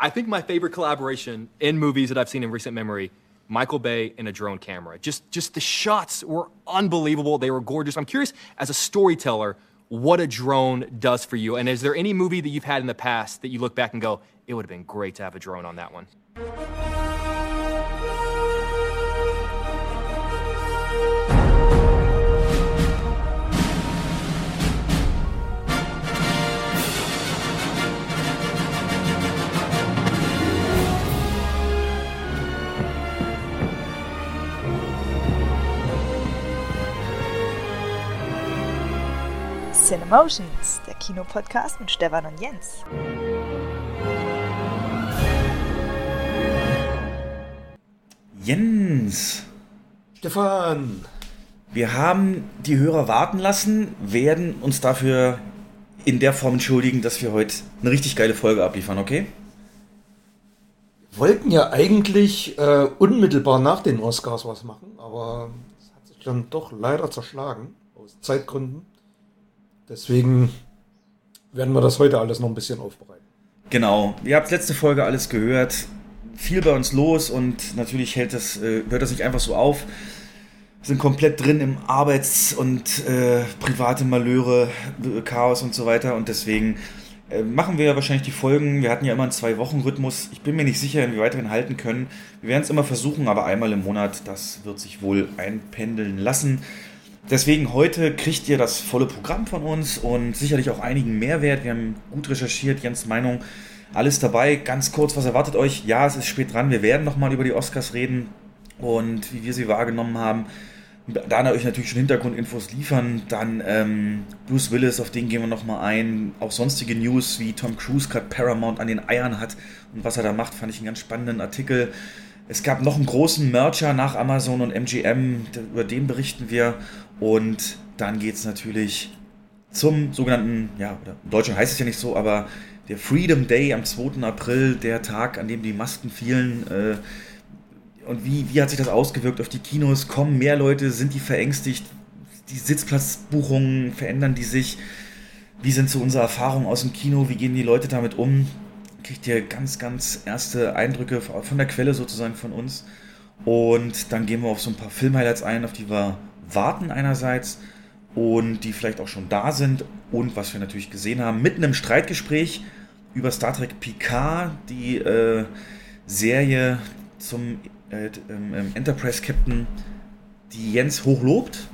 I think my favorite collaboration in movies that I've seen in recent memory Michael Bay and a drone camera. Just, just the shots were unbelievable. They were gorgeous. I'm curious, as a storyteller, what a drone does for you. And is there any movie that you've had in the past that you look back and go, it would have been great to have a drone on that one? Cinemotions, der Kinopodcast mit Stefan und Jens. Jens. Stefan. Wir haben die Hörer warten lassen, werden uns dafür in der Form entschuldigen, dass wir heute eine richtig geile Folge abliefern, okay? Wir wollten ja eigentlich äh, unmittelbar nach den Oscars was machen, aber es hat sich dann doch leider zerschlagen, aus Zeitgründen. Deswegen werden wir das heute alles noch ein bisschen aufbereiten. Genau. Ihr habt letzte Folge alles gehört. Viel bei uns los und natürlich hält das, äh, hört das nicht einfach so auf. Wir sind komplett drin im Arbeits- und äh, private Malheure, äh, Chaos und so weiter. Und deswegen äh, machen wir ja wahrscheinlich die Folgen. Wir hatten ja immer einen Zwei-Wochen-Rhythmus. Ich bin mir nicht sicher, inwieweit wir ihn halten können. Wir werden es immer versuchen, aber einmal im Monat, das wird sich wohl einpendeln lassen. Deswegen heute kriegt ihr das volle Programm von uns und sicherlich auch einigen Mehrwert. Wir haben gut recherchiert, Jens Meinung, alles dabei. Ganz kurz, was erwartet euch? Ja, es ist spät dran. Wir werden nochmal über die Oscars reden und wie wir sie wahrgenommen haben. Da euch natürlich schon Hintergrundinfos liefern. Dann ähm, Bruce Willis, auf den gehen wir nochmal ein. Auch sonstige News, wie Tom Cruise gerade Paramount an den Eiern hat und was er da macht, fand ich einen ganz spannenden Artikel. Es gab noch einen großen Merger nach Amazon und MGM, über den berichten wir. Und dann geht es natürlich zum sogenannten, ja, in Deutschland heißt es ja nicht so, aber der Freedom Day am 2. April, der Tag, an dem die Masken fielen. Äh, und wie, wie hat sich das ausgewirkt auf die Kinos? Kommen mehr Leute? Sind die verängstigt? Die Sitzplatzbuchungen verändern die sich? Wie sind so unsere Erfahrungen aus dem Kino? Wie gehen die Leute damit um? kriegt ihr ganz, ganz erste Eindrücke von der Quelle sozusagen von uns. Und dann gehen wir auf so ein paar Filmhighlights ein, auf die wir warten einerseits und die vielleicht auch schon da sind und was wir natürlich gesehen haben, mitten im Streitgespräch über Star Trek Picard, die äh, Serie zum äh, ähm, Enterprise Captain, die Jens hochlobt.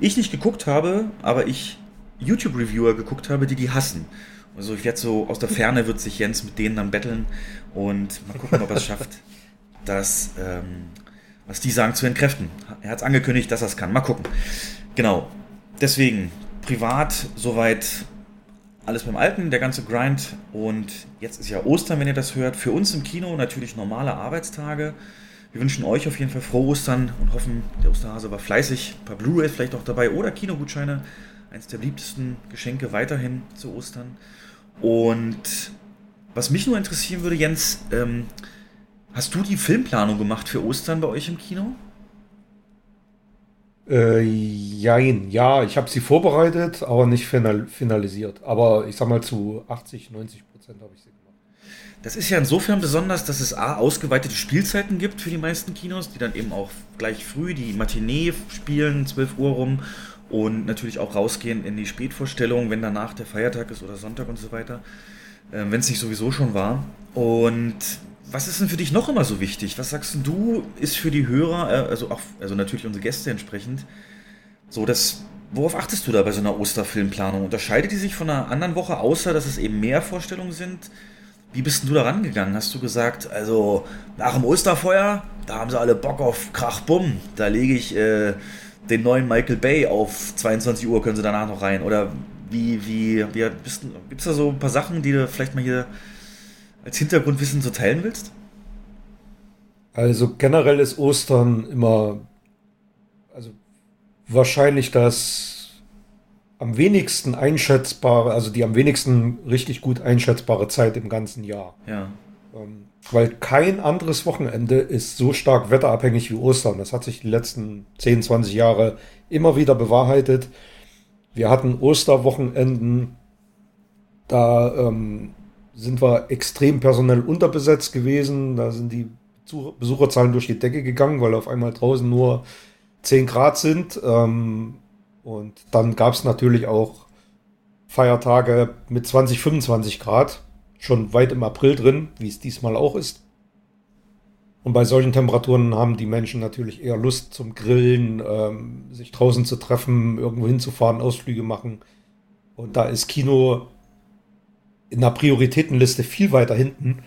Ich nicht geguckt habe, aber ich YouTube-Reviewer geguckt habe, die die hassen. Also ich werde so aus der Ferne wird sich Jens mit denen dann betteln und mal gucken, ob er es schafft, das, ähm, was die sagen, zu entkräften. Er hat es angekündigt, dass er es kann. Mal gucken. Genau. Deswegen, privat, soweit alles beim Alten, der ganze Grind. Und jetzt ist ja Ostern, wenn ihr das hört. Für uns im Kino natürlich normale Arbeitstage. Wir wünschen euch auf jeden Fall frohe Ostern und hoffen, der Osterhase war fleißig. Ein paar Blu-rays vielleicht auch dabei oder Kinogutscheine. Eins der beliebtesten Geschenke weiterhin zu Ostern. Und was mich nur interessieren würde, Jens, ähm, hast du die Filmplanung gemacht für Ostern bei euch im Kino? Äh, jein, ja, ich habe sie vorbereitet, aber nicht final finalisiert. Aber ich sag mal zu 80, 90 Prozent habe ich sie gemacht. Das ist ja insofern besonders, dass es A, ausgeweitete Spielzeiten gibt für die meisten Kinos, die dann eben auch gleich früh die Matinee spielen, 12 Uhr rum und natürlich auch rausgehen in die Spätvorstellung, wenn danach der Feiertag ist oder Sonntag und so weiter, äh, wenn es nicht sowieso schon war. Und was ist denn für dich noch immer so wichtig? Was sagst du, ist für die Hörer, äh, also auch, also natürlich unsere Gäste entsprechend, so dass, worauf achtest du da bei so einer Osterfilmplanung? Unterscheidet die sich von einer anderen Woche, außer dass es eben mehr Vorstellungen sind? Wie bist denn du da rangegangen? Hast du gesagt, also nach dem Osterfeuer, da haben sie alle Bock auf Krach, Bumm, da lege ich äh, den neuen Michael Bay auf 22 Uhr können sie danach noch rein? Oder wie, wie, wie gibt es da so ein paar Sachen, die du vielleicht mal hier als Hintergrundwissen so teilen willst? Also generell ist Ostern immer, also wahrscheinlich das am wenigsten einschätzbare, also die am wenigsten richtig gut einschätzbare Zeit im ganzen Jahr. Ja. Ähm, weil kein anderes Wochenende ist so stark wetterabhängig wie Ostern. Das hat sich die letzten 10, 20 Jahre immer wieder bewahrheitet. Wir hatten Osterwochenenden, da ähm, sind wir extrem personell unterbesetzt gewesen. Da sind die Besucherzahlen durch die Decke gegangen, weil auf einmal draußen nur 10 Grad sind. Ähm, und dann gab es natürlich auch Feiertage mit 20, 25 Grad, schon weit im April drin, wie es diesmal auch ist. Und bei solchen Temperaturen haben die Menschen natürlich eher Lust zum Grillen, ähm, sich draußen zu treffen, irgendwo hinzufahren, Ausflüge machen. Und da ist Kino in der Prioritätenliste viel weiter hinten.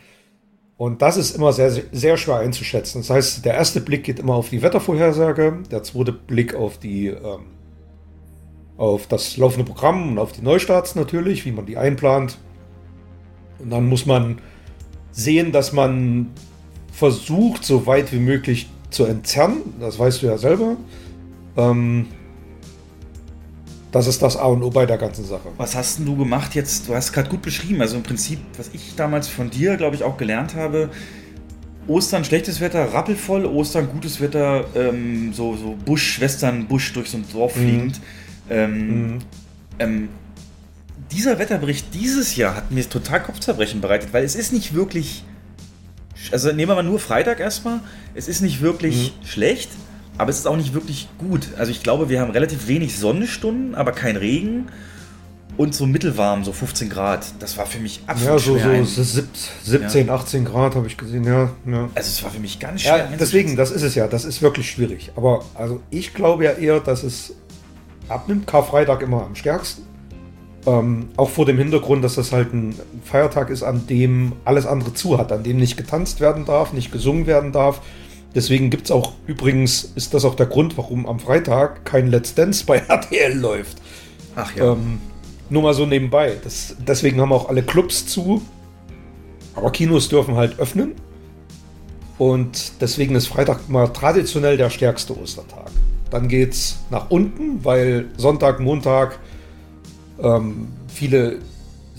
Und das ist immer sehr, sehr schwer einzuschätzen. Das heißt, der erste Blick geht immer auf die Wettervorhersage, der zweite Blick auf die ähm, auf das laufende Programm und auf die Neustarts natürlich, wie man die einplant. Und dann muss man sehen, dass man versucht, so weit wie möglich zu entzerren. Das weißt du ja selber. Ähm, das ist das A und O bei der ganzen Sache. Was hast denn du gemacht jetzt? Du hast gerade gut beschrieben. Also im Prinzip, was ich damals von dir, glaube ich, auch gelernt habe. Ostern schlechtes Wetter, rappelvoll, Ostern gutes Wetter, ähm, so, so Busch, Western, Busch durch so ein Dorf mhm. fliegend. Ähm, mhm. ähm, dieser Wetterbericht dieses Jahr hat mir total Kopfzerbrechen bereitet, weil es ist nicht wirklich. Also nehmen wir mal nur Freitag erstmal. Es ist nicht wirklich mhm. schlecht, aber es ist auch nicht wirklich gut. Also ich glaube, wir haben relativ wenig Sonnenstunden, aber kein Regen. Und so mittelwarm, so 15 Grad. Das war für mich absolut ja, so, so 17, ja. 18 Grad habe ich gesehen, ja, ja. Also es war für mich ganz schwer. Ja, deswegen, das ist es ja, das ist wirklich schwierig. Aber also ich glaube ja eher, dass es abnimmt. Karfreitag immer am stärksten. Ähm, auch vor dem Hintergrund, dass das halt ein Feiertag ist, an dem alles andere zu hat, an dem nicht getanzt werden darf, nicht gesungen werden darf. Deswegen gibt es auch, übrigens ist das auch der Grund, warum am Freitag kein Let's Dance bei RTL läuft. Ach ja. Ähm, nur mal so nebenbei. Das, deswegen haben auch alle Clubs zu. Aber Kinos dürfen halt öffnen. Und deswegen ist Freitag mal traditionell der stärkste Ostertag. Dann geht es nach unten, weil Sonntag, Montag ähm, viele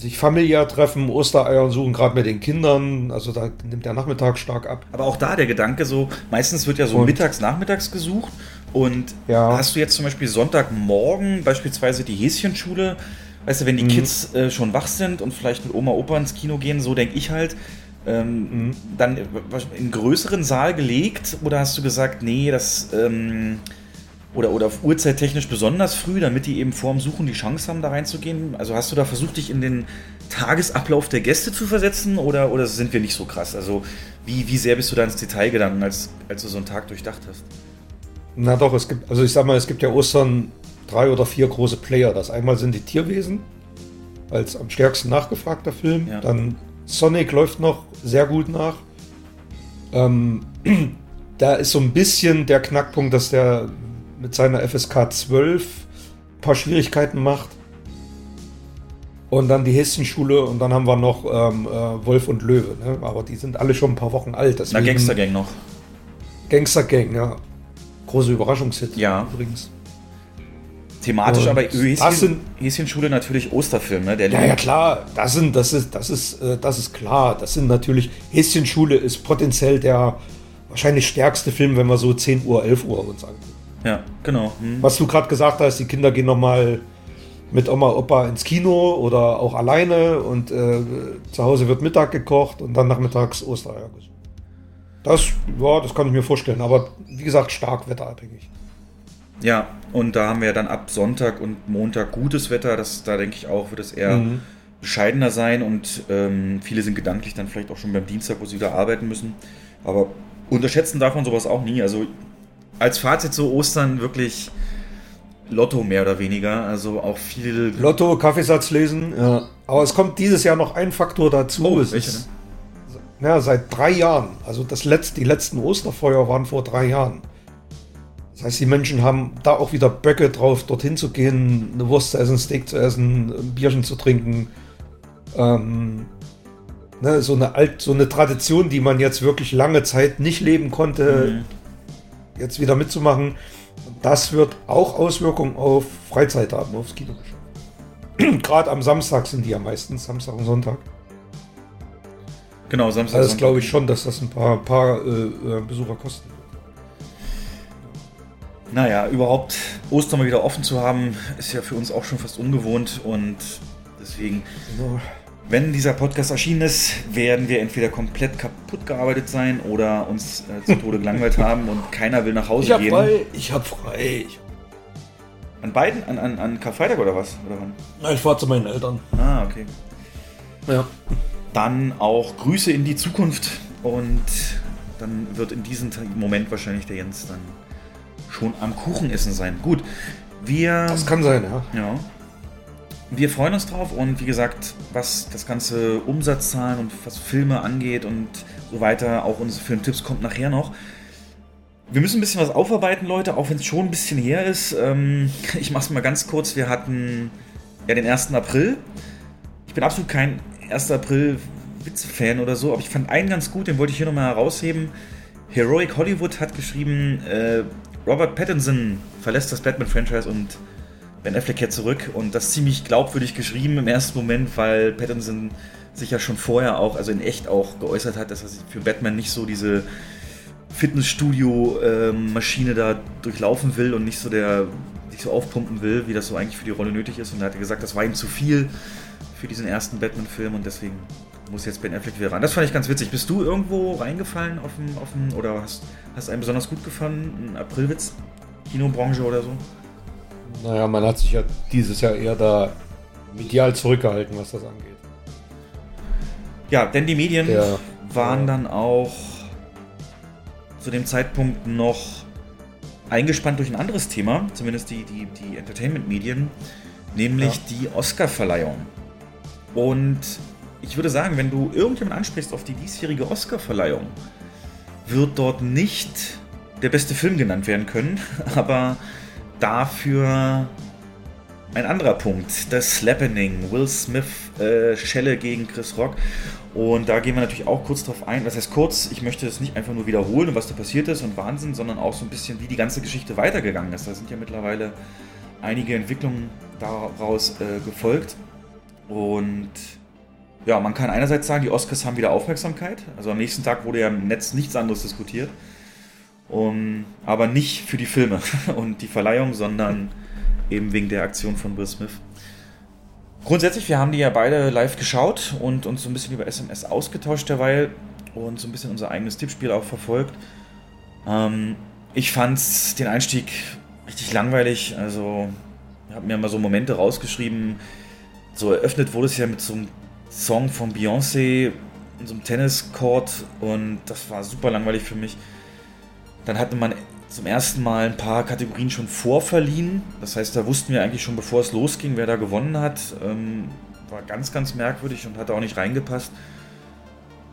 sich familiär treffen, Ostereier suchen, gerade mit den Kindern. Also da nimmt der Nachmittag stark ab. Aber auch da der Gedanke so, meistens wird ja so und, mittags, nachmittags gesucht. Und ja. hast du jetzt zum Beispiel Sonntagmorgen beispielsweise die Häschenschule, weißt du, wenn die mhm. Kids äh, schon wach sind und vielleicht mit Oma, Opa ins Kino gehen, so denke ich halt, ähm, mhm. dann in einen größeren Saal gelegt oder hast du gesagt, nee, das... Ähm, oder, oder uhrzeittechnisch besonders früh, damit die eben vorm Suchen die Chance haben, da reinzugehen? Also hast du da versucht, dich in den Tagesablauf der Gäste zu versetzen oder, oder sind wir nicht so krass? Also wie, wie sehr bist du da ins Detail gegangen, als, als du so einen Tag durchdacht hast? Na doch, es gibt, also ich sag mal, es gibt ja Ostern drei oder vier große Player. Das einmal sind die Tierwesen, als am stärksten nachgefragter Film. Ja. Dann Sonic läuft noch sehr gut nach. Ähm, da ist so ein bisschen der Knackpunkt, dass der mit seiner FSK 12 ein paar Schwierigkeiten macht. Und dann die Hessenschule und dann haben wir noch ähm, äh, Wolf und Löwe. Ne? Aber die sind alle schon ein paar Wochen alt. Deswegen, Na, Gangster Gang noch. Gangster Gang, ja. Große Überraschungshit ja. übrigens. Thematisch und aber Häschen, Häschenschule natürlich Osterfilm, ne? Der ja, ja, klar. Das, sind, das, ist, das, ist, äh, das ist klar. Das sind natürlich. Häschenschule ist potenziell der wahrscheinlich stärkste Film, wenn wir so 10 Uhr, 11 Uhr uns angucken. Ja, genau. Hm. Was du gerade gesagt hast, die Kinder gehen nochmal mit Oma, Opa ins Kino oder auch alleine und äh, zu Hause wird Mittag gekocht und dann nachmittags Ostereier gesucht. Das, ja, das kann ich mir vorstellen, aber wie gesagt, stark wetterabhängig. Ja, und da haben wir dann ab Sonntag und Montag gutes Wetter. Das, da denke ich auch, wird es eher mhm. bescheidener sein und ähm, viele sind gedanklich dann vielleicht auch schon beim Dienstag, wo sie wieder arbeiten müssen. Aber unterschätzen darf man sowas auch nie. Also als Fazit so Ostern wirklich Lotto mehr oder weniger. Also auch viel. Lotto, Kaffeesatz lesen. Ja. Aber es kommt dieses Jahr noch ein Faktor dazu. Oh, es ist, ja, seit drei Jahren. Also das letzte, die letzten Osterfeuer waren vor drei Jahren. Das heißt, die Menschen haben da auch wieder Böcke drauf, dorthin zu gehen, eine Wurst zu essen, Steak zu essen, ein Bierchen zu trinken. Ähm, ne, so, eine Alt, so eine Tradition, die man jetzt wirklich lange Zeit nicht leben konnte. Mhm jetzt wieder mitzumachen. Das wird auch Auswirkungen auf Freizeit haben, aufs Kinogeschäft. Gerade am Samstag sind die ja meistens, Samstag und Sonntag. Genau, Samstag. Das glaube ich schon, dass das ein paar, paar äh, äh, Besucher kosten wird. Naja, überhaupt Ostern mal wieder offen zu haben, ist ja für uns auch schon fast ungewohnt und deswegen. Genau. Wenn dieser Podcast erschienen ist, werden wir entweder komplett kaputt gearbeitet sein oder uns äh, zu Tode gelangweilt haben und keiner will nach Hause Ich hab gehen. frei, ich hab frei. An beiden? An, an, an Karfreitag oder was? Oder wann? Na, ich fahr zu meinen Eltern. Ah, okay. Ja. Dann auch Grüße in die Zukunft und dann wird in diesem Moment wahrscheinlich der Jens dann schon am Kuchenessen sein. Gut, wir. Das kann sein, ja. Ja. Wir freuen uns drauf und wie gesagt, was das ganze Umsatzzahlen und was Filme angeht und so weiter, auch unsere Filmtipps kommt nachher noch. Wir müssen ein bisschen was aufarbeiten, Leute, auch wenn es schon ein bisschen her ist. Ähm, ich mach's mal ganz kurz. Wir hatten ja den 1. April. Ich bin absolut kein 1. April Witze-Fan oder so, aber ich fand einen ganz gut, den wollte ich hier nochmal herausheben. Heroic Hollywood hat geschrieben, äh, Robert Pattinson verlässt das Batman-Franchise und Ben Affleck kehrt zurück und das ziemlich glaubwürdig geschrieben im ersten Moment, weil Pattinson sich ja schon vorher auch, also in echt auch geäußert hat, dass er für Batman nicht so diese Fitnessstudio-Maschine da durchlaufen will und nicht so der sich so aufpumpen will, wie das so eigentlich für die Rolle nötig ist. Und da hat er gesagt, das war ihm zu viel für diesen ersten Batman-Film und deswegen muss jetzt Ben Affleck wieder ran. Das fand ich ganz witzig. Bist du irgendwo reingefallen auf dem, oder hast, hast einen besonders gut gefallen? Ein Aprilwitz? Kinobranche oder so? Naja, man hat sich ja dieses Jahr eher da medial zurückgehalten, was das angeht. Ja, denn die Medien Der- waren ja. dann auch zu dem Zeitpunkt noch eingespannt durch ein anderes Thema, zumindest die, die, die Entertainment-Medien, nämlich Ja. die Oscar-Verleihung. Und ich würde sagen, wenn du irgendjemand ansprichst auf die diesjährige Oscar-Verleihung, wird dort nicht der beste Film genannt werden können, aber dafür ein anderer Punkt, das Slappening, Will Smith äh, Schelle gegen Chris Rock. Und da gehen wir natürlich auch kurz drauf ein. Was heißt kurz? Ich möchte es nicht einfach nur wiederholen was da passiert ist und Wahnsinn, sondern auch so ein bisschen, wie die ganze Geschichte weitergegangen ist. Da sind ja mittlerweile einige Entwicklungen daraus äh, gefolgt. Und ja, man kann einerseits sagen, die Oscars haben wieder Aufmerksamkeit. Also am nächsten Tag wurde ja im Netz nichts anderes diskutiert. Um, aber nicht für die Filme und die Verleihung, sondern eben wegen der Aktion von Will Smith. Grundsätzlich, wir haben die ja beide live geschaut und uns so ein bisschen über SMS ausgetauscht derweil und so ein bisschen unser eigenes Tippspiel auch verfolgt. Ähm, ich fand den Einstieg richtig langweilig. Also, habe mir mal so Momente rausgeschrieben. So eröffnet wurde es ja mit so einem Song von Beyoncé in so einem Tenniscourt und das war super langweilig für mich. Dann hatte man zum ersten Mal ein paar Kategorien schon vorverliehen. Das heißt, da wussten wir eigentlich schon, bevor es losging, wer da gewonnen hat. Ähm, war ganz, ganz merkwürdig und hat auch nicht reingepasst,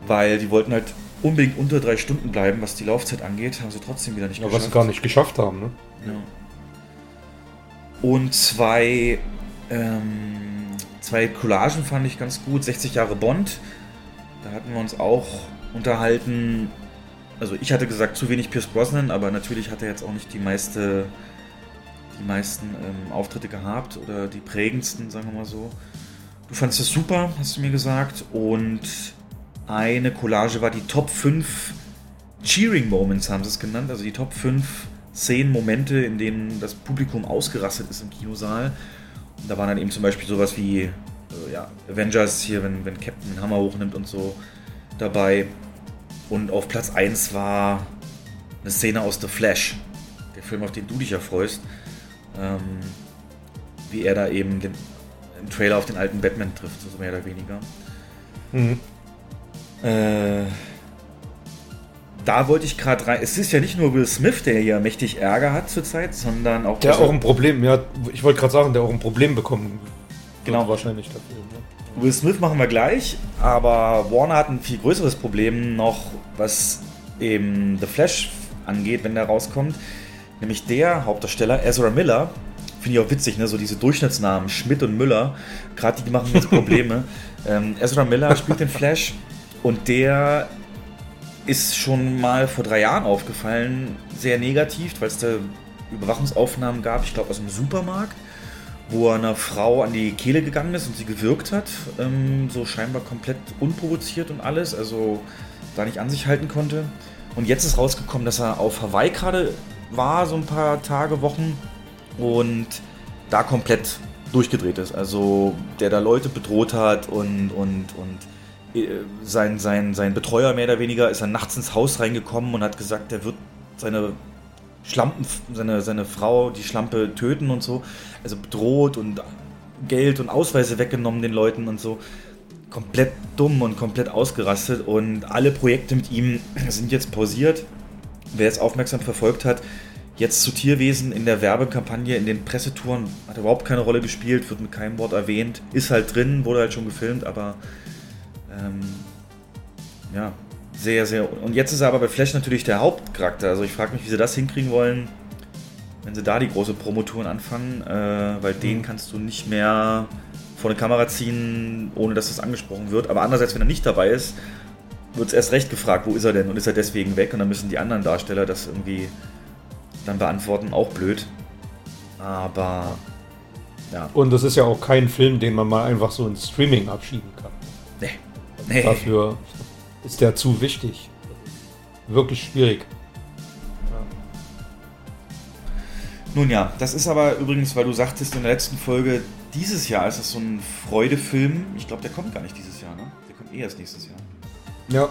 weil die wollten halt unbedingt unter drei Stunden bleiben, was die Laufzeit angeht. Haben sie trotzdem wieder nicht Ja, was sie gar nicht geschafft haben, ne? Ja. Und zwei, ähm, zwei Collagen fand ich ganz gut. 60 Jahre Bond. Da hatten wir uns auch unterhalten. Also ich hatte gesagt, zu wenig Pierce Brosnan, aber natürlich hat er jetzt auch nicht die meiste, die meisten ähm, Auftritte gehabt oder die prägendsten, sagen wir mal so. Du fandest es super, hast du mir gesagt. Und eine Collage war die Top 5 Cheering Moments, haben sie es genannt. Also die Top 5 Szenen, Momente, in denen das Publikum ausgerastet ist im Kinosaal. Und da waren dann eben zum Beispiel sowas wie äh, ja, Avengers hier, wenn, wenn Captain Hammer hochnimmt und so dabei. Und auf Platz 1 war eine Szene aus The Flash, der Film, auf den du dich ja freust. Ähm, wie er da eben den, im Trailer auf den alten Batman trifft, so mehr oder weniger. Mhm. Äh, da wollte ich gerade rein. Es ist ja nicht nur Will Smith, der hier mächtig Ärger hat zurzeit, sondern auch. Der auch ein Problem, ja, ich wollte gerade sagen, der auch ein Problem bekommen. Genau. wahrscheinlich dafür. Will Smith machen wir gleich, aber Warner hat ein viel größeres Problem noch, was eben The Flash angeht, wenn der rauskommt. Nämlich der Hauptdarsteller, Ezra Miller. Finde ich auch witzig, ne? So diese Durchschnittsnamen, Schmidt und Müller. Gerade die machen jetzt Probleme. ähm, Ezra Miller spielt den Flash und der ist schon mal vor drei Jahren aufgefallen, sehr negativ, weil es da Überwachungsaufnahmen gab, ich glaube aus dem Supermarkt wo er einer Frau an die Kehle gegangen ist und sie gewürgt hat. Ähm, so scheinbar komplett unprovoziert und alles, also da nicht an sich halten konnte. Und jetzt ist rausgekommen, dass er auf Hawaii gerade war, so ein paar Tage, Wochen und da komplett durchgedreht ist. Also der da Leute bedroht hat und, und, und äh, sein, sein, sein Betreuer mehr oder weniger ist dann nachts ins Haus reingekommen und hat gesagt, der wird seine Schlampen, seine, seine Frau, die Schlampe töten und so. Also bedroht und Geld und Ausweise weggenommen den Leuten und so. Komplett dumm und komplett ausgerastet und alle Projekte mit ihm sind jetzt pausiert. Wer jetzt aufmerksam verfolgt hat, jetzt zu Tierwesen in der Werbekampagne, in den Pressetouren, hat überhaupt keine Rolle gespielt, wird mit keinem Wort erwähnt, ist halt drin, wurde halt schon gefilmt, aber ähm, ja, sehr, sehr. Und jetzt ist er aber bei Flash natürlich der Hauptcharakter. Also ich frage mich, wie sie das hinkriegen wollen, wenn sie da die große Promotouren anfangen, äh, weil mhm. den kannst du nicht mehr vor eine Kamera ziehen, ohne dass das angesprochen wird. Aber andererseits, wenn er nicht dabei ist, wird es erst recht gefragt, wo ist er denn und ist er deswegen weg und dann müssen die anderen Darsteller das irgendwie dann beantworten, auch blöd. Aber ja. Und das ist ja auch kein Film, den man mal einfach so ins Streaming abschieben kann. Nee. nee. Dafür ist der zu wichtig. Wirklich schwierig. Nun ja, das ist aber übrigens, weil du sagtest in der letzten Folge, dieses Jahr ist das so ein Freudefilm. Ich glaube, der kommt gar nicht dieses Jahr, ne? Der kommt eh erst nächstes Jahr. Ja. ja.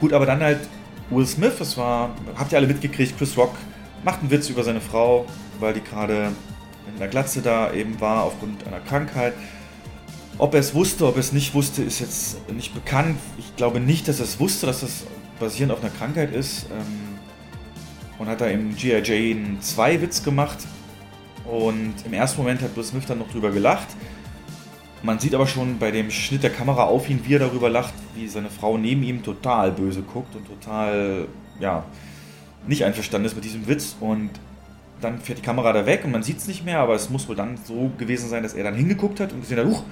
Gut, aber dann halt Will Smith, das war, habt ihr alle mitgekriegt, Chris Rock macht einen Witz über seine Frau, weil die gerade in der Glatze da eben war aufgrund einer Krankheit. Ob er es wusste, ob er es nicht wusste, ist jetzt nicht bekannt. Ich glaube nicht, dass er es wusste, dass das basierend auf einer Krankheit ist. Ähm, und hat da im G.I. Jane 2 Witz gemacht. Und im ersten Moment hat Will Smith dann noch drüber gelacht. Man sieht aber schon bei dem Schnitt der Kamera auf ihn, wie er darüber lacht, wie seine Frau neben ihm total böse guckt und total, ja, nicht einverstanden ist mit diesem Witz. Und dann fährt die Kamera da weg und man sieht es nicht mehr, aber es muss wohl dann so gewesen sein, dass er dann hingeguckt hat und gesehen hat, huch,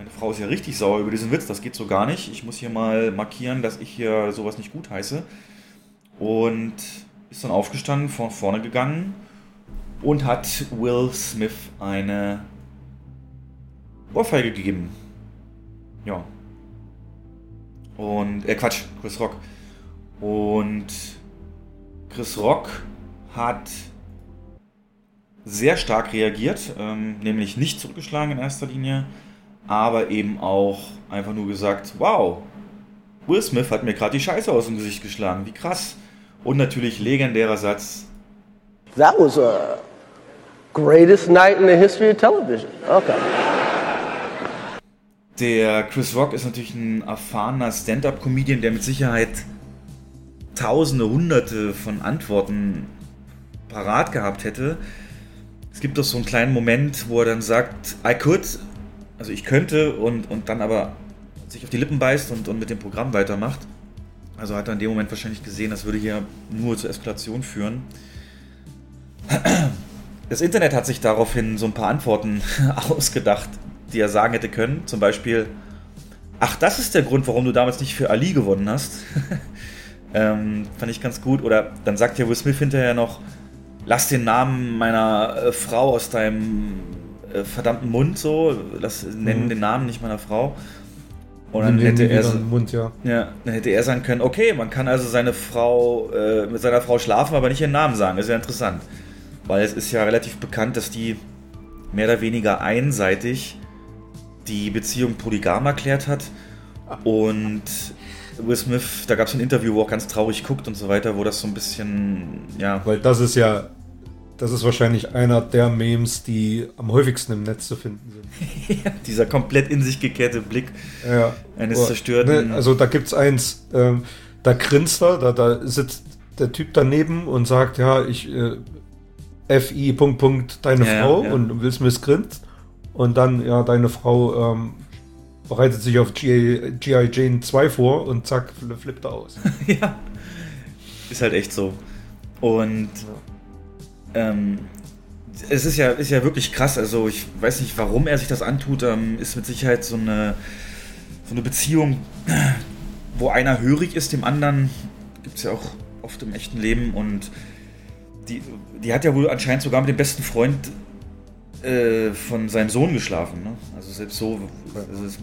meine Frau ist ja richtig sauer über diesen Witz, das geht so gar nicht. Ich muss hier mal markieren, dass ich hier sowas nicht gut heiße. Und ist dann aufgestanden, von vorne gegangen und hat Will Smith eine Ohrfeige gegeben. Ja. Und, äh, Quatsch, Chris Rock. Und Chris Rock hat sehr stark reagiert, ähm, nämlich nicht zurückgeschlagen in erster Linie, aber eben auch einfach nur gesagt, wow, Will Smith hat mir gerade die Scheiße aus dem Gesicht geschlagen, wie krass. Und natürlich legendärer Satz. That was a greatest night in the history of television. Okay. Der Chris Rock ist natürlich ein erfahrener Stand-up-Comedian, der mit Sicherheit Tausende, Hunderte von Antworten parat gehabt hätte. Es gibt doch so einen kleinen Moment, wo er dann sagt, I could, also ich könnte und, und dann aber sich auf die Lippen beißt und, und mit dem Programm weitermacht. Also hat er in dem Moment wahrscheinlich gesehen, das würde hier nur zur Eskalation führen. Das Internet hat sich daraufhin so ein paar Antworten ausgedacht, die er sagen hätte können. Zum Beispiel, ach, das ist der Grund, warum du damals nicht für Ali gewonnen hast. ähm, fand ich ganz gut. Oder dann sagt ja Will Smith hinterher noch, lass den Namen meiner äh, Frau aus deinem äh, verdammten Mund so, lass, nennen mhm. den Namen nicht meiner Frau. Und dann hätte er so, Mund, ja. ja. dann hätte er sagen können, okay, man kann also seine Frau äh, mit seiner Frau schlafen, aber nicht ihren Namen sagen. Das ist ja interessant. Weil es ist ja relativ bekannt, dass die mehr oder weniger einseitig die Beziehung polygam erklärt hat. Und Will Smith, da gab es ein Interview, wo er auch ganz traurig guckt und so weiter, wo das so ein bisschen, ja. Weil das ist ja, das ist wahrscheinlich einer der Memes, die am häufigsten im Netz zu finden sind. ja, dieser komplett in sich gekehrte Blick ja. eines oh, zerstörten. Ne, also da gibt es eins, ähm, da grinst er, da, da sitzt der Typ daneben und sagt, ja, ich äh, FI Punkt Punkt deine ja, Frau ja. und Will Smith grinst. Und dann, ja, deine Frau ähm, bereitet sich auf G.I. Jane 2 vor und zack, flippt er aus. ja. Ist halt echt so. Und ähm, es ist ja, ist ja wirklich krass. Also ich weiß nicht, warum er sich das antut. Ähm, ist mit Sicherheit so eine, so eine Beziehung, wo einer hörig ist, dem anderen. Gibt es ja auch oft im echten Leben. Und die, die hat ja wohl anscheinend sogar mit dem besten Freund äh, von seinem Sohn geschlafen. Ne? Also selbst so, also es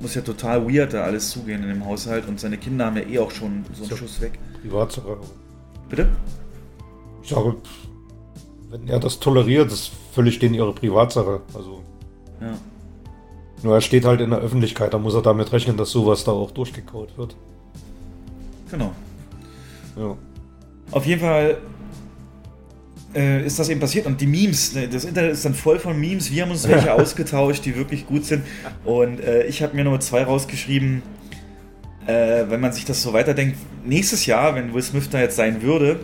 muss ja total weird da alles zugehen in dem Haushalt und seine Kinder haben ja eh auch schon so einen Schuss weg. Privatsache. Bitte? Ich sage, wenn er das toleriert, das völlig denen ihre Privatsache. Also. Ja. Nur er steht halt in der Öffentlichkeit, da muss er damit rechnen, dass sowas da auch durchgekaut wird. Genau. Ja. Auf jeden Fall äh, ist das eben passiert und die Memes, ne, das Internet ist dann voll von Memes. Wir haben uns welche ausgetauscht, die wirklich gut sind. Und äh, ich habe mir Nummer zwei rausgeschrieben, äh, wenn man sich das so weiterdenkt, nächstes Jahr, wenn Will Smith da jetzt sein würde,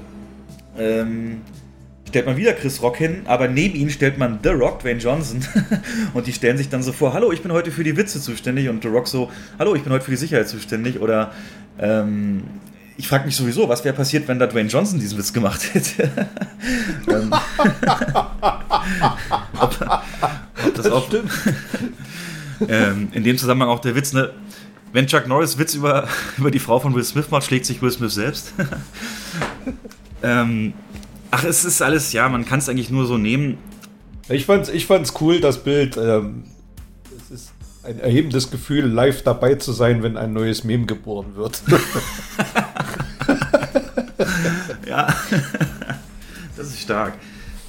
ähm, stellt man wieder Chris Rock hin, aber neben ihn stellt man The Rock, Dwayne Johnson. und die stellen sich dann so vor, hallo, ich bin heute für die Witze zuständig. Und The Rock so, hallo, ich bin heute für die Sicherheit zuständig. Oder ähm, ich frage mich sowieso, was wäre passiert, wenn da Dwayne Johnson diesen Witz gemacht hätte. Ähm, ob, ob das, auch, ähm, in dem Zusammenhang auch der Witz, ne? Wenn Chuck Norris Witz über, über die Frau von Will Smith macht, schlägt sich Will Smith selbst. ähm, ach, es ist alles, ja, man kann es eigentlich nur so nehmen. Ich fand's, ich fand's cool, das Bild. Ähm, es ist ein erhebendes Gefühl, live dabei zu sein, wenn ein neues Meme geboren wird. ja, das ist stark.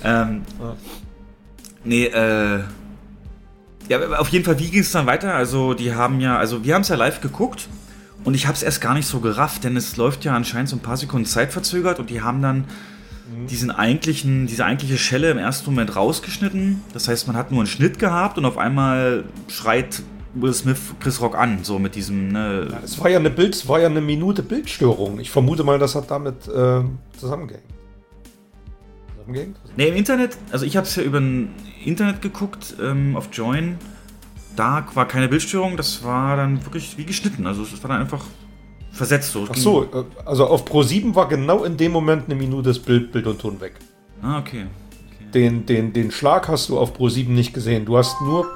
Ähm, nee, äh, ja, auf jeden Fall, wie ging es dann weiter? Also, die haben ja, also wir haben es ja live geguckt und ich habe es erst gar nicht so gerafft, denn es läuft ja anscheinend so ein paar Sekunden Zeit verzögert und die haben dann diesen eigentlichen, diese eigentliche Schelle im ersten Moment rausgeschnitten. Das heißt, man hat nur einen Schnitt gehabt und auf einmal schreit Will Smith Chris Rock an, so mit diesem. Ne Es war ja eine Bild, es war ja eine Minute Bildstörung. Ich vermute mal, das hat damit äh, zusammengehängt. Zusammengehängt? Ne, im Internet, also ich habe es ja über ein Internet geguckt, ähm, auf Join. Da war keine Bildstörung, das war dann wirklich wie geschnitten. Also es war dann einfach versetzt so. Ach so, äh, also auf Pro 7 war genau in dem Moment eine Minute das Bild, Bild und Ton weg. Ah, okay. Den, den, den Schlag hast du auf Pro 7 nicht gesehen. Du hast nur.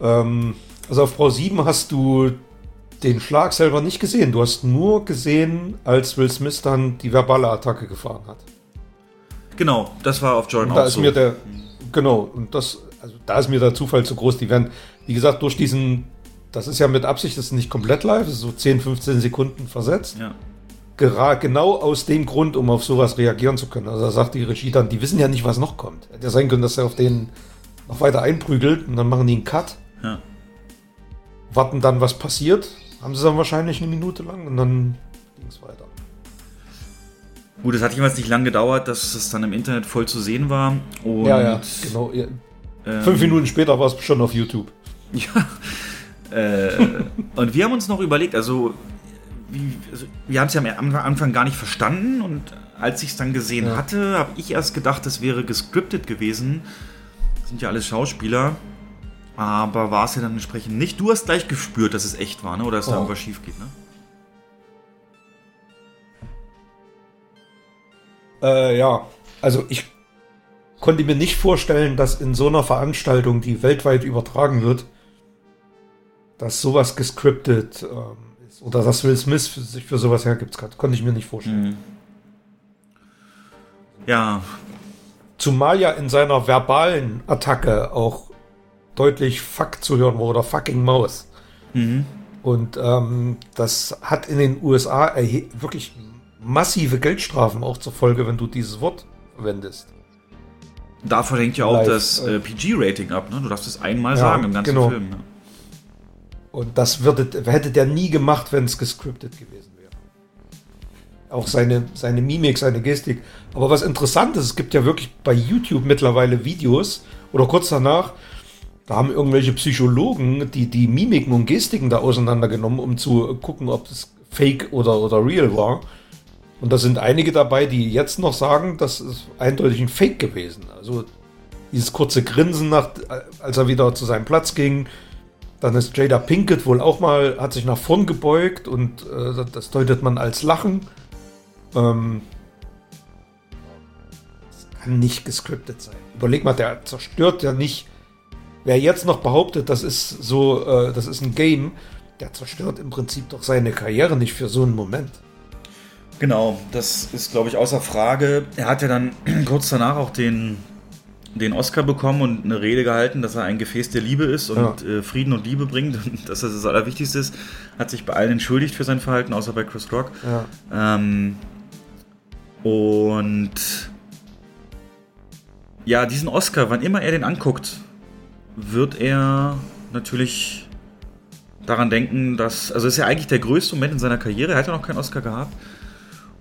Ähm, also auf Pro 7 hast du den Schlag selber nicht gesehen. Du hast nur gesehen, als Will Smith dann die verbale Attacke gefahren hat. Genau, das war auf Join Und da auch ist so. mir der. Genau, und das, also da ist mir der Zufall zu groß. Die werden, wie gesagt, durch diesen. Das ist ja mit Absicht, das ist nicht komplett live, das ist so 10, 15 Sekunden versetzt. ja. Gera genau aus dem Grund, um auf sowas reagieren zu können. Also da sagt die Regie dann, die wissen ja nicht, was noch kommt. Hätte ja sein können, dass er auf den noch weiter einprügelt und dann machen die einen Cut, ja. warten dann, was passiert. Haben sie dann wahrscheinlich eine Minute lang und dann ging es weiter. Gut, es hat jeweils nicht lang gedauert, dass es dann im Internet voll zu sehen war. Und ja, ja, genau. Ja. ähm, Fünf Minuten später war es schon auf YouTube. Ja. Äh, und wir haben uns noch überlegt, also, wie, also wir haben es ja am Anfang gar nicht verstanden und als ich es dann gesehen Ja. hatte, habe ich erst gedacht, das wäre gescriptet gewesen. Das sind ja alles Schauspieler. Aber war es ja dann entsprechend nicht. Du hast gleich gespürt, dass es echt war, ne? Oder dass da Oh. irgendwas schief geht, ne? Äh, ja, also ich konnte mir nicht vorstellen, dass in so einer Veranstaltung, die weltweit übertragen wird, dass sowas gescriptet ähm, ist. Oder dass Will Smith für, sich für sowas hergibt. Konnte ich mir nicht vorstellen. Ja, Zumal ja in seiner verbalen Attacke auch deutlich Fuck zu hören war oder fucking Maus. Und ähm, das hat in den USA wirklich massive Geldstrafen auch zur Folge, wenn du dieses Wort verwendest. davon hängt ja auch Live, das äh, äh, PG-Rating ab, ne? Du darfst es einmal Ja, sagen im ganzen genau. Film. Ne? Und das würde, hätte der nie gemacht, wenn es gescriptet gewesen wäre. Auch seine, seine Mimik, seine Gestik. Aber was interessant ist, es gibt ja wirklich bei YouTube mittlerweile Videos oder kurz danach, da haben irgendwelche Psychologen die, die Mimiken und Gestiken da auseinandergenommen, um zu gucken, ob das fake oder, oder real war. Und da sind einige dabei, die jetzt noch sagen, das ist eindeutig ein Fake gewesen. Also dieses kurze Grinsen, nach, als er wieder zu seinem Platz ging, dann ist Jada Pinkett wohl auch mal, hat sich nach vorn gebeugt und äh, das- deutet man als Lachen. Ähm, das kann nicht gescriptet sein. Überleg mal, der zerstört ja nicht. Wer jetzt noch behauptet, das ist so, äh, das ist ein Game, der zerstört im Prinzip doch seine Karriere nicht für so einen Moment. Genau, das ist, glaube ich, außer Frage. Er hat ja dann kurz danach auch den, den Oscar bekommen und eine Rede gehalten, dass er ein Gefäß der Liebe ist und äh, Frieden und Liebe bringt und dass das das Allerwichtigste ist. Hat sich bei allen entschuldigt für sein Verhalten, außer bei Chris Rock. Ja. Ähm, und ja, diesen Oscar, wann immer er den anguckt, wird er natürlich daran denken, dass, also ist ja eigentlich der größte Moment in seiner Karriere, er hat ja noch keinen Oscar gehabt.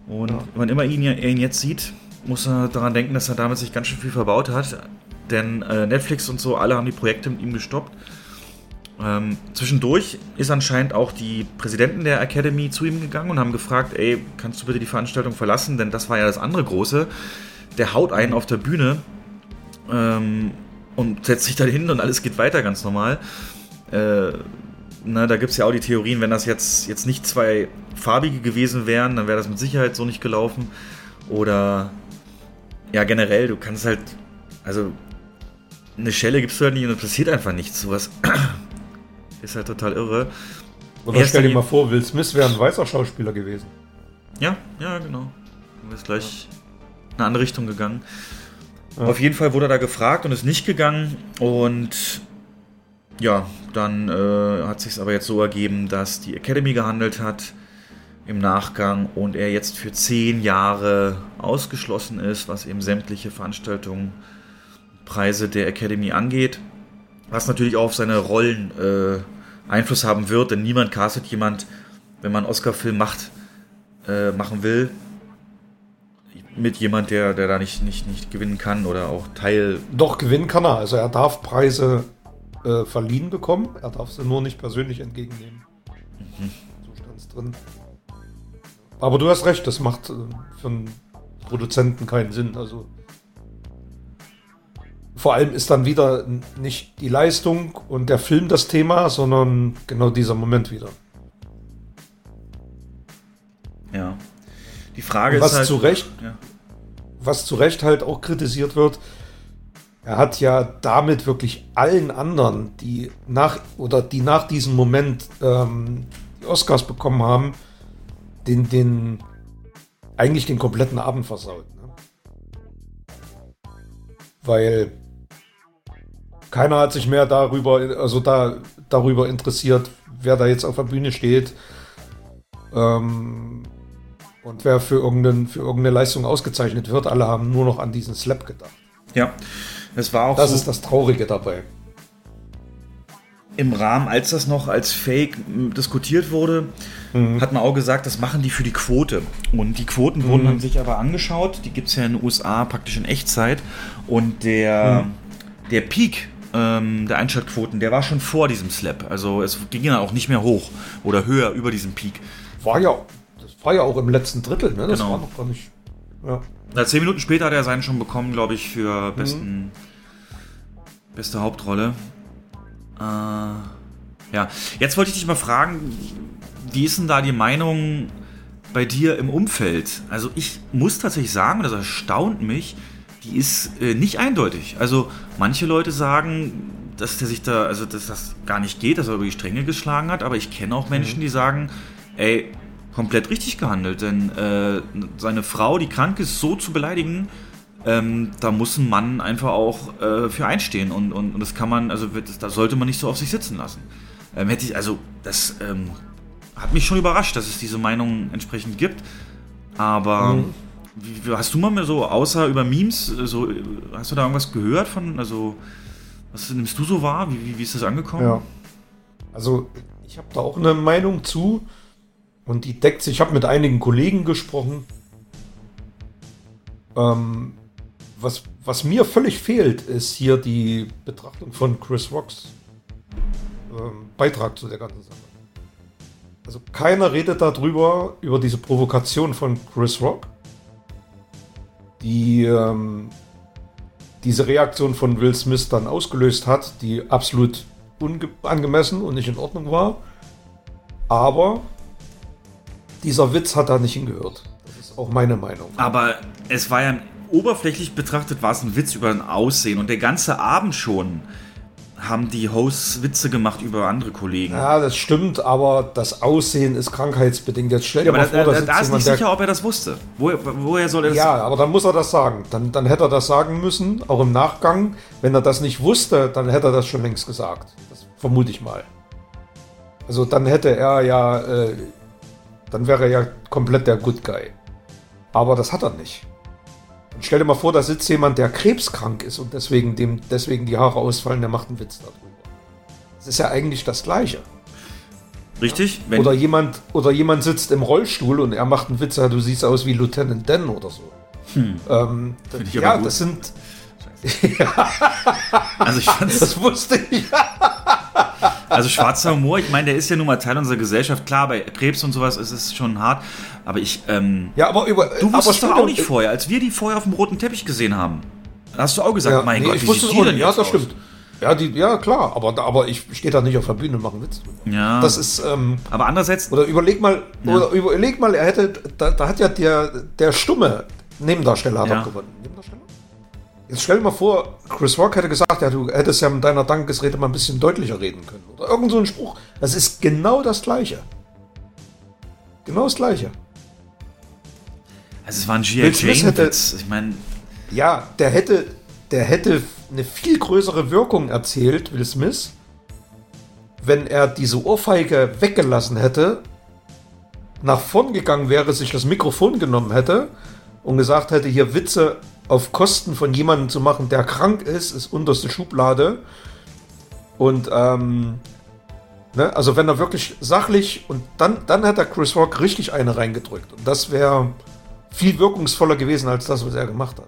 Und ja. wann immer ihn, er ihn jetzt sieht, muss er daran denken, dass er damit sich ganz schön viel verbaut hat. Denn äh, Netflix und so, alle haben die Projekte mit ihm gestoppt. Ähm, zwischendurch ist anscheinend auch die Präsidenten der Academy zu ihm gegangen und haben gefragt, ey, kannst du bitte die Veranstaltung verlassen? Denn das war ja das andere große. Der haut einen auf der Bühne ähm, und setzt sich dann hin und alles geht weiter ganz normal. Äh, na, da gibt es ja auch die Theorien, wenn das jetzt, jetzt nicht zwei farbige gewesen wären, dann wäre das mit Sicherheit so nicht gelaufen. Oder ja, generell, du kannst halt, also eine Schelle gibst du halt nicht und es passiert einfach nichts. Sowas ist halt total irre. Oder stell dir mal vor, Will Smith wäre ein weißer Schauspieler gewesen. Ja, ja, genau. Du ist gleich in eine andere Richtung gegangen. Ja. Auf jeden Fall wurde er da gefragt und ist nicht gegangen. Und ja, dann äh, hat sich es aber jetzt so ergeben, dass die Academy gehandelt hat im Nachgang und er jetzt für zehn Jahre ausgeschlossen ist, was eben sämtliche Veranstaltungen, Preise der Academy angeht. Was natürlich auch auf seine Rollen äh, Einfluss haben wird, denn niemand castet jemand, wenn man einen Oscar-Film macht, äh, machen will, mit jemand, der, der da nicht, nicht, nicht gewinnen kann oder auch Teil. Doch, gewinnen kann er. Also er darf Preise äh, verliehen bekommen, er darf sie nur nicht persönlich entgegennehmen. Mhm. So stand es drin. Aber du hast recht, das macht äh, für einen Produzenten keinen Sinn. Also vor allem ist dann wieder nicht die Leistung und der Film das Thema, sondern genau dieser Moment wieder. Ja. Die Frage was ist halt, zu Recht, ja. was zu Recht halt auch kritisiert wird, er hat ja damit wirklich allen anderen, die nach oder die nach diesem Moment ähm, die Oscars bekommen haben, den, den eigentlich den kompletten Abend versaut. Ne? Weil keiner hat sich mehr darüber, also da, darüber interessiert, wer da jetzt auf der Bühne steht ähm, und wer für, irgendein, für irgendeine Leistung ausgezeichnet wird. Alle haben nur noch an diesen Slap gedacht. Ja, es war auch. Das so ist das Traurige dabei. Im Rahmen, als das noch als Fake diskutiert wurde, mhm. hat man auch gesagt, das machen die für die Quote. Und die Quoten mhm. wurden dann sich aber angeschaut. Die gibt es ja in den USA praktisch in Echtzeit. Und der, mhm. der Peak ähm, der Einschaltquoten, der war schon vor diesem Slap. Also es ging ja auch nicht mehr hoch oder höher über diesem Peak. War ja, das war ja auch im letzten Drittel, ne? Das genau. war noch gar nicht. Ja. Na, zehn Minuten später hat er seinen schon bekommen, glaube ich, für besten, mhm. beste Hauptrolle. Äh, ja, jetzt wollte ich dich mal fragen, wie ist denn da die Meinung bei dir im Umfeld? Also ich muss tatsächlich sagen, das erstaunt mich, die ist äh, nicht eindeutig. Also manche Leute sagen, dass der sich da, also dass das gar nicht geht, dass er über die Stränge geschlagen hat, aber ich kenne auch Menschen, mhm. die sagen, ey, komplett richtig gehandelt, denn äh, seine Frau, die krank ist, so zu beleidigen, ähm, da muss ein Mann einfach auch äh, für einstehen und, und, und, das kann man, also das, das sollte man nicht so auf sich sitzen lassen. Ähm, hätte ich, also das ähm, hat mich schon überrascht, dass es diese Meinung entsprechend gibt, aber mhm. Wie, hast du mal so, außer über Memes, so, hast du da irgendwas gehört von, also, was nimmst du so wahr? Wie, wie, wie ist das angekommen? Ja. Also, ich habe da auch eine Meinung zu und die deckt sich, ich habe mit einigen Kollegen gesprochen. Ähm, was, was mir völlig fehlt, ist hier die Betrachtung von Chris Rocks ähm, Beitrag zu der ganzen Sache. Also keiner redet darüber, über diese Provokation von Chris Rock die ähm, diese Reaktion von Will Smith dann ausgelöst hat, die absolut angemessen und nicht in Ordnung war. Aber dieser Witz hat da nicht hingehört. Das ist auch meine Meinung. Aber es war ja oberflächlich betrachtet, war es ein Witz über ein Aussehen und der ganze Abend schon haben die Hosts Witze gemacht über andere Kollegen. Ja, das stimmt, aber das Aussehen ist krankheitsbedingt. Jetzt stell dir ja, mal vor, da, da, da ist nicht sicher, ob er das wusste. Woher, woher soll er das Ja, aber dann muss er das sagen. Dann, dann hätte er das sagen müssen, auch im Nachgang. Wenn er das nicht wusste, dann hätte er das schon längst gesagt. Das vermute ich mal. Also dann hätte er ja, äh, dann wäre er ja komplett der Good Guy. Aber das hat er nicht. Und stell dir mal vor, da sitzt jemand, der krebskrank ist und deswegen, dem, deswegen die Haare ausfallen, der macht einen Witz darüber. Das ist ja eigentlich das Gleiche. Richtig? Wenn, Oder jemand, oder jemand sitzt im Rollstuhl und er macht einen Witz, ja, du siehst aus wie Lieutenant Dan oder so. Ähm, Find ich aber ja, das sind. also ich fand's, Das wusste ich. Also schwarzer Humor, ich meine, der ist ja nun mal Teil unserer Gesellschaft. Klar, bei Krebs und sowas ist es schon hart. Aber ich, ähm, Ja, aber über. du wusstest doch auch nicht vorher, als wir die vorher auf dem roten Teppich gesehen haben. Da hast du auch gesagt, Ja, mein nee, Gott, ich wusste es auch nicht. Ja, das aus? stimmt. Ja, die, ja klar, aber, aber ich stehe da nicht auf der Bühne und mache einen Witz. Ja, Das ist, ähm, aber andererseits, oder überleg mal, oder überleg mal, er hätte, da, da hat ja der, der stumme Nebendarsteller hat Ja. gewonnen. Nebendarsteller? Jetzt stell dir mal vor, Chris Rock hätte gesagt, ja, du hättest ja mit deiner Dankesrede mal ein bisschen deutlicher reden können. Oder irgend so ein Spruch. Das ist genau das Gleiche. Genau das Gleiche. also es war ein G.I. Will Smith Jane hätte- Witz. Ich meine, Ja, der hätte, der hätte eine viel größere Wirkung erzielt, Will Smith, wenn er diese Ohrfeige weggelassen hätte, nach vorn gegangen wäre, sich das Mikrofon genommen hätte und gesagt hätte, hier Witze auf Kosten von jemandem zu machen, der krank ist, ist unterste Schublade. Und ähm, ne, also wenn er wirklich sachlich und dann, dann hat er Chris Rock richtig eine reingedrückt. Und das wäre viel wirkungsvoller gewesen als das, was er gemacht hat.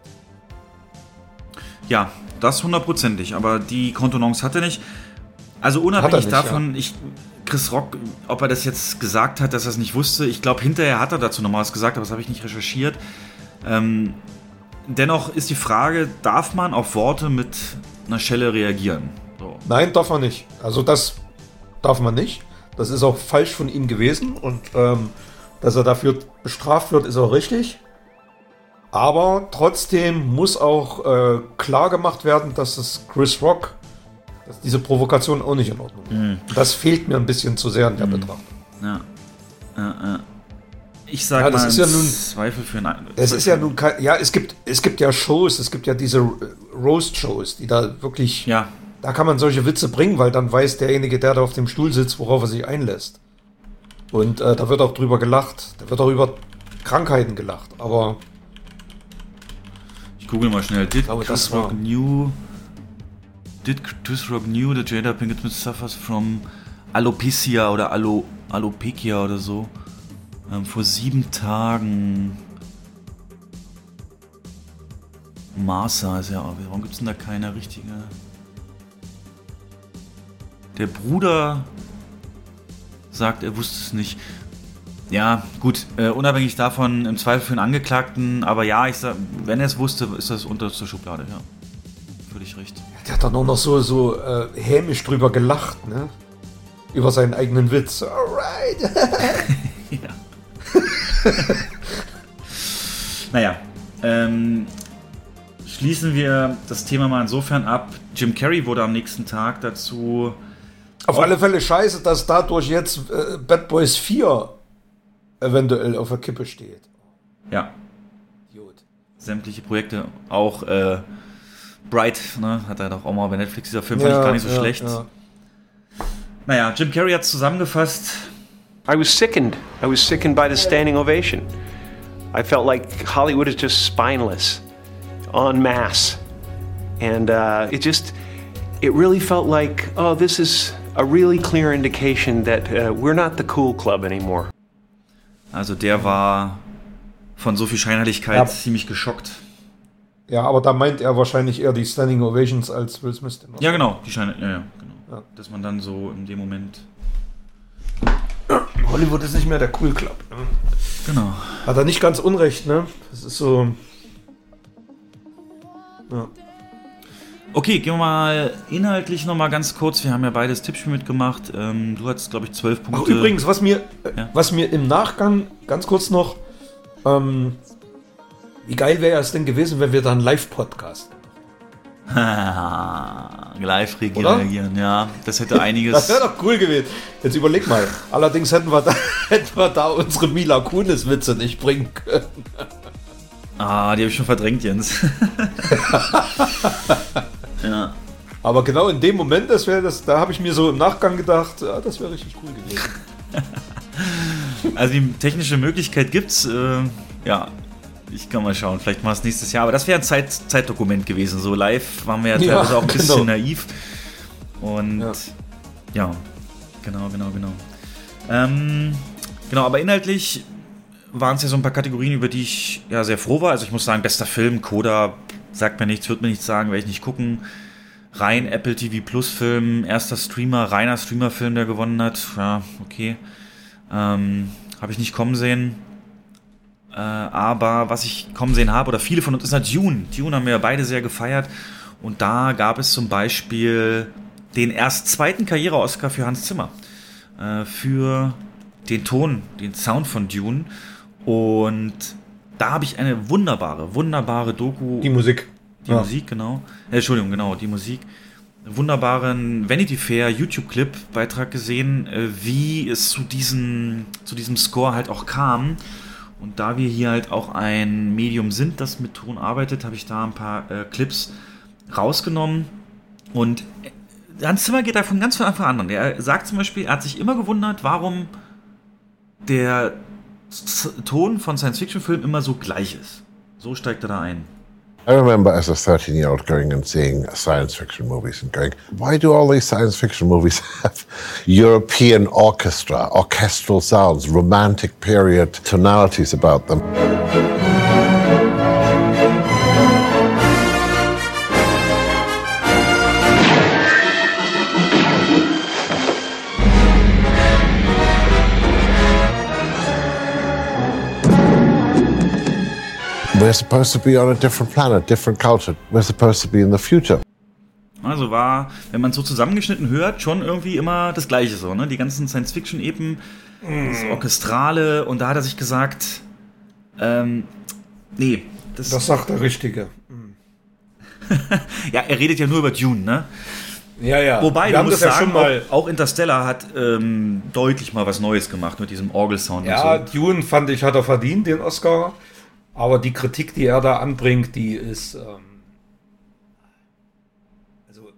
Ja, das hundertprozentig, aber die Kontenance hat er nicht. Also unabhängig nicht, davon, ich, Chris Rock, ob er das jetzt gesagt hat, dass er es nicht wusste, ich glaube, hinterher hat er dazu nochmal was gesagt, aber das habe ich nicht recherchiert. Ähm, dennoch ist die Frage, darf man auf Worte mit einer Schelle reagieren? So. Nein, darf man nicht. Also das darf man nicht. Das ist auch falsch von ihm gewesen und ähm, dass er dafür bestraft wird, ist auch richtig. Aber trotzdem muss auch äh, klar gemacht werden, dass es Chris Rock, dass diese Provokation auch nicht in Ordnung ist. Das fehlt mir ein bisschen zu sehr in der Betrachtung. Ja. Ja, ja. Ich sage Ja, das mal, ist ja nun- Zweifel für einen. Es ist ja nun kein, ja, es gibt, es gibt ja Shows, es gibt ja diese Roast-Shows, die da wirklich Ja, Da kann man solche Witze bringen, weil dann weiß derjenige, der da auf dem Stuhl sitzt, worauf er sich einlässt. Und äh, da wird auch drüber gelacht. Da wird auch über Krankheiten gelacht. Aber ich google mal schnell. Did glaube, Chris Rock knew... Did Chris Rock knew that Jada Pinkett Smith suffers from Alopecia oder Alo, Alopecia oder so? Ähm, vor sieben Tagen... Martha ist ja auch... Warum gibt es denn da keine richtige... Der Bruder sagt, er wusste es nicht. Ja, gut, äh, unabhängig davon, im Zweifel für den Angeklagten, aber ja, ich sag, wenn er es wusste, ist das unterste Schublade, ja. Völlig recht. der hat dann auch noch so, so äh, hämisch drüber gelacht, ne? Über seinen eigenen Witz. Alright. Ja. naja, ähm, schließen wir das Thema mal insofern ab. Jim Carrey wurde am nächsten Tag dazu. Auf alle Fälle scheiße, dass dadurch jetzt äh, Bad Boys 4 eventuell auf der Kippe steht. Ja, Idiot. sämtliche Projekte, auch äh, Bright, ne, hat er doch auch mal bei Netflix, dieser Film fand ich gar nicht so ja, schlecht. ja. Naja, Jim Carrey hat zusammengefasst, I was sickened. I was sickened by the standing ovation. I felt like Hollywood is just spineless, en masse. And uh, it just, it really felt like, oh, this is a really clear indication that uh, we're not the cool club anymore. also der war von so viel Scheinheiligkeit Ja. ziemlich geschockt. Ja, aber da meint er wahrscheinlich eher die Standing Ovations als Will Smith. Ja, genau, die Scheine, ja, ja, genau. Ja. Dass man dann so in dem Moment. Hollywood ist nicht mehr der Cool Club. Ne? Genau. Hat er nicht ganz unrecht, ne? Das ist so. Ja. Okay, gehen wir mal inhaltlich nochmal ganz kurz. Wir haben ja beides Tippspiel mitgemacht. Ähm, du hattest, glaube ich, zwölf Punkte. Ach, übrigens, was mir, Ja. was mir im Nachgang ganz kurz noch. Ähm, wie geil wäre es denn gewesen, wenn wir da einen Live-Podcast Live reagieren, Oder? ja. Das hätte Das einiges. wäre doch cool gewesen. Jetzt überleg mal. Allerdings hätten wir da, hätten wir da unsere Mila Kunis-Witze nicht bringen können. ah, die habe ich schon verdrängt, Jens. ja. Aber genau in dem Moment, das wäre das, da habe ich mir so im Nachgang gedacht, ja, das wäre richtig cool gewesen. Also die technische Möglichkeit gibt's. Äh, ja. Ich kann mal schauen, vielleicht mal es nächstes Jahr. Aber das wäre ein Zeit, Zeitdokument gewesen. So live waren wir ja Ja, teilweise auch ein bisschen genau. naiv. Und Ja. ja. genau, genau, genau. Ähm, genau, aber inhaltlich waren es ja so ein paar Kategorien, über die ich ja sehr froh war. Also ich muss sagen, bester Film, Coda sagt mir nichts, wird mir nichts sagen, werde ich nicht gucken. Rein Apple TV Plus Film, erster Streamer, reiner Streamer-Film, der gewonnen hat. Ja, okay. Ähm, habe ich nicht kommen sehen. Äh, aber was ich kommen sehen habe, oder viele von uns, ist halt Dune. Dune haben wir ja beide sehr gefeiert. Und da gab es zum Beispiel den erst zweiten Karriere-Oscar für Hans Zimmer. Äh, für den Ton, den Sound von Dune. Und da habe ich eine wunderbare, wunderbare Doku. Die Musik. Die Musik, genau. Äh, Entschuldigung, genau, die Musik. Einen wunderbaren Vanity Fair YouTube-Clip-Beitrag gesehen, äh, wie es zu diesem, zu diesem Score halt auch kam. Und da wir hier halt auch ein Medium sind, das mit Ton arbeitet, habe ich da ein paar äh, Clips rausgenommen. Und äh, Hans Zimmer geht davon ganz von Anfang an. Er sagt zum Beispiel, er hat sich immer gewundert, warum der Ton von Science-Fiction-Filmen immer so gleich ist. So steigt er da ein. I remember as a 13 year old going and seeing science fiction movies and going, why do all these science fiction movies have European orchestra, orchestral sounds, romantic period tonalities about them? We're supposed to be on a different planet, different culture. We're supposed to be in the future. Also war, wenn man so zusammengeschnitten hört, schon irgendwie immer das Gleiche so, ne? Die ganzen Science-Fiction-Epen, das Orchestrale und da hat er sich gesagt, ähm, nee, das, Das sagt der Richtige. ja, er redet ja nur über Dune, ne? Ja, ja. Wobei, wir du haben musst das ja sagen, schon mal. auch, auch Interstellar hat ähm, deutlich mal was Neues gemacht mit diesem Orgelsound Ja, und so. Dune fand ich, hat er verdient, den Oscar. Aber die Kritik, die er da anbringt, die ist. Ähm, also,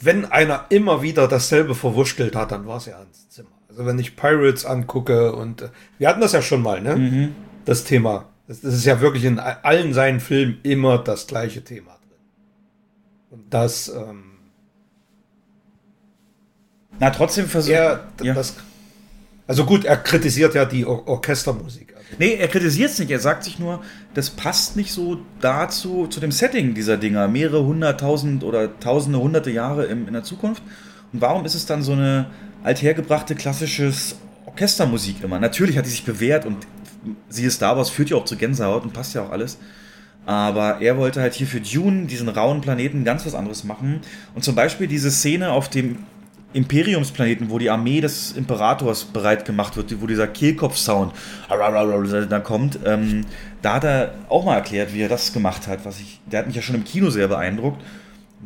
wenn einer immer wieder dasselbe verwurschtelt hat, dann war es ja Hans Zimmer. Also, wenn ich Pirates angucke und. Äh, wir hatten das ja schon mal, ne? Mhm. Das Thema. Das, das ist ja wirklich in allen seinen Filmen immer das gleiche Thema drin. Und das. Ähm, Na, trotzdem versucht er, ja. das. Also gut, er kritisiert ja die Or Orchestermusik. Nee, er kritisiert es nicht. Er sagt sich nur, das passt nicht so dazu, zu dem Setting dieser Dinger. Mehrere hunderttausend oder tausende, hunderte Jahre im, in der Zukunft. Und warum ist es dann so eine althergebrachte klassisches Orchestermusik immer? Natürlich hat die sich bewährt und siehe Star Wars führt ja auch zu Gänsehaut und passt ja auch alles. Aber er wollte halt hier für Dune, diesen rauen Planeten, ganz was anderes machen. Und zum Beispiel diese Szene auf dem Imperiumsplaneten, wo die Armee des Imperators bereit gemacht wird, wo dieser Kehlkopf-Sound da kommt, ähm, da hat er auch mal erklärt, wie er das gemacht hat. Was ich, der hat mich ja schon im Kino sehr beeindruckt.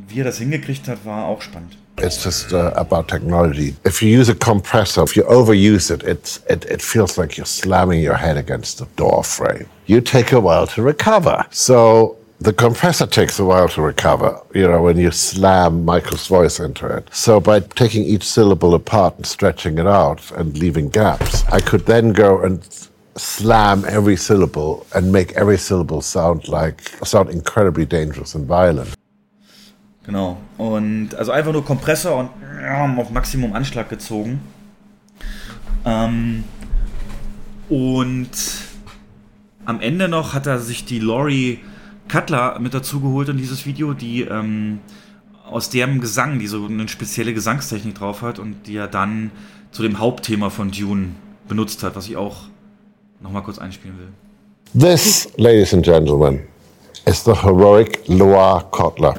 Wie er das hingekriegt hat, war auch spannend. It's just uh, about technology. If you use a compressor, if you overuse it, it's, it, it feels like you're slamming your head against the door frame. You take a while to recover. So the compressor takes a while to recover, you know, when you slam Michael's voice into it. So by taking each syllable apart and stretching it out and leaving gaps, I could then go and slam every syllable and make every syllable sound like sound incredibly dangerous and violent. Genau. Und also einfach nur Kompressor und auf Maximum Anschlag gezogen. Ähm, und am Ende noch hat er sich die Laurie Cutler mit dazu geholt in dieses Video, die ähm, aus deren Gesang, die so eine spezielle Gesangstechnik drauf hat und die er dann zu dem Hauptthema von Dune benutzt hat, was ich auch nochmal kurz einspielen will. This, ladies and gentlemen, is the heroic Loire Kotler.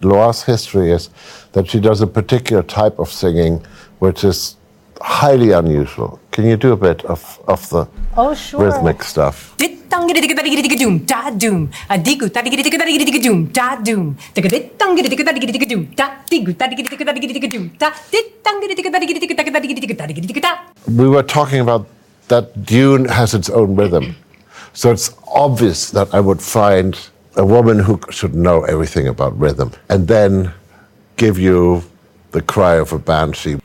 Loire's history is that she does a particular type of singing which is highly unusual. Can you do a bit of, of the Oh, sure. rhythmic stuff? Da doom, a digu, da doom, da doom, doom, da digu, doom, da da We were talking about that Dune has its own rhythm. So it's obvious that I would find a woman who should know everything about rhythm and then give you the cry of a banshee.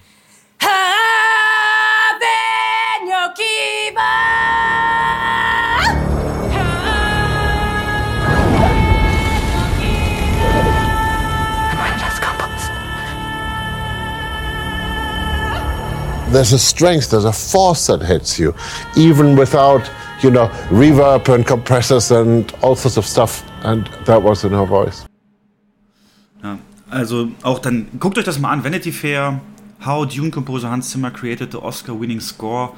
There's a strength, there's a force that hits you, even without, you know, reverb and compressors and all sorts of stuff. And that was in her voice. Ja, also auch dann, guckt euch das mal an, Vanity Fair, How Dune Composer Hans Zimmer created the Oscar-winning score.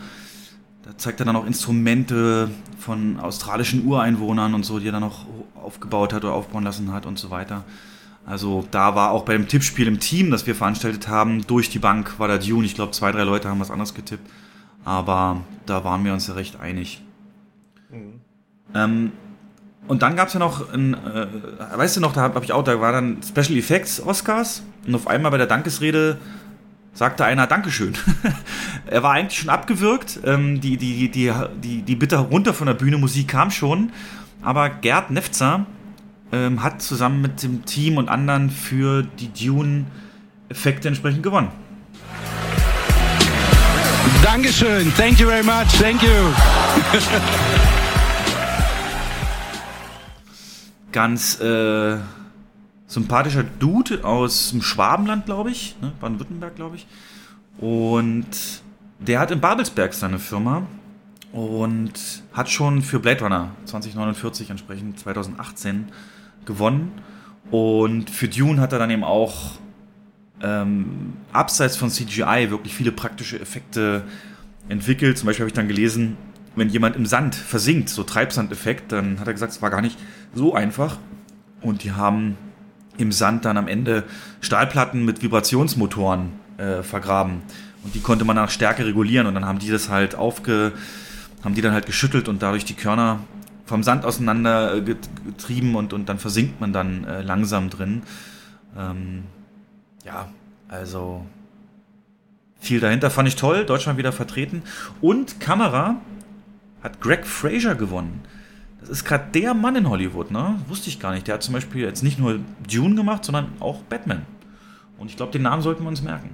Da zeigt er dann auch Instrumente von australischen Ureinwohnern und so, die er dann noch aufgebaut hat oder aufbauen lassen hat und so weiter. Also da war auch bei dem Tippspiel im Team, das wir veranstaltet haben, durch die Bank war der Dune. Ich glaube, zwei, drei Leute haben was anderes getippt. Aber da waren wir uns ja recht einig. Ähm, und dann gab es ja noch, ein, äh, weißt du noch, da habe ich auch, da war dann Special Effects Oscars und auf einmal bei der Dankesrede sagte einer Dankeschön. er war eigentlich schon abgewürgt, ähm, die, die, die, die, die Bitte runter von der Bühne, Musik kam schon, aber Gerd Nefzer ähm, hat zusammen mit dem Team und anderen für die Dune-Effekte entsprechend gewonnen. Dankeschön. Thank you very much. Thank you. Ganz äh, sympathischer Dude aus dem Schwabenland, glaube ich, ne? Baden-Württemberg, glaube ich. Und der hat in Babelsberg seine Firma und hat schon für Blade Runner 2049 entsprechend 2018 gewonnen. Und für Dune hat er dann eben auch ähm, abseits von CGI wirklich viele praktische Effekte entwickelt. Zum Beispiel habe ich dann gelesen, wenn jemand im Sand versinkt, so Treibsandeffekt, dann hat er gesagt, es war gar nicht so einfach. Und die haben im Sand dann am Ende Stahlplatten mit Vibrationsmotoren äh, vergraben. Und die konnte man nach Stärke regulieren und dann haben die das halt aufge, haben die dann halt geschüttelt und dadurch die Körner vom Sand auseinander äh, und, und dann versinkt man dann äh, langsam drin. Ähm, ja, also viel dahinter fand ich toll. Deutschland wieder vertreten. Und Kamera hat Greg Fraser gewonnen. Das ist gerade der Mann in Hollywood, ne? Wusste ich gar nicht. Der hat zum Beispiel jetzt nicht nur Dune gemacht, sondern auch Batman. Und ich glaube, den Namen sollten wir uns merken.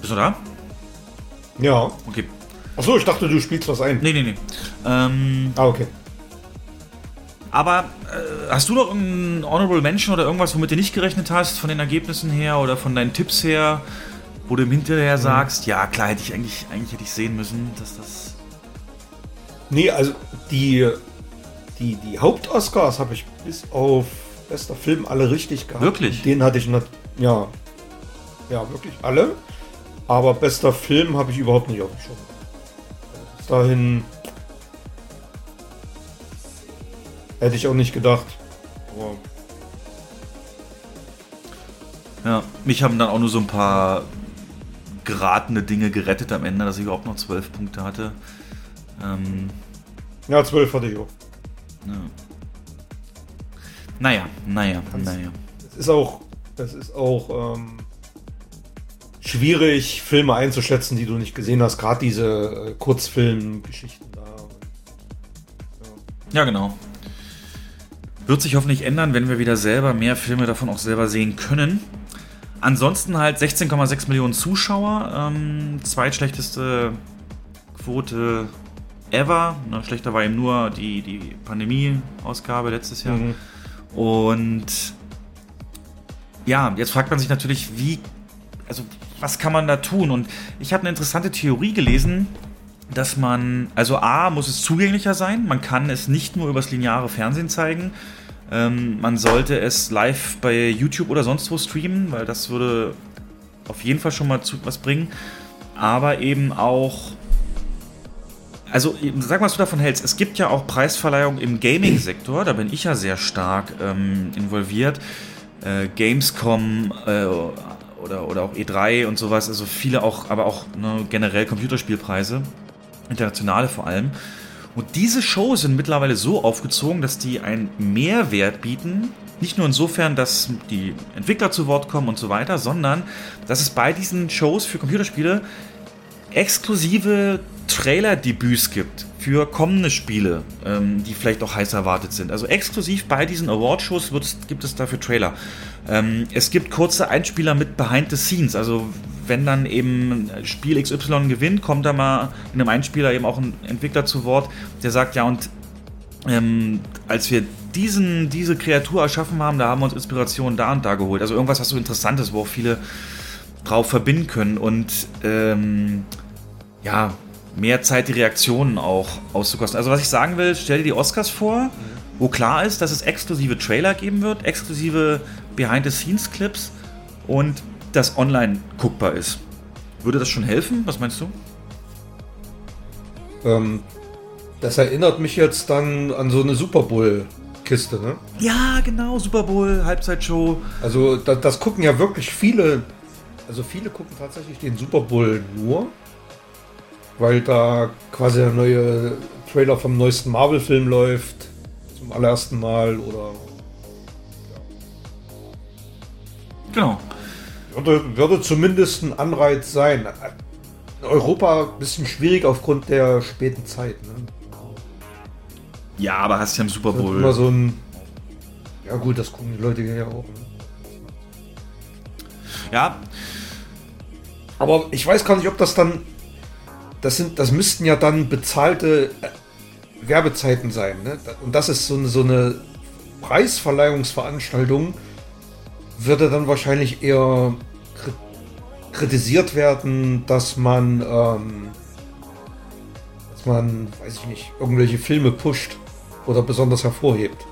Bist du da? Ja. Okay. Achso, ich dachte, du spielst was ein. Nee, nee, nee. Ähm, Ah, okay. aber äh, hast du noch einen Honorable Mention oder irgendwas, womit du nicht gerechnet hast, von den Ergebnissen her oder von deinen Tipps her, wo du im Hinterher sagst, ja klar, hätte ich eigentlich, eigentlich hätte ich sehen müssen, dass das. Nee, also die, die, die Haupt-Oscars habe ich bis auf bester Film alle richtig gehabt. Wirklich? Den hatte ich nicht. Ja. Ja, wirklich alle. Aber bester Film habe ich überhaupt nicht auf dem Schirm. Bis dahin hätte ich auch nicht gedacht. Aber Ja, mich haben dann auch nur so ein paar geratene Dinge gerettet am Ende, dass ich überhaupt noch zwölf Punkte hatte. Ähm, ja, 12 hatte ich auch. ja. Naja, naja, naja. Es ist auch, es ist auch ähm, schwierig, Filme einzuschätzen, die du nicht gesehen hast. Gerade diese äh, Kurzfilmgeschichten da. Ja, genau. Wird sich hoffentlich ändern, wenn wir wieder selber mehr Filme davon auch selber sehen können. Ansonsten halt 16,6 Millionen Zuschauer, ähm, zweitschlechteste Quote ever. Ne, schlechter war eben nur die, die Pandemie-Ausgabe letztes Jahr. Mhm. Und ja, jetzt fragt man sich natürlich, wie, also was kann man da tun? Und ich habe eine interessante Theorie gelesen, dass man, also A, muss es zugänglicher sein. Man kann es nicht nur übers lineare Fernsehen zeigen. Ähm, man sollte es live bei YouTube oder sonst wo streamen, weil das würde auf jeden Fall schon mal zu, was bringen. Aber eben auch, also sag mal, was du davon hältst. Es gibt ja auch Preisverleihungen im Gaming-Sektor, da bin ich ja sehr stark ähm, involviert. Äh, Gamescom äh, oder, oder auch E3 und sowas, also viele auch, aber auch ne, generell Computerspielpreise, internationale vor allem. Und diese Shows sind mittlerweile so aufgezogen, dass die einen Mehrwert bieten. Nicht nur insofern, dass die Entwickler zu Wort kommen und so weiter, sondern dass es bei diesen Shows für Computerspiele exklusive Trailer-Debüts gibt für kommende Spiele, ähm, die vielleicht auch heiß erwartet sind. Also exklusiv bei diesen Award-Shows gibt es dafür Trailer. Ähm, es gibt kurze Einspieler mit Behind the Scenes. Also wenn dann eben Spiel XY gewinnt, kommt da mal in einem Einspieler eben auch ein Entwickler zu Wort, der sagt, ja und ähm, als wir diesen, diese Kreatur erschaffen haben, da haben wir uns Inspiration da und da geholt. Also irgendwas, was so interessant ist, wo auch viele drauf verbinden können und ähm, ja, mehr Zeit, die Reaktionen auch auszukosten. Also was ich sagen will, stell dir die Oscars vor, wo klar ist, dass es exklusive Trailer geben wird, exklusive Behind-the-Scenes-Clips und das online guckbar ist. Würde das schon helfen? Was meinst du? Ähm, das erinnert mich jetzt dann an so eine Super Bowl-Kiste, ne? Ja, genau, Super Bowl, Halbzeitshow. Also da, das gucken ja wirklich viele, also viele gucken tatsächlich den Super Bowl nur, weil da quasi der neue Trailer vom neuesten Marvel-Film läuft, zum allerersten Mal oder Genau. würde, würde zumindest ein Anreiz sein. In Europa ein bisschen schwierig aufgrund der späten Zeit. Ne? Ja, aber hast ja im Super Bowl. immer so ein. Ja, gut, das gucken die Leute ja auch. Ne? Ja, Aber ich weiß gar nicht, ob das dann. Das sind, das müssten ja dann bezahlte äh, Werbezeiten sein. Ne? Und das ist so eine, so eine Preisverleihungsveranstaltung, würde dann wahrscheinlich eher kri- kritisiert werden, dass man, ähm, dass man, weiß ich nicht, irgendwelche Filme pusht oder besonders hervorhebt.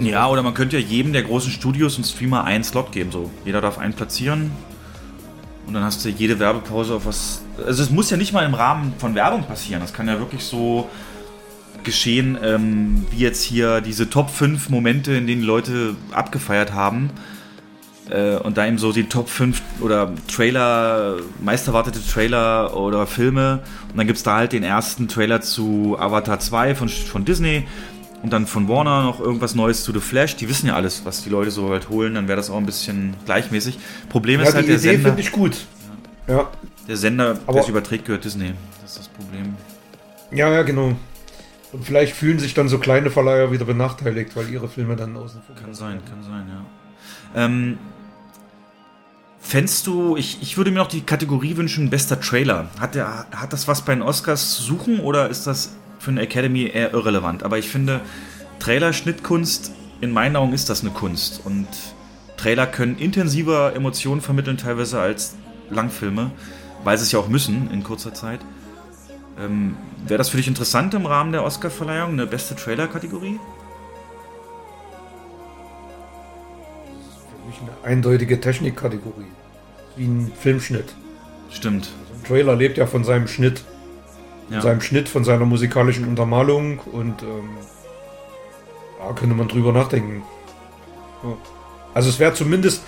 Ja, oder man könnte ja jedem der großen Studios und Streamer einen Slot geben. So, jeder darf einen platzieren. Und dann hast du jede Werbepause auf was. Also es muss ja nicht mal im Rahmen von Werbung passieren. Das kann ja wirklich so geschehen, ähm, wie jetzt hier diese Top 5 Momente, in denen Leute abgefeiert haben. Äh, und da eben so die Top 5 oder Trailer, meisterwartete Trailer oder Filme. Und dann gibt es da halt den ersten Trailer zu Avatar 2 von, von Disney. Und dann von Warner noch irgendwas Neues zu The Flash. Die wissen ja alles, was die Leute so halt holen. Dann wäre das auch ein bisschen gleichmäßig. Problem Ja, ist halt die der Idee Sender. finde ich gut. Ja, Der Sender, der es überträgt, gehört Disney. Das ist das Problem. ja, ja, genau. Und vielleicht fühlen sich dann so kleine Verleiher wieder benachteiligt, weil ihre Filme dann außen vor Kann sein, kann sein, ja. Ähm, fändst du, ich, ich würde mir noch die Kategorie wünschen, bester Trailer. Hat, der, hat das was bei den Oscars zu suchen oder ist das für eine Academy eher irrelevant? Aber ich finde, Trailer-Schnittkunst, in meinen Augen ist das eine Kunst. Und Trailer können intensiver Emotionen vermitteln, teilweise als Langfilme, weil sie es ja auch müssen in kurzer Zeit. Ähm, Wäre das für dich interessant im Rahmen der Oscar-Verleihung, eine beste Trailer-Kategorie? Für mich eine eindeutige Technikkategorie. Wie ein Filmschnitt. Stimmt. Ein Trailer lebt ja von seinem Schnitt. Ja. seinem Schnitt, von seiner musikalischen Untermalung und ähm, da könnte man drüber nachdenken. Ja. Also es wäre zumindest,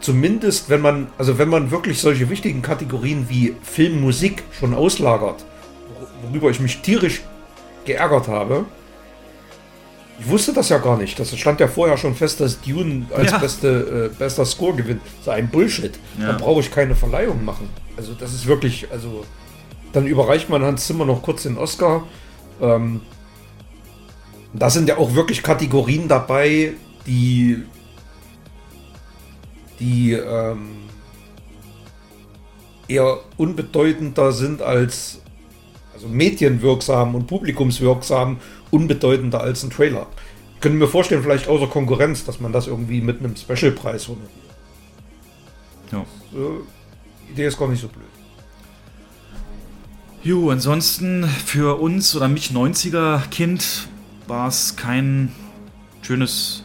zumindest, wenn man, also wenn man wirklich solche wichtigen Kategorien wie Film, Musik schon auslagert, wor- worüber ich mich tierisch geärgert habe. Ich wusste das ja gar nicht. Das stand ja vorher schon fest, dass Dune als Ja. beste, äh, bester Score gewinnt. So ein Bullshit. Ja. Da brauche ich keine Verleihung machen. Also das ist wirklich, also dann überreicht man Hans Zimmer noch kurz den Oscar. Ähm, da sind ja auch wirklich Kategorien dabei, die die ähm, eher unbedeutender sind als also medienwirksam und publikumswirksam unbedeutender als ein Trailer. Ich könnte mir vorstellen, vielleicht außer Konkurrenz, dass man das irgendwie mit einem Specialpreis honoriert. Ja. Die Idee ist gar nicht so blöd. Jo, ansonsten für uns oder mich 90er-Kind war es kein schönes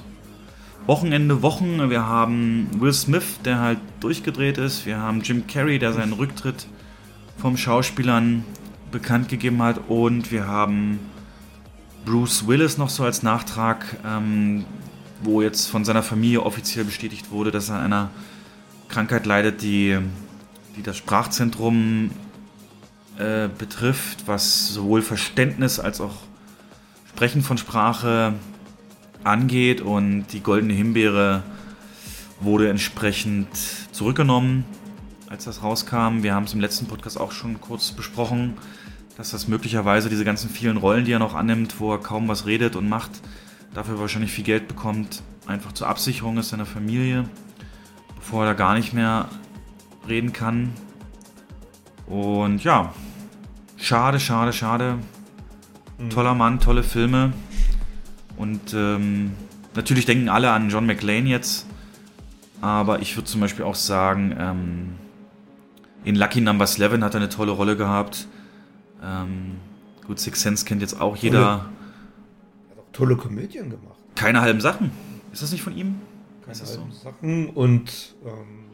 Wochenende, Wochen. Wir haben Will Smith, der halt durchgedreht ist. Wir haben Jim Carrey, der seinen Rücktritt vom Schauspielern bekannt gegeben hat. Und wir haben Bruce Willis noch so als Nachtrag, ähm, wo jetzt von seiner Familie offiziell bestätigt wurde, dass er an einer Krankheit leidet, die, die das Sprachzentrum äh, betrifft, was sowohl Verständnis als auch Sprechen von Sprache angeht. Und die goldene Himbeere wurde entsprechend zurückgenommen, als das rauskam. Wir haben es im letzten Podcast auch schon kurz besprochen, dass das möglicherweise diese ganzen vielen Rollen, die er noch annimmt, wo er kaum was redet und macht, dafür wahrscheinlich viel Geld bekommt, einfach zur Absicherung ist seiner Familie, bevor er da gar nicht mehr reden kann. Und ja, schade, schade, schade. Toller Mann, tolle Filme. Und ähm, natürlich denken alle an John McClane jetzt. Aber ich würde zum Beispiel auch sagen, ähm, in Lucky Number 11 hat er eine tolle Rolle gehabt. Ähm, gut, Six Sense kennt jetzt auch jeder. Tolle Komödien gemacht. Keine halben Sachen. Ist das nicht von ihm? Keine das so? halben Sachen und ähm,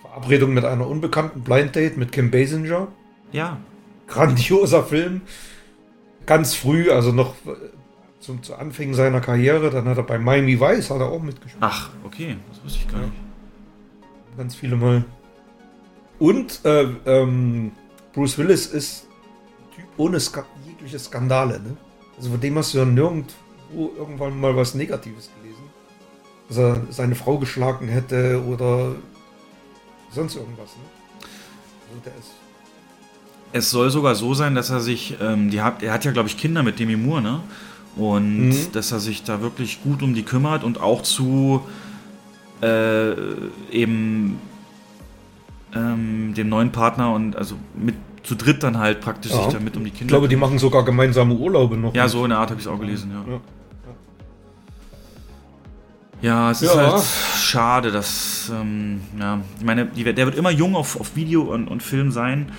Verabredung mit einer Unbekannten, Blind Date mit Kim Basinger. Ja. Grandioser Film. Ganz früh, also noch äh, zum, zu Anfängen seiner Karriere. Dann hat er bei Miami Vice hat er auch mitgespielt. Ach, okay. Das wusste ich gar Ja. nicht. Ganz viele Mal. Und äh, ähm, Bruce Willis ist Typ ohne Ska jegliche Skandale. Ne? Also von dem hast du ja nirgendwo irgendwann mal was Negatives gelesen. Dass er seine Frau geschlagen hätte oder sonst irgendwas. Ne? Es soll sogar so sein, dass er sich, ähm, die hat, er hat ja, glaube ich, Kinder mit Demi Moore, ne? Und Mhm. dass er sich da wirklich gut um die kümmert und auch zu äh, eben ähm, dem neuen Partner und also mit zu dritt dann halt praktisch Ja. sich damit um die Ich Kinder. glaube, die machen sogar gemeinsame Urlaube noch. ja, so in der Art habe ich es auch gelesen, ja. Ja. Ja, es ist Ja. halt schade, dass, ähm, ja, ich meine, der wird immer jung auf, auf Video und, und Film sein,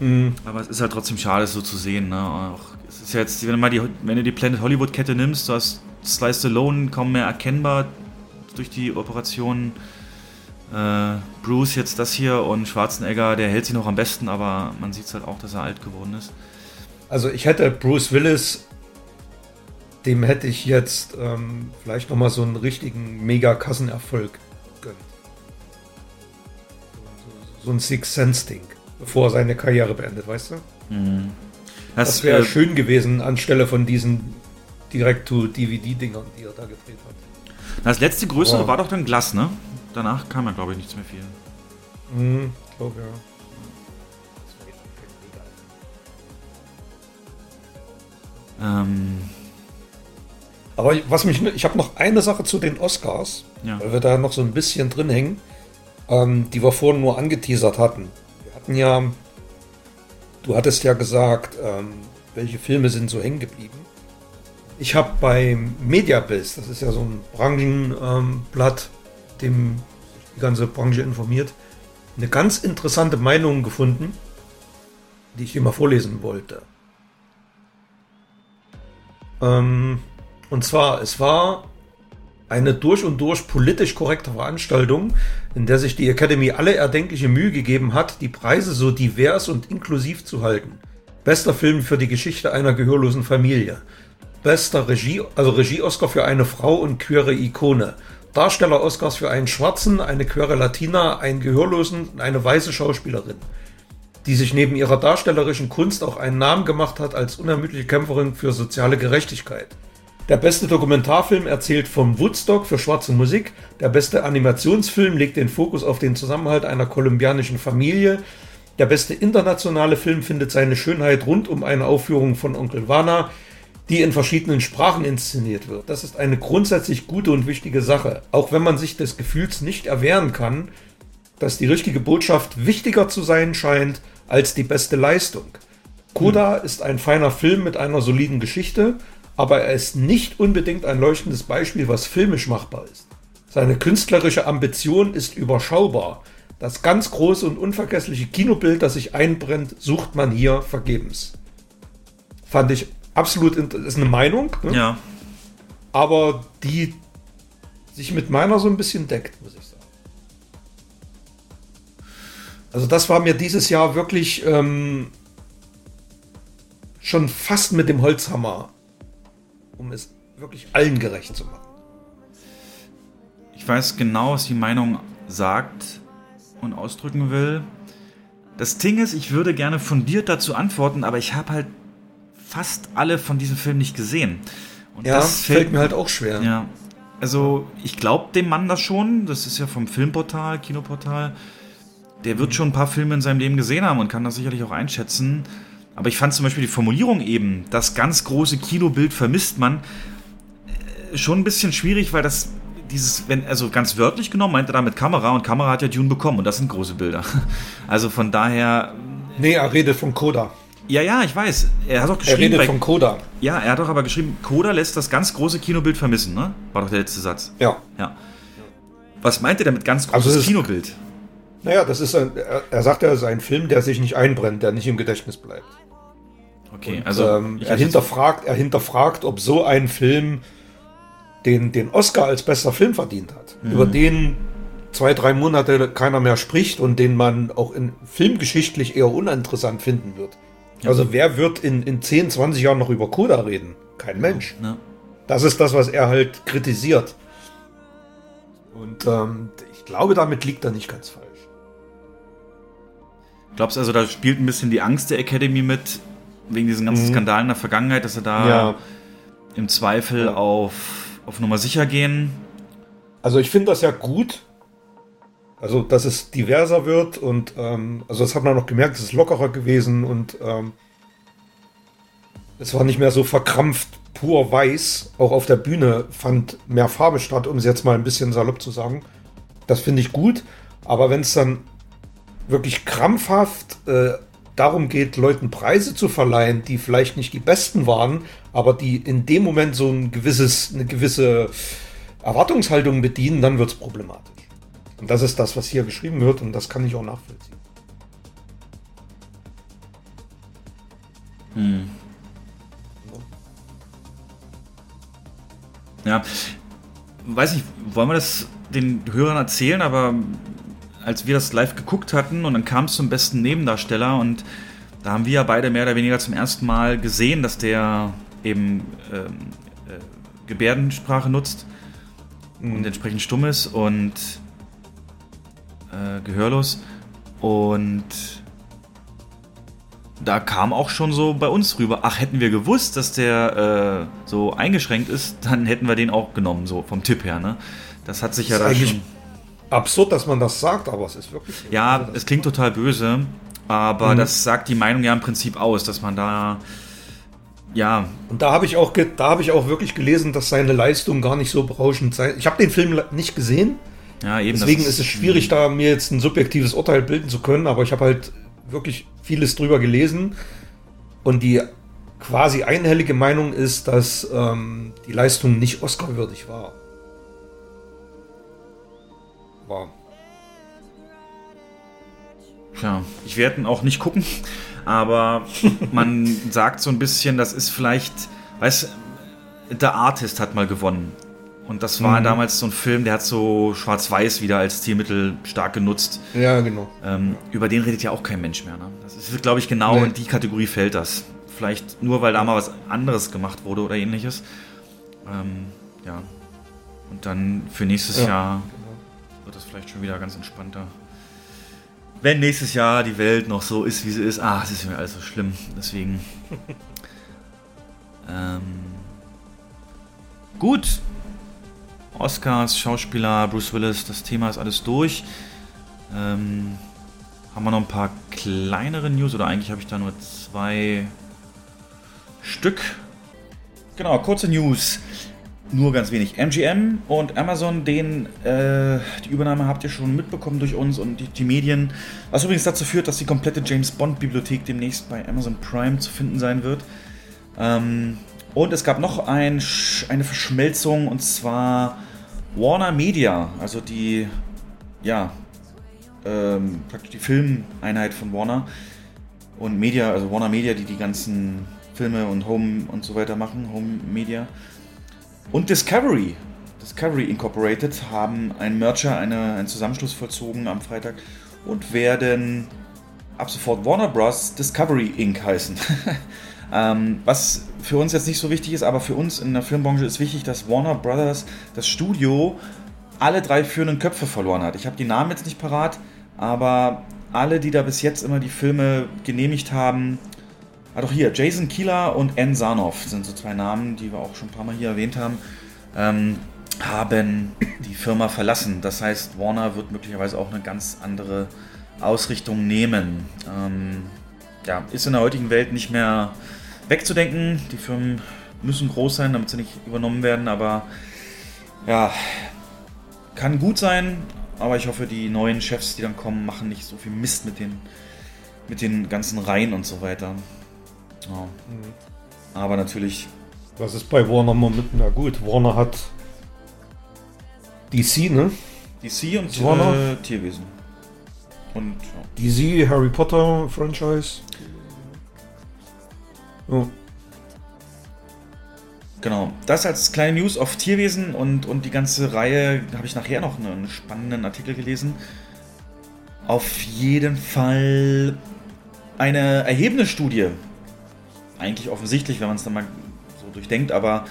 Mhm. aber es ist halt trotzdem schade, es so zu sehen. Ne? Auch, es ist jetzt, wenn du mal die, wenn du die Planet Hollywood Kette nimmst, du hast Sly Stallone kaum mehr erkennbar durch die Operation. Äh, Bruce jetzt das hier und Schwarzenegger, der hält sich noch am besten, aber man sieht halt auch, dass er alt geworden ist. Also ich hätte Bruce Willis, dem hätte ich jetzt ähm, vielleicht nochmal so einen richtigen Mega-Kassenerfolg gönnt. So, so ein Six Sense-Ding, bevor er seine Karriere beendet, weißt du? Das, wäre äh, schön gewesen anstelle von diesen Direct-to-DVD-Dingern, die er da gedreht hat. Das letzte größere Wow. war doch dann Glas, ne? Danach kam ja, glaube ich, nichts mehr viel. Mhm, glaube ja. Ähm, Aber was mich, ich habe noch eine Sache zu den Oscars, Ja. weil wir da noch so ein bisschen drin hängen, ähm, die wir vorhin nur angeteasert hatten. Hatten ja, du hattest ja gesagt, ähm, welche Filme sind so hängen geblieben. Ich habe beim Mediabiz, das ist ja so ein Branchenblatt, ähm, dem die ganze Branche informiert, eine ganz interessante Meinung gefunden, die ich dir mal vorlesen wollte. Ähm, und zwar, es war eine durch und durch politisch korrekte Veranstaltung, in der sich die Academy alle erdenkliche Mühe gegeben hat, die Preise so divers und inklusiv zu halten. Bester Film für die Geschichte einer gehörlosen Familie. Bester Regie, also Regie-Oscar für eine Frau und queere Ikone. Darsteller-Oscars für einen Schwarzen, eine queere Latina, einen Gehörlosen und eine weiße Schauspielerin die sich neben ihrer darstellerischen Kunst auch einen Namen gemacht hat als unermüdliche Kämpferin für soziale Gerechtigkeit. Der beste Dokumentarfilm erzählt vom Woodstock für schwarze Musik. Der beste Animationsfilm legt den Fokus auf den Zusammenhalt einer kolumbianischen Familie. Der beste internationale Film findet seine Schönheit rund um eine Aufführung von Onkel Vana, die in verschiedenen Sprachen inszeniert wird. Das ist eine grundsätzlich gute und wichtige Sache, auch wenn man sich des Gefühls nicht erwehren kann, dass die richtige Botschaft wichtiger zu sein scheint als die beste Leistung. Coda ist ein feiner Film mit einer soliden Geschichte, aber er ist nicht unbedingt ein leuchtendes Beispiel, was filmisch machbar ist. Seine künstlerische Ambition ist überschaubar. Das ganz große und unvergessliche Kinobild, das sich einbrennt, sucht man hier vergebens. Fand ich absolut, ist eine Meinung, ne? ja. aber die sich mit meiner so ein bisschen deckt, muss ich sagen. Also das war mir dieses Jahr wirklich ähm, schon fast mit dem Holzhammer, um es wirklich allen gerecht zu machen. Ich weiß genau, was die Meinung sagt und ausdrücken will. Das Ding ist, ich würde gerne fundiert dazu antworten, aber ich habe halt fast alle von diesem Film nicht gesehen. Und Ja, fällt mir halt auch schwer. Ja. Also, ich glaube dem Mann das schon. Das ist ja vom Filmportal, Kinoportal. Der wird schon ein paar Filme in seinem Leben gesehen haben und kann das sicherlich auch einschätzen. Aber ich fand zum Beispiel die Formulierung eben, das ganz große Kinobild vermisst man, äh, schon ein bisschen schwierig, weil das dieses, wenn, also ganz wörtlich genommen, meint er damit Kamera und Kamera hat ja Dune bekommen und das sind große Bilder. Also von daher, Nee, er redet von Coda. Ja, ja, ich weiß. Er hat auch Er geschrieben. redet bei- von Coda. ja, er hat doch aber geschrieben, Coda lässt das ganz große Kinobild vermissen, ne? War doch der letzte Satz. Ja. Ja. Was meint er damit ganz großes Also es ist- Kinobild? Naja, das ist ein, er, sagt, er ist ein Film, der sich nicht einbrennt, der nicht im Gedächtnis bleibt. Okay, Und, also ähm, er, hinterfragt, er hinterfragt, ob so ein Film den, den Oscar als bester Film verdient hat, Mhm. über den zwei, drei Monate keiner mehr spricht und den man auch in filmgeschichtlich eher uninteressant finden wird. Also wer wird in, in 10, 20 Jahren noch über Coda reden? Kein Mensch. ne? Das ist das, was er halt kritisiert. Und ähm, ich glaube, damit liegt er nicht ganz falsch. Glaubst du also, da spielt ein bisschen die Angst der Academy mit, wegen diesen ganzen Mhm. Skandalen der Vergangenheit, dass sie da Ja. im Zweifel auf, auf Nummer sicher gehen? Also ich finde das ja gut. Also, dass es diverser wird und ähm, also das hat man noch gemerkt, es ist lockerer gewesen und ähm, es war nicht mehr so verkrampft pur weiß. Auch auf der Bühne fand mehr Farbe statt, um es jetzt mal ein bisschen salopp zu sagen. Das finde ich gut. Aber wenn es dann wirklich krampfhaft äh, darum geht, Leuten Preise zu verleihen, die vielleicht nicht die besten waren, aber die in dem Moment so ein gewisses, eine gewisse Erwartungshaltung bedienen, dann wird es problematisch. Und das ist das, was hier geschrieben wird und das kann ich auch nachvollziehen. Ja, weiß nicht, wollen wir das den Hörern erzählen, aber als wir das live geguckt hatten und dann kam es zum besten Nebendarsteller und da haben wir ja beide mehr oder weniger zum ersten Mal gesehen, dass der eben ähm, äh, Gebärdensprache nutzt und entsprechend stumm ist und äh, gehörlos und da kam auch schon so bei uns rüber, ach, hätten wir gewusst, dass der äh, so eingeschränkt ist, dann hätten wir den auch genommen, so vom Tipp her, ne? Das hat sich ja ist da eigentlich schon... absurd, dass man das sagt, aber es ist wirklich. Ja, es klingt total böse, aber Mhm. das sagt die Meinung ja im Prinzip aus, dass man da... Ja, Und da habe ich auch, ge- da habe ich auch wirklich gelesen, dass seine Leistung gar nicht so berauschend sei. Ich habe den Film nicht gesehen, ja eben. deswegen das ist es schwierig, da mir jetzt ein subjektives Urteil bilden zu können. Aber ich habe halt wirklich vieles drüber gelesen und die quasi einhellige Meinung ist, dass ähm, die Leistung nicht Oscar-würdig war. War. Tja, ich werde ihn auch nicht gucken, aber man sagt so ein bisschen, das ist vielleicht, weißt The Artist hat mal gewonnen. Und das war Mhm. damals so ein Film, der hat so Schwarz-Weiß wieder als Stilmittel stark genutzt. Ja, genau. Ähm, über den redet ja auch kein Mensch mehr. Ne? Das ist, glaube ich, genau Nee. in die Kategorie fällt das. Vielleicht nur, weil da mal was anderes gemacht wurde oder ähnliches. Ähm, ja. Und dann für nächstes Ja, Jahr wird das vielleicht schon wieder ganz entspannter. Wenn nächstes Jahr die Welt noch so ist, wie sie ist, ah, es ist mir alles so schlimm. Deswegen. ähm, gut. Oscars, Schauspieler, Bruce Willis, das Thema ist alles durch. Ähm, haben wir noch ein paar kleinere News oder eigentlich habe ich da nur zwei Stück. Genau, kurze News. Nur ganz wenig. MGM und Amazon, den, äh, die Übernahme habt ihr schon mitbekommen durch uns und die, die Medien. Was übrigens dazu führt, dass die komplette James Bond-Bibliothek demnächst bei Amazon Prime zu finden sein wird. Ähm, und es gab noch ein, eine Verschmelzung und zwar Warner Media, also die, ja, ähm, praktisch die Filmeinheit von Warner und Media, also Warner Media, die die ganzen Filme und Home und so weiter machen, Home Media. Und Discovery, Discovery Incorporated haben einen Merger, eine, einen Zusammenschluss vollzogen am Freitag und werden ab sofort Warner Bros. Discovery Inc. heißen. ähm, was für uns jetzt nicht so wichtig ist, aber für uns in der Filmbranche ist wichtig, dass Warner Brothers, das Studio, alle drei führenden Köpfe verloren hat. Ich habe die Namen jetzt nicht parat, aber alle, die da bis jetzt immer die Filme genehmigt haben, ah doch hier, Jason Kieler und Ann Sarnoff sind so zwei Namen, die wir auch schon ein paar Mal hier erwähnt haben, ähm, haben die Firma verlassen. Das heißt, Warner wird möglicherweise auch eine ganz andere Ausrichtung nehmen. Ähm, ja, ist in der heutigen Welt nicht mehr wegzudenken. Die Firmen müssen groß sein, damit sie nicht übernommen werden, aber ja, kann gut sein, aber ich hoffe, die neuen Chefs, die dann kommen, machen nicht so viel Mist mit den, mit den ganzen Reihen und so weiter. Ja. Aber natürlich. Was ist bei Warner Moment? Na gut, Warner hat DC, ne? DC und Warner? äh, Tierwesen. Und ja. DC, Harry Potter Franchise. Ja. Genau. Das als kleine News auf Tierwesen und, und die ganze Reihe habe ich nachher noch einen spannenden Artikel gelesen. Auf jeden Fall eine erhebende Studie. Eigentlich offensichtlich, wenn man es dann mal so durchdenkt, aber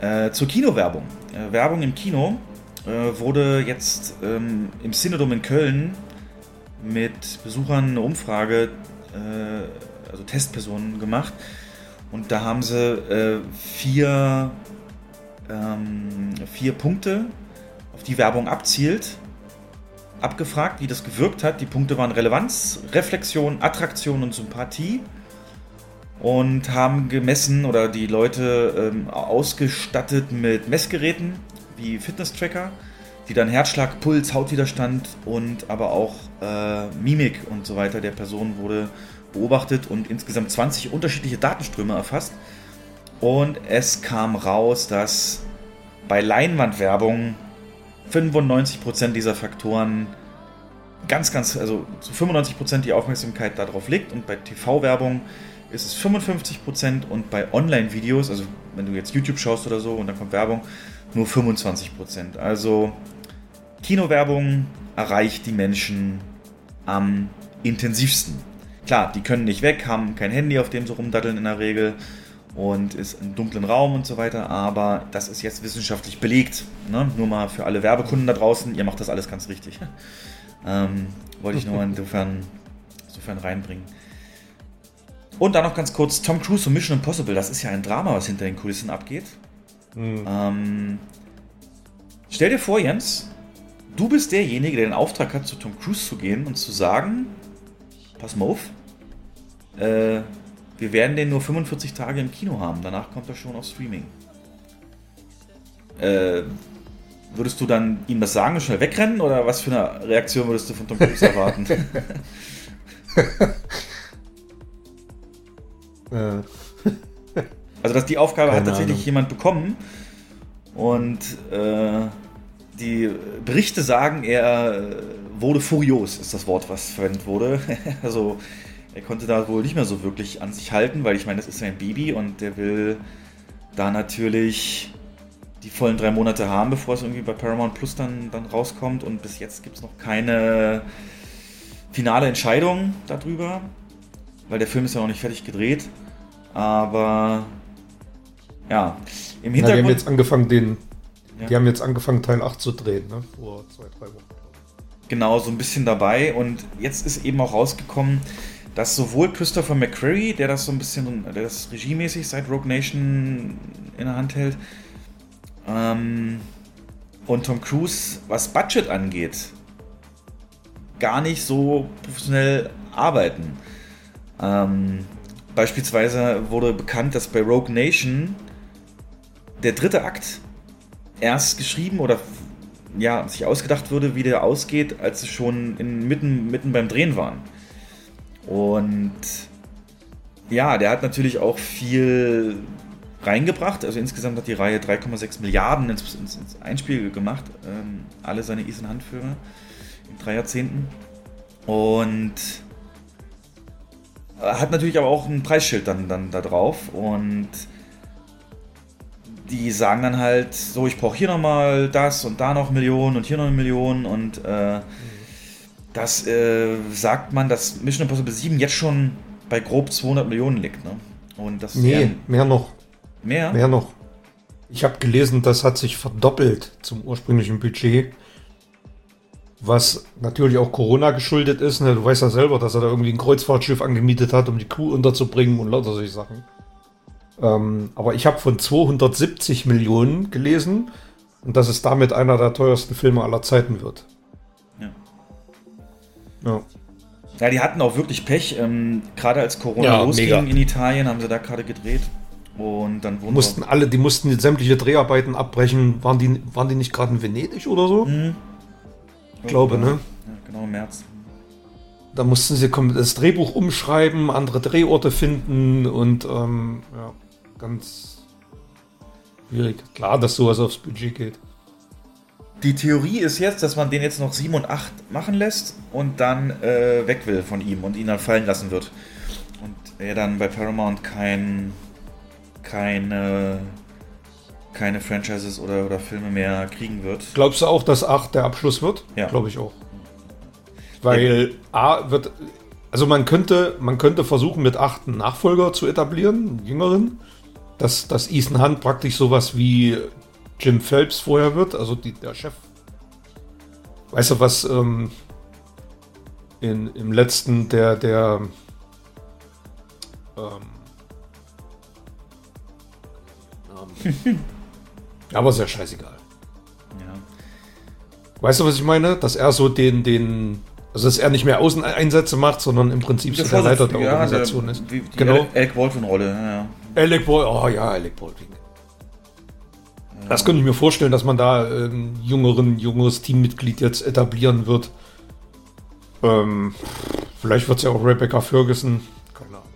äh, zur Kinowerbung. Äh, Werbung im Kino äh, wurde jetzt ähm, im Synodom in Köln mit Besuchern eine Umfrage, äh, also Testpersonen gemacht. Und da haben sie äh, vier, ähm, vier Punkte, auf die Werbung abzielt, abgefragt, wie das gewirkt hat. Die Punkte waren Relevanz, Reflexion, Attraktion und Sympathie. Und haben gemessen oder die Leute ähm, ausgestattet mit Messgeräten wie Fitness-Tracker, die dann Herzschlag, Puls, Hautwiderstand und aber auch äh, Mimik und so weiter der Person wurde beobachtet und insgesamt 20 unterschiedliche Datenströme erfasst. Und es kam raus, dass bei Leinwandwerbung 95% dieser Faktoren ganz, ganz, also zu 95% die Aufmerksamkeit darauf liegt und bei TV-Werbung ist es 55% und bei Online-Videos, also wenn du jetzt YouTube schaust oder so und dann kommt Werbung, nur 25%. Also Kinowerbung erreicht die Menschen am intensivsten. Klar, die können nicht weg, haben kein Handy, auf dem sie rumdatteln in der Regel und ist im dunklen Raum und so weiter, aber das ist jetzt wissenschaftlich belegt. Ne? Nur mal für alle Werbekunden da draußen, ihr macht das alles ganz richtig. ähm, wollte ich nur insofern, insofern reinbringen. Und dann noch ganz kurz, Tom Cruise und Mission Impossible, das ist ja ein Drama, was hinter den Kulissen abgeht. Mhm. Ähm, stell dir vor, Jens, du bist derjenige, der den Auftrag hat, zu Tom Cruise zu gehen und zu sagen, pass mal auf, äh, wir werden den nur 45 Tage im Kino haben, danach kommt er schon auf Streaming. Äh, würdest du dann ihm das sagen und schnell wegrennen oder was für eine Reaktion würdest du von Tom Cruise erwarten? Also, dass die Aufgabe hat Keine tatsächlich Ahnung. jemand bekommen und äh, die Berichte sagen, er äh, wurde furios, ist das Wort, was verwendet wurde. also, er konnte da wohl nicht mehr so wirklich an sich halten, weil ich meine, das ist sein Baby und der will da natürlich die vollen drei Monate haben, bevor es irgendwie bei Paramount Plus dann, dann rauskommt und bis jetzt gibt es noch keine finale Entscheidung darüber, weil der Film ist ja noch nicht fertig gedreht. Aber ja, im na, die Hintergrund. haben jetzt angefangen, den. Ja. Die haben jetzt angefangen, Teil 8 zu drehen, ne? Vor zwei, drei Wochen. genau so ein bisschen dabei und jetzt ist eben auch rausgekommen, dass sowohl Christopher McQuarrie, der das so ein bisschen, der das regiemäßig seit Rogue Nation in der Hand hält, ähm, und Tom Cruise, was Budget angeht, gar nicht so professionell arbeiten. Ähm, beispielsweise wurde bekannt, dass bei Rogue Nation der dritte Akt erst geschrieben oder ja, sich ausgedacht wurde, wie der ausgeht, als sie schon in, mitten, mitten beim Drehen waren. Und ja, der hat natürlich auch viel reingebracht. Also insgesamt hat die Reihe 3,6 Milliarden ins, ins, ins Einspiel gemacht. Ähm, alle seine Ethan Hunt-Filme in drei Jahrzehnten. Und hat natürlich aber auch ein Preisschild dann, dann da drauf. Und die sagen dann halt, so, ich brauche hier nochmal das und da noch Millionen und hier noch eine Million. Und äh, das äh, sagt man, dass Mission Impossible 7 jetzt schon bei grob 200 Millionen liegt. Ne? Und das Nee, mehr noch. mehr? Mehr noch. Ich habe gelesen, das hat sich verdoppelt zum ursprünglichen Budget. Was natürlich auch Corona geschuldet ist. Ne? Du weißt ja selber, dass er da irgendwie ein Kreuzfahrtschiff angemietet hat, um die Crew unterzubringen und lauter solche Sachen. Ähm, aber ich habe von 270 Millionen gelesen und dass es damit einer der teuersten Filme aller Zeiten wird. Ja. Ja. Ja, die hatten auch wirklich Pech. Ähm, gerade als Corona Ja, losging mega. in Italien, haben sie da gerade gedreht. Und dann wurden mussten alle, die mussten sämtliche Dreharbeiten abbrechen. Waren die, waren die nicht gerade in Venedig oder so? Mhm. Ich glaube, ne? Ja, genau, im März. da mussten sie das Drehbuch umschreiben, andere Drehorte finden und ähm, ja, ganz schwierig. Klar, dass sowas aufs Budget geht. Die Theorie ist jetzt, dass man den jetzt noch 7 und 8 machen lässt und dann äh, weg will von ihm und ihn dann fallen lassen wird. Und er dann bei Paramount kein, keine, keine Franchises oder, oder Filme mehr kriegen wird. Glaubst du auch, dass 8 der Abschluss wird? Ja. Glaube ich auch. Weil A wird. Also man könnte, man könnte versuchen, mit 8 einen Nachfolger zu etablieren, einen jüngeren. Dass, dass Ethan Hunt praktisch sowas wie Jim Phelps vorher wird, also die, der Chef. Weißt du, was ähm, in, im letzten der, der ähm. Aber ist ja scheißegal. Ja. Weißt du, was ich meine? Dass er so den, den, also dass er nicht mehr Außeneinsätze macht, sondern im Prinzip so der Leiter der ja, Organisation der, ist. Wie, die Genau. Alec Baldwin-Rolle, ja. Alec Baldwin, oh ja, Alec Baldwin. Das könnte ich mir vorstellen, dass man da ein jüngeren, junges Teammitglied jetzt etablieren wird. Ähm, vielleicht wird es ja auch Rebecca Ferguson. Keine Ahnung.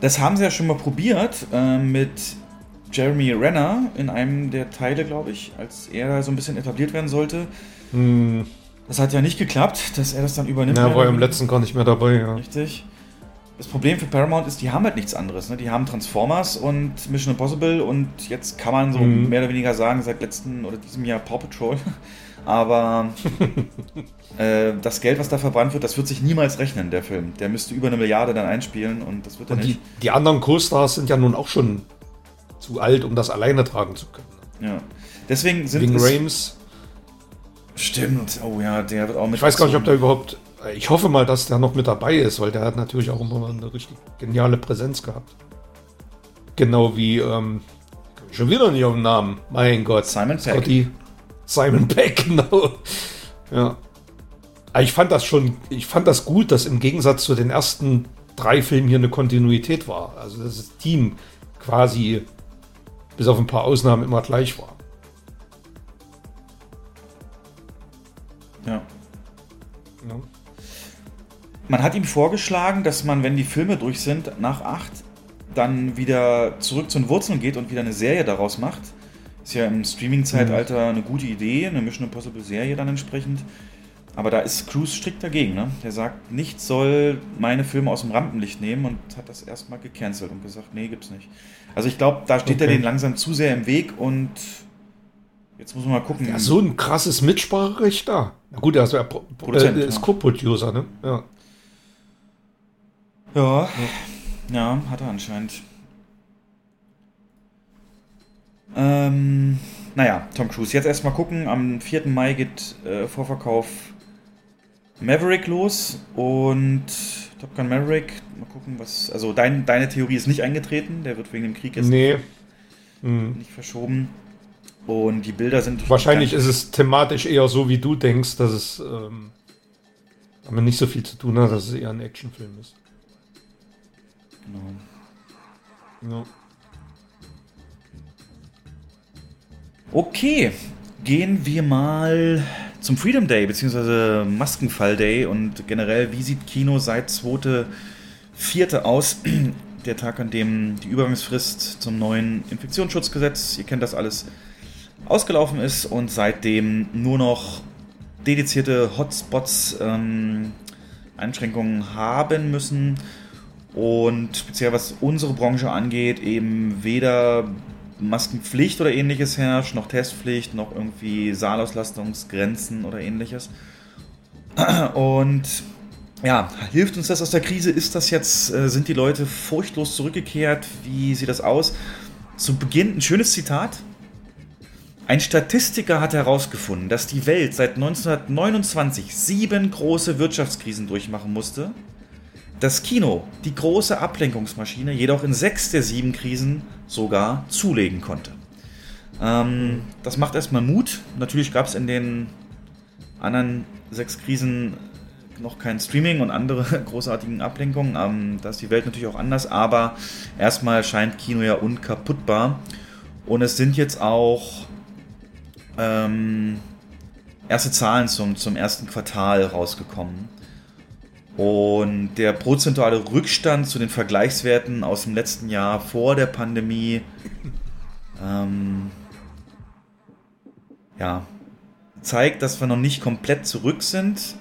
Das haben sie ja schon mal probiert äh, mit Jeremy Renner in einem der Teile, glaube ich, als er da so ein bisschen etabliert werden sollte. Hm, Das hat ja nicht geklappt, dass er das dann übernimmt. mehr war im letzten gar nicht mehr dabei, ja. Richtig. Das Problem für Paramount ist, die haben halt nichts anderes. Ne? Die haben Transformers und Mission Impossible und jetzt kann man so Mhm. mehr oder weniger sagen, seit letzten oder diesem Jahr Paw Patrol. Aber äh, das Geld, was da verbrannt wird, das wird sich niemals rechnen, der Film. Der müsste über eine Milliarde dann einspielen und das wird er Und die, nicht. die anderen Co-Stars sind ja nun auch schon zu alt, um das alleine tragen zu können. Ja. Deswegen sind Wegen es, Rames. Stimmt. Oh ja, der wird auch mit. Ich weiß gar nicht, ob der überhaupt. Ich hoffe mal, dass der noch mit dabei ist, weil der hat natürlich auch immer eine richtig geniale Präsenz gehabt. Genau wie, ähm, schon wieder nicht auf den Namen. Mein Gott. Simon Peck. Scotty. Simon Peck, genau. Ja. Aber ich fand das schon, ich fand das gut, dass im Gegensatz zu den ersten drei Filmen hier eine Kontinuität war. Also dass das Team quasi bis auf ein paar Ausnahmen immer gleich war. Ja. Ja. Man hat ihm vorgeschlagen, dass man, wenn die Filme durch sind, nach acht, dann wieder zurück zu den Wurzeln geht und wieder eine Serie daraus macht. Ist ja im Streaming-Zeitalter eine gute Idee, eine Mission Impossible-Serie dann entsprechend. Aber da ist Cruise strikt dagegen. Ne? Der sagt, nichts soll meine Filme aus dem Rampenlicht nehmen und hat das erstmal gecancelt und gesagt, nee, gibt's nicht. Also ich glaube, da steht er Okay. den langsam zu sehr im Weg und jetzt muss man mal gucken. Ja, so ein krasses Mitspracherecht da. Na gut, er ist, Pro Produzent, äh, ist ja. Co-Producer, ne? Ja. Ja, ja, hat er anscheinend. Ähm, naja, Tom Cruise. Jetzt erstmal gucken. Am 4. Mai geht äh, Vorverkauf Maverick los und Top Gun Maverick. Mal gucken, was. Also dein, deine Theorie ist nicht eingetreten. Der wird wegen dem Krieg jetzt Nee. Hm. nicht verschoben. Und die Bilder sind. Wahrscheinlich ist es thematisch eher so, wie du denkst, dass es ähm, damit nicht so viel zu tun hat, dass es eher ein Actionfilm ist. Genau. Ja. Okay, gehen wir mal zum Freedom Day bzw. Maskenfall Day und generell, wie sieht Kino seit 2.4. aus? Der Tag, an dem die Übergangsfrist zum neuen Infektionsschutzgesetz, ihr kennt das alles, ausgelaufen ist und seitdem nur noch dedizierte Hotspots ähm, Einschränkungen haben müssen. Und speziell was unsere Branche angeht, eben weder Maskenpflicht oder ähnliches herrscht, noch Testpflicht, noch irgendwie Saalauslastungsgrenzen oder ähnliches. Und ja, hilft uns das aus der Krise? Ist das jetzt, äh, sind die Leute furchtlos zurückgekehrt? Wie sieht das aus? Zu Beginn ein schönes Zitat. Ein Statistiker hat herausgefunden, dass die Welt seit 1929 sieben große Wirtschaftskrisen durchmachen musste. Das Kino, die große Ablenkungsmaschine, jedoch in sechs der sieben Krisen sogar zulegen konnte. Ähm, das macht erstmal Mut. Natürlich gab es in den anderen sechs Krisen noch kein Streaming und andere großartigen Ablenkungen. Ähm, da ist die Welt natürlich auch anders, aber erstmal scheint Kino ja unkaputtbar. Und es sind jetzt auch ähm, erste Zahlen zum, zum ersten Quartal rausgekommen. Und der prozentuale Rückstand zu den Vergleichswerten aus dem letzten Jahr vor der Pandemie, ähm, ja, zeigt, dass wir noch nicht komplett zurück sind.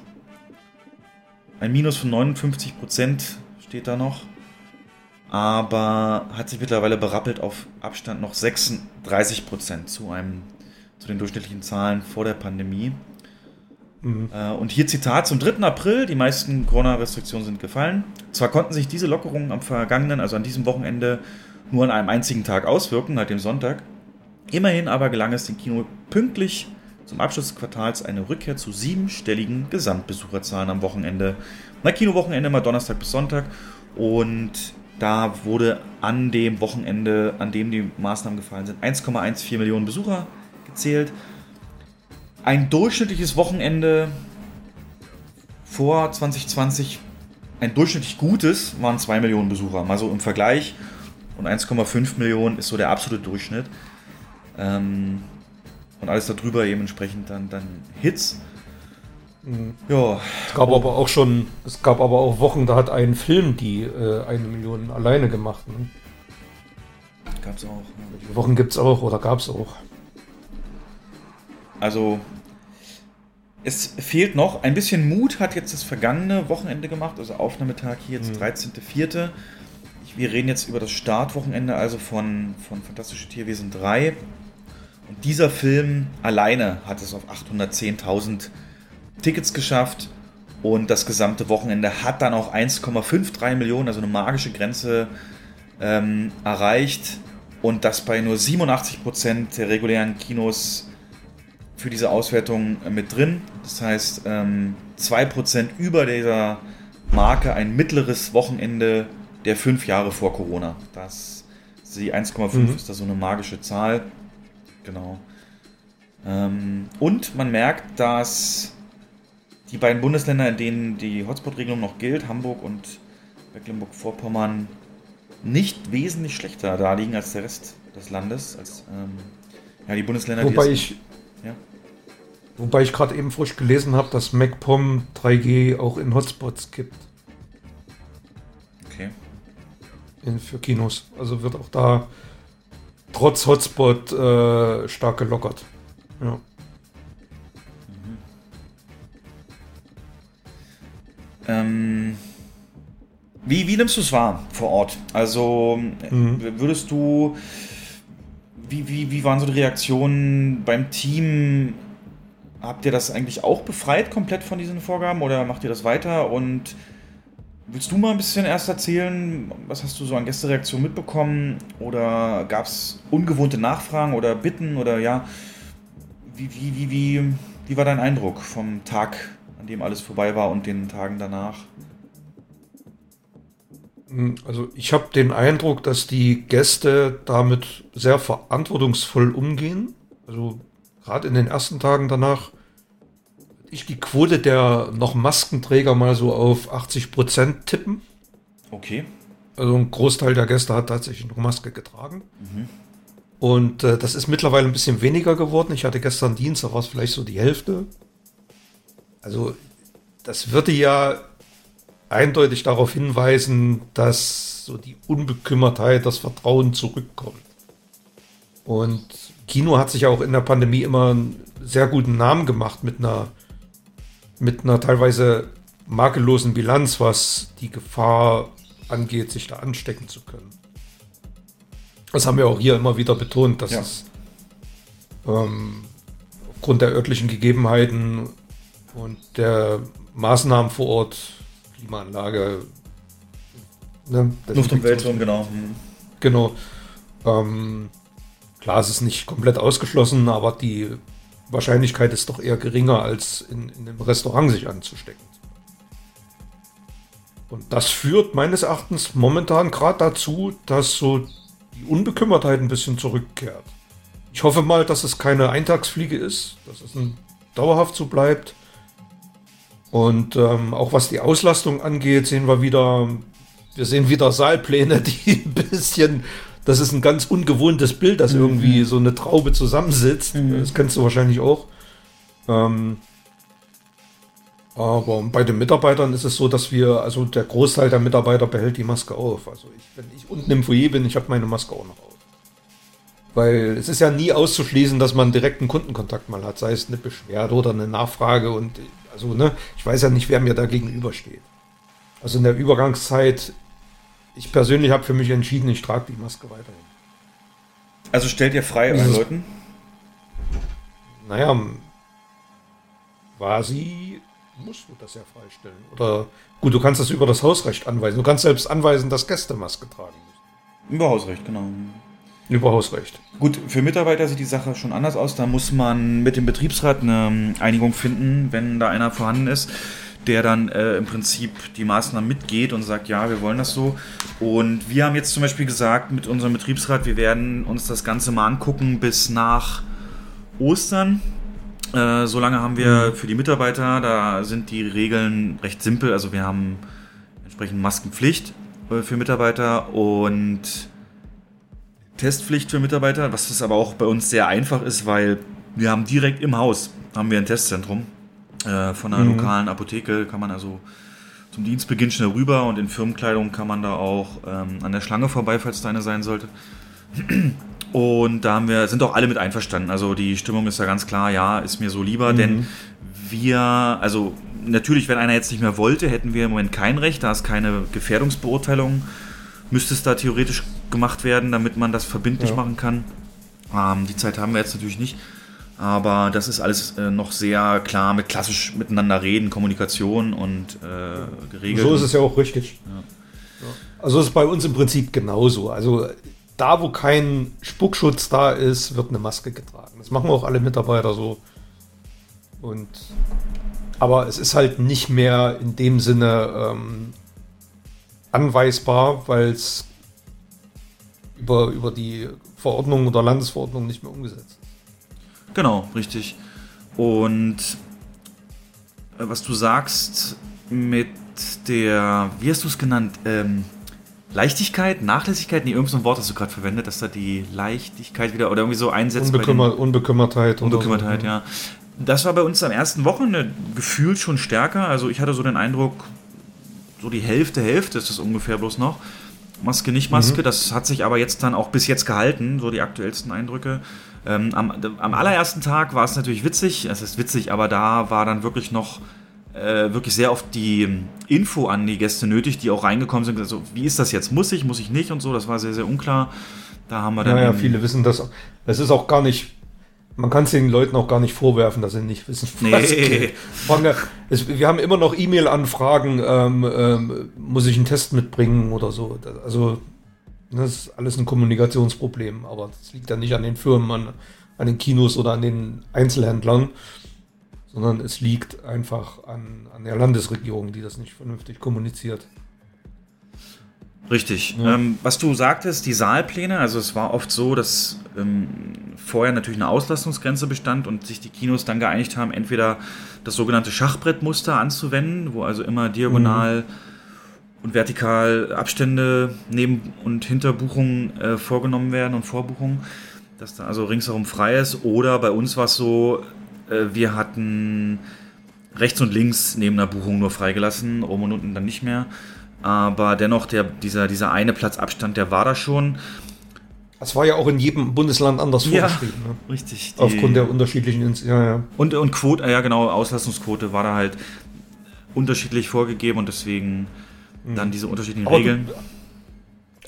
Ein Minus von 59 Prozent steht da noch. Aber hat sich mittlerweile berappelt auf Abstand noch 36 Prozent zu, einem, zu den durchschnittlichen Zahlen vor der Pandemie. Äh, Und hier Zitat zum 3. April. Die meisten Corona-Restriktionen sind gefallen. Zwar konnten sich diese Lockerungen am vergangenen, also an diesem Wochenende, nur an einem einzigen Tag auswirken, halt dem Sonntag. Immerhin aber gelang es dem Kino pünktlich zum Abschluss des Quartals eine Rückkehr zu siebenstelligen Gesamtbesucherzahlen am Wochenende. Na, Kinowochenende mal Donnerstag bis Sonntag. Und da wurde an dem Wochenende, an dem die Maßnahmen gefallen sind, 1,14 Millionen Besucher gezählt. Ein durchschnittliches Wochenende vor 2020, ein durchschnittlich gutes, waren 2 Millionen Besucher. Mal so im Vergleich. Und 1,5 Millionen ist so der absolute Durchschnitt. Ähm, und alles darüber eben entsprechend dann, dann Hits. Ja. Es gab aber auch schon, es gab aber auch Wochen, da hat ein Film die äh, eine Million alleine gemacht. Ne? Gab's auch. Ja. Wochen gibt's auch oder gab's auch. Also, es fehlt noch. Ein bisschen Mut hat jetzt das vergangene Wochenende gemacht, also Aufnahmetag hier jetzt 13.04. Ich- Wir reden jetzt über das Startwochenende, also von, von Fantastische Tierwesen 3. Und dieser Film alleine hat es auf 810.000 Tickets geschafft. Und das gesamte Wochenende hat dann auch 1,53 Millionen, also eine magische Grenze, ähm, erreicht. Und das bei nur 87% der regulären Kinos für diese Auswertung mit drin. Das heißt, ähm, 2% über dieser Marke ein mittleres Wochenende der fünf Jahre vor Corona. Das, die 1,5 Mhm. ist da so eine magische Zahl. Genau. Ähm, und man merkt, dass die beiden Bundesländer, in denen die Hotspot-Regelung noch gilt, Hamburg und Mecklenburg-Vorpommern, nicht wesentlich schlechter da liegen als der Rest des Landes. Als, ähm, ja, die Bundesländer, Wobei die ich. Wobei ich gerade eben frisch gelesen habe, dass MacPom 3G auch in Hotspots kippt Okay. in, für Kinos. Also wird auch da trotz Hotspot äh, stark gelockert. Ja. Ähm, wie, wie nimmst du es wahr vor Ort? Also äh, würdest du, wie, wie, wie waren so die Reaktionen beim Team? Habt ihr das eigentlich auch befreit komplett von diesen Vorgaben oder macht ihr das weiter? Und willst du mal ein bisschen erst erzählen, was hast du so an Gästereaktionen mitbekommen? Oder gab es ungewohnte Nachfragen oder Bitten oder ja, wie, wie, wie, wie, wie war dein Eindruck vom Tag, an dem alles vorbei war und den Tagen danach? Mm, Also ich habe den Eindruck, dass die Gäste damit sehr verantwortungsvoll umgehen. Also gerade in den ersten Tagen danach ich die Quote der noch Maskenträger mal so auf 80 Prozent tippen. Okay. Also ein Großteil der Gäste hat tatsächlich noch Maske getragen. Und äh, das ist mittlerweile ein bisschen weniger geworden. Ich hatte gestern Dienst, da war es vielleicht so die Hälfte. Also das würde ja eindeutig darauf hinweisen, dass so die Unbekümmertheit, das Vertrauen zurückkommt. Und Kino hat sich ja auch in der Pandemie immer einen sehr guten Namen gemacht mit einer, mit einer teilweise makellosen Bilanz, was die Gefahr angeht, sich da anstecken zu können. Das haben wir auch hier immer wieder betont, dass Ja. es ähm, aufgrund der örtlichen Gegebenheiten und der Maßnahmen vor Ort, Klimaanlage, ne, Luft- und Weltraum, genau. Genau. Ähm, klar, es ist nicht komplett ausgeschlossen, aber die Wahrscheinlichkeit ist doch eher geringer, als in, in einem Restaurant sich anzustecken. Und das führt meines Erachtens momentan gerade dazu, dass so die Unbekümmertheit ein bisschen zurückkehrt. Ich hoffe mal, dass es keine Eintagsfliege ist, dass es ein, dauerhaft so bleibt. Und ähm, auch was die Auslastung angeht, sehen wir wieder, wir sehen wieder Saalpläne, die ein bisschen, das ist ein ganz ungewohntes Bild, dass irgendwie so eine Traube zusammensitzt. Das kennst du wahrscheinlich auch. Ähm, Aber bei den Mitarbeitern ist es so, dass wir, also der Großteil der Mitarbeiter behält die Maske auf. Also ich, wenn ich unten im Foyer bin, ich habe meine Maske auch noch auf. Weil es ist ja nie auszuschließen, dass man direkten Kundenkontakt mal hat, sei es eine Beschwerde oder eine Nachfrage und also ne, ich weiß ja nicht, wer mir da gegenübersteht. Also in der Übergangszeit, ich persönlich habe für mich entschieden, ich trage die Maske weiterhin. Also stellt ihr frei euren Leuten? Naja, quasi musst du das ja freistellen. Oder gut, du kannst das über das Hausrecht anweisen. Du kannst selbst anweisen, dass Gäste Maske tragen müssen. Über Hausrecht, genau. Über Hausrecht. Gut, für Mitarbeiter sieht die Sache schon anders aus. Da muss man mit dem Betriebsrat eine ähm, Einigung finden, wenn da einer vorhanden ist, der dann äh, im Prinzip die Maßnahmen mitgeht und sagt, ja, wir wollen das so. Und wir haben jetzt zum Beispiel gesagt mit unserem Betriebsrat, wir werden uns das Ganze mal angucken bis nach Ostern. Äh, solange haben wir für die Mitarbeiter, da sind die Regeln recht simpel. Also wir haben entsprechend Maskenpflicht äh, für Mitarbeiter und Testpflicht für Mitarbeiter, was das aber auch bei uns sehr einfach ist, weil wir haben direkt im Haus haben wir ein Testzentrum äh, von einer Mhm. lokalen Apotheke, kann man also zum Dienstbeginn schnell rüber und in Firmenkleidung kann man da auch ähm, an der Schlange vorbei, falls da eine sein sollte. Und da haben wir, sind auch alle mit einverstanden. Also die Stimmung ist ja ganz klar, ja, ist mir so lieber, Mhm. denn wir, also natürlich, wenn einer jetzt nicht mehr wollte, hätten wir im Moment kein Recht, da ist keine Gefährdungsbeurteilung, müsste es da theoretisch gemacht werden, damit man das verbindlich Ja. machen kann. Ähm, die Zeit haben wir jetzt natürlich nicht. Aber das ist alles äh, noch sehr klar mit klassisch miteinander reden, Kommunikation und äh, geregelt. So ist es ja auch richtig. Ja. Also es ist bei uns im Prinzip genauso. Also da, wo kein Spuckschutz da ist, wird eine Maske getragen. Das machen auch alle Mitarbeiter so. Und aber es ist halt nicht mehr in dem Sinne ähm, anweisbar, weil es über, über die Verordnung oder Landesverordnung nicht mehr umgesetzt ist. Genau, richtig. Und äh, was du sagst mit der, wie hast du es genannt? Ähm, Leichtigkeit, Nachlässigkeit? Nee, irgend so ein Wort hast du gerade verwendet, dass da die Leichtigkeit wieder oder irgendwie so einsetzt. Unbekümmer, Unbekümmertheit. Unbekümmertheit, so, ja. Das war bei uns am ersten Wochenende gefühlt schon stärker. Also ich hatte so den Eindruck, so die Hälfte, Hälfte ist das ungefähr bloß noch. Maske, nicht Maske. Mhm. Das hat sich aber jetzt dann auch bis jetzt gehalten, so die aktuellsten Eindrücke. Ähm, am, am allerersten Tag war es natürlich witzig. Es ist witzig, aber da war dann wirklich noch äh, wirklich sehr oft die ähm, Info an die Gäste nötig, die auch reingekommen sind. Also, wie ist das jetzt? Muss ich, muss ich nicht und so. Das war sehr, sehr unklar. Da haben wir dann. Ja, ja, eben- viele wissen das. Es ist auch gar nicht, man kann es den Leuten auch gar nicht vorwerfen, dass sie nicht wissen, Nee. geht. Es, wir haben immer noch E-Mail-Anfragen, ähm, ähm, muss ich einen Test mitbringen oder so. Das- Also, das ist alles ein Kommunikationsproblem, aber das liegt ja nicht an den Firmen, an, an den Kinos oder an den Einzelhändlern, sondern es liegt einfach an, an der Landesregierung, die das nicht vernünftig kommuniziert. Richtig. Ähm, was du sagtest, die Saalpläne, also es war oft so, dass ähm, vorher natürlich eine Auslastungsgrenze bestand und sich die Kinos dann geeinigt haben, entweder das sogenannte Schachbrettmuster anzuwenden, wo also immer diagonal und vertikal Abstände neben und hinter Buchungen äh, vorgenommen werden und Vorbuchungen, dass da also ringsherum frei ist. Oder bei uns war es so, äh, wir hatten rechts und links neben der Buchung nur freigelassen, oben und unten dann nicht mehr. Aber dennoch, der, dieser, dieser eine Platzabstand, der war da schon. Das war ja auch in jedem Bundesland anders Ja, vorgeschrieben. Ne? richtig. Aufgrund der unterschiedlichen, Ins ja, ja. Und, und Quote, ja genau, Auslastungsquote war da halt unterschiedlich vorgegeben und deswegen dann diese unterschiedlichen Aber Regeln. Du,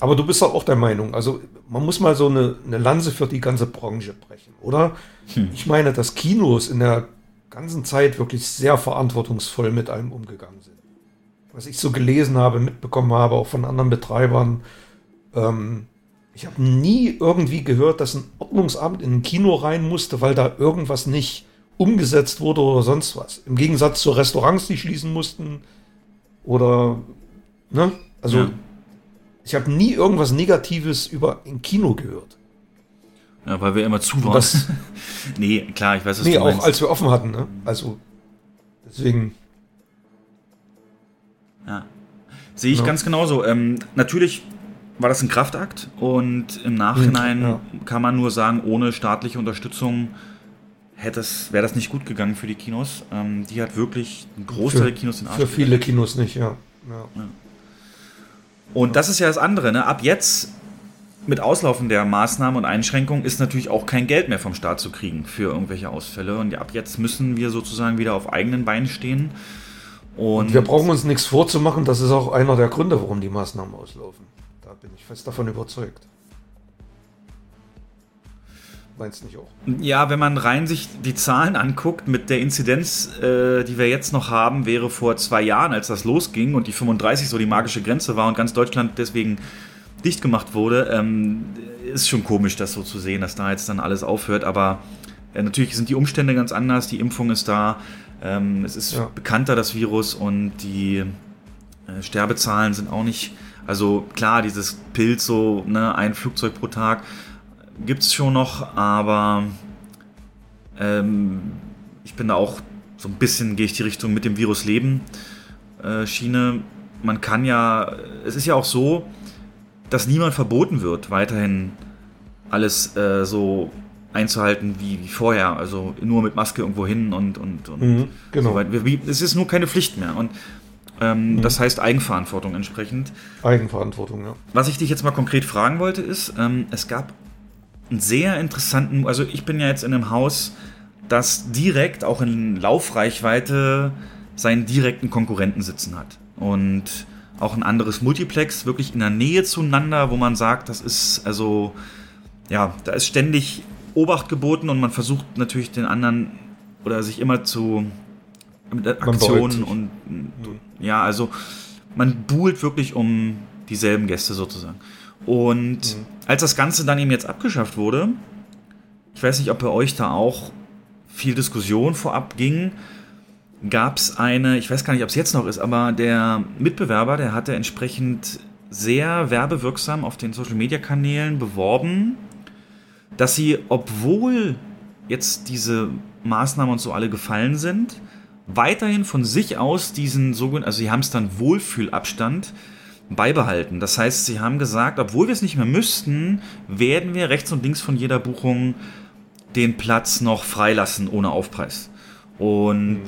aber du bist doch auch der Meinung, also man muss mal so eine, eine Lanze für die ganze Branche brechen, oder? Hm. Ich meine, dass Kinos in der ganzen Zeit wirklich sehr verantwortungsvoll mit allem umgegangen sind. Was ich so gelesen habe, mitbekommen habe, auch von anderen Betreibern. Ähm, ich habe nie irgendwie gehört, dass ein Ordnungsamt in ein Kino rein musste, weil da irgendwas nicht umgesetzt wurde oder sonst was. Im Gegensatz zu Restaurants, die schließen mussten. Oder, ne? Also, Ja. ich habe nie irgendwas Negatives über ein Kino gehört. Ja, weil wir immer zu waren. das- nee, klar, ich weiß, was nee, du auch meinst. als wir offen hatten, ne? Also, deswegen. Ja. Sehe ich Ja. ganz genauso. Ähm, natürlich war das ein Kraftakt und im Nachhinein Ja. kann man nur sagen, ohne staatliche Unterstützung hätte es, wäre das nicht gut gegangen für die Kinos. Ähm, die hat wirklich einen Großteil Für, der Kinos in Arsch für viele Kinos nicht, ja. ja. Und das ist ja das andere. Ne? Ab jetzt, mit Auslaufen der Maßnahmen und Einschränkungen, ist natürlich auch kein Geld mehr vom Staat zu kriegen für irgendwelche Ausfälle. Und ab jetzt müssen wir sozusagen wieder auf eigenen Beinen stehen. Und, Und wir brauchen uns nichts vorzumachen, das ist auch einer der Gründe, warum die Maßnahmen auslaufen. Da bin ich fest davon überzeugt. Meinst du nicht auch? Ja, wenn man rein sich die Zahlen anguckt, mit der Inzidenz, äh, die wir jetzt noch haben, wäre vor zwei Jahren, als das losging und die 35 so die magische Grenze war und ganz Deutschland deswegen dicht gemacht wurde, ähm, ist schon komisch, das so zu sehen, dass da jetzt dann alles aufhört. Aber äh, natürlich sind die Umstände ganz anders, die Impfung ist da, ähm, es ist Ja. bekannter, das Virus, und die äh, Sterbezahlen sind auch nicht. Also klar, dieses Pilz, so ne, ein Flugzeug pro Tag, gibt es schon noch, aber ähm, ich bin da auch so ein bisschen, gehe ich die Richtung mit dem Virus leben äh, Schiene. Man kann ja, es ist ja auch so, dass niemand verboten wird, weiterhin alles äh, so einzuhalten wie, wie vorher. Also nur mit Maske irgendwo hin und, und, und Mhm, genau. so weit. Wir- wie- Es ist nur keine Pflicht mehr. Und ähm, das heißt Eigenverantwortung entsprechend. Eigenverantwortung, ja. Was ich dich jetzt mal konkret fragen wollte, ist, ähm, es gab einen sehr interessanten, also ich bin ja jetzt in einem Haus, das direkt auch in Laufreichweite seinen direkten Konkurrenten sitzen hat. Und auch ein anderes Multiplex, wirklich in der Nähe zueinander, wo man sagt, das ist, also, ja, da ist ständig Obacht geboten und man versucht natürlich den anderen oder sich immer zu mit Aktionen und ja, also man buhlt wirklich um dieselben Gäste sozusagen. Und als das Ganze dann eben jetzt abgeschafft wurde, ich weiß nicht, ob bei euch da auch viel Diskussion vorab ging, gab es eine, ich weiß gar nicht, ob es jetzt noch ist, aber der Mitbewerber, der hatte entsprechend sehr werbewirksam auf den Social-Media-Kanälen beworben, dass sie, obwohl jetzt diese Maßnahmen und so alle gefallen sind, weiterhin von sich aus diesen sogenannten, also sie haben es dann Wohlfühlabstand beibehalten. Das heißt, sie haben gesagt, obwohl wir es nicht mehr müssten, werden wir rechts und links von jeder Buchung den Platz noch freilassen ohne Aufpreis. Und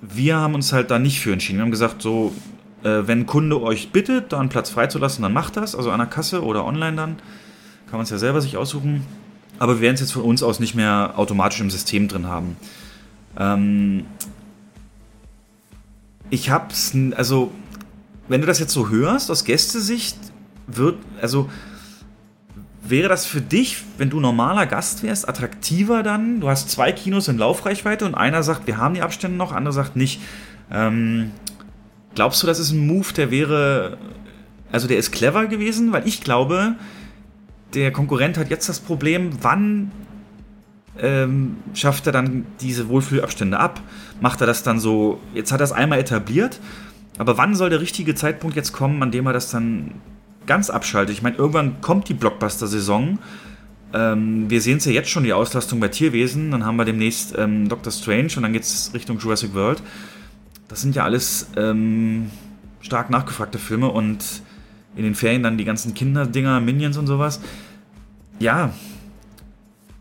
wir haben uns halt da nicht für entschieden. Wir haben gesagt, so, äh, wenn ein Kunde euch bittet, da einen Platz freizulassen, dann macht das, also an der Kasse oder online dann. Kann man es ja selber sich aussuchen. Aber wir werden es jetzt von uns aus nicht mehr automatisch im System drin haben. Ähm, ich hab's, also, wenn du das jetzt so hörst, aus Gästesicht, wird, also, wäre das für dich, wenn du normaler Gast wärst, attraktiver dann? Du hast zwei Kinos in Laufreichweite und einer sagt, wir haben die Abstände noch, andere sagt nicht. Ähm, glaubst du, das ist ein Move, der wäre, also der ist clever gewesen? Weil ich glaube, der Konkurrent hat jetzt das Problem, wann ähm, schafft er dann diese Wohlfühlabstände ab? Macht er das dann so, jetzt hat er es einmal etabliert, aber wann soll der richtige Zeitpunkt jetzt kommen, an dem er das dann ganz abschaltet? Ich meine, irgendwann kommt die Blockbuster-Saison. Ähm, wir sehen es ja jetzt schon, die Auslastung bei Tierwesen. Dann haben wir demnächst ähm, Doctor Strange und dann geht es Richtung Jurassic World. Das sind ja alles ähm, stark nachgefragte Filme und in den Ferien dann die ganzen Kinderdinger, Minions und sowas. Ja,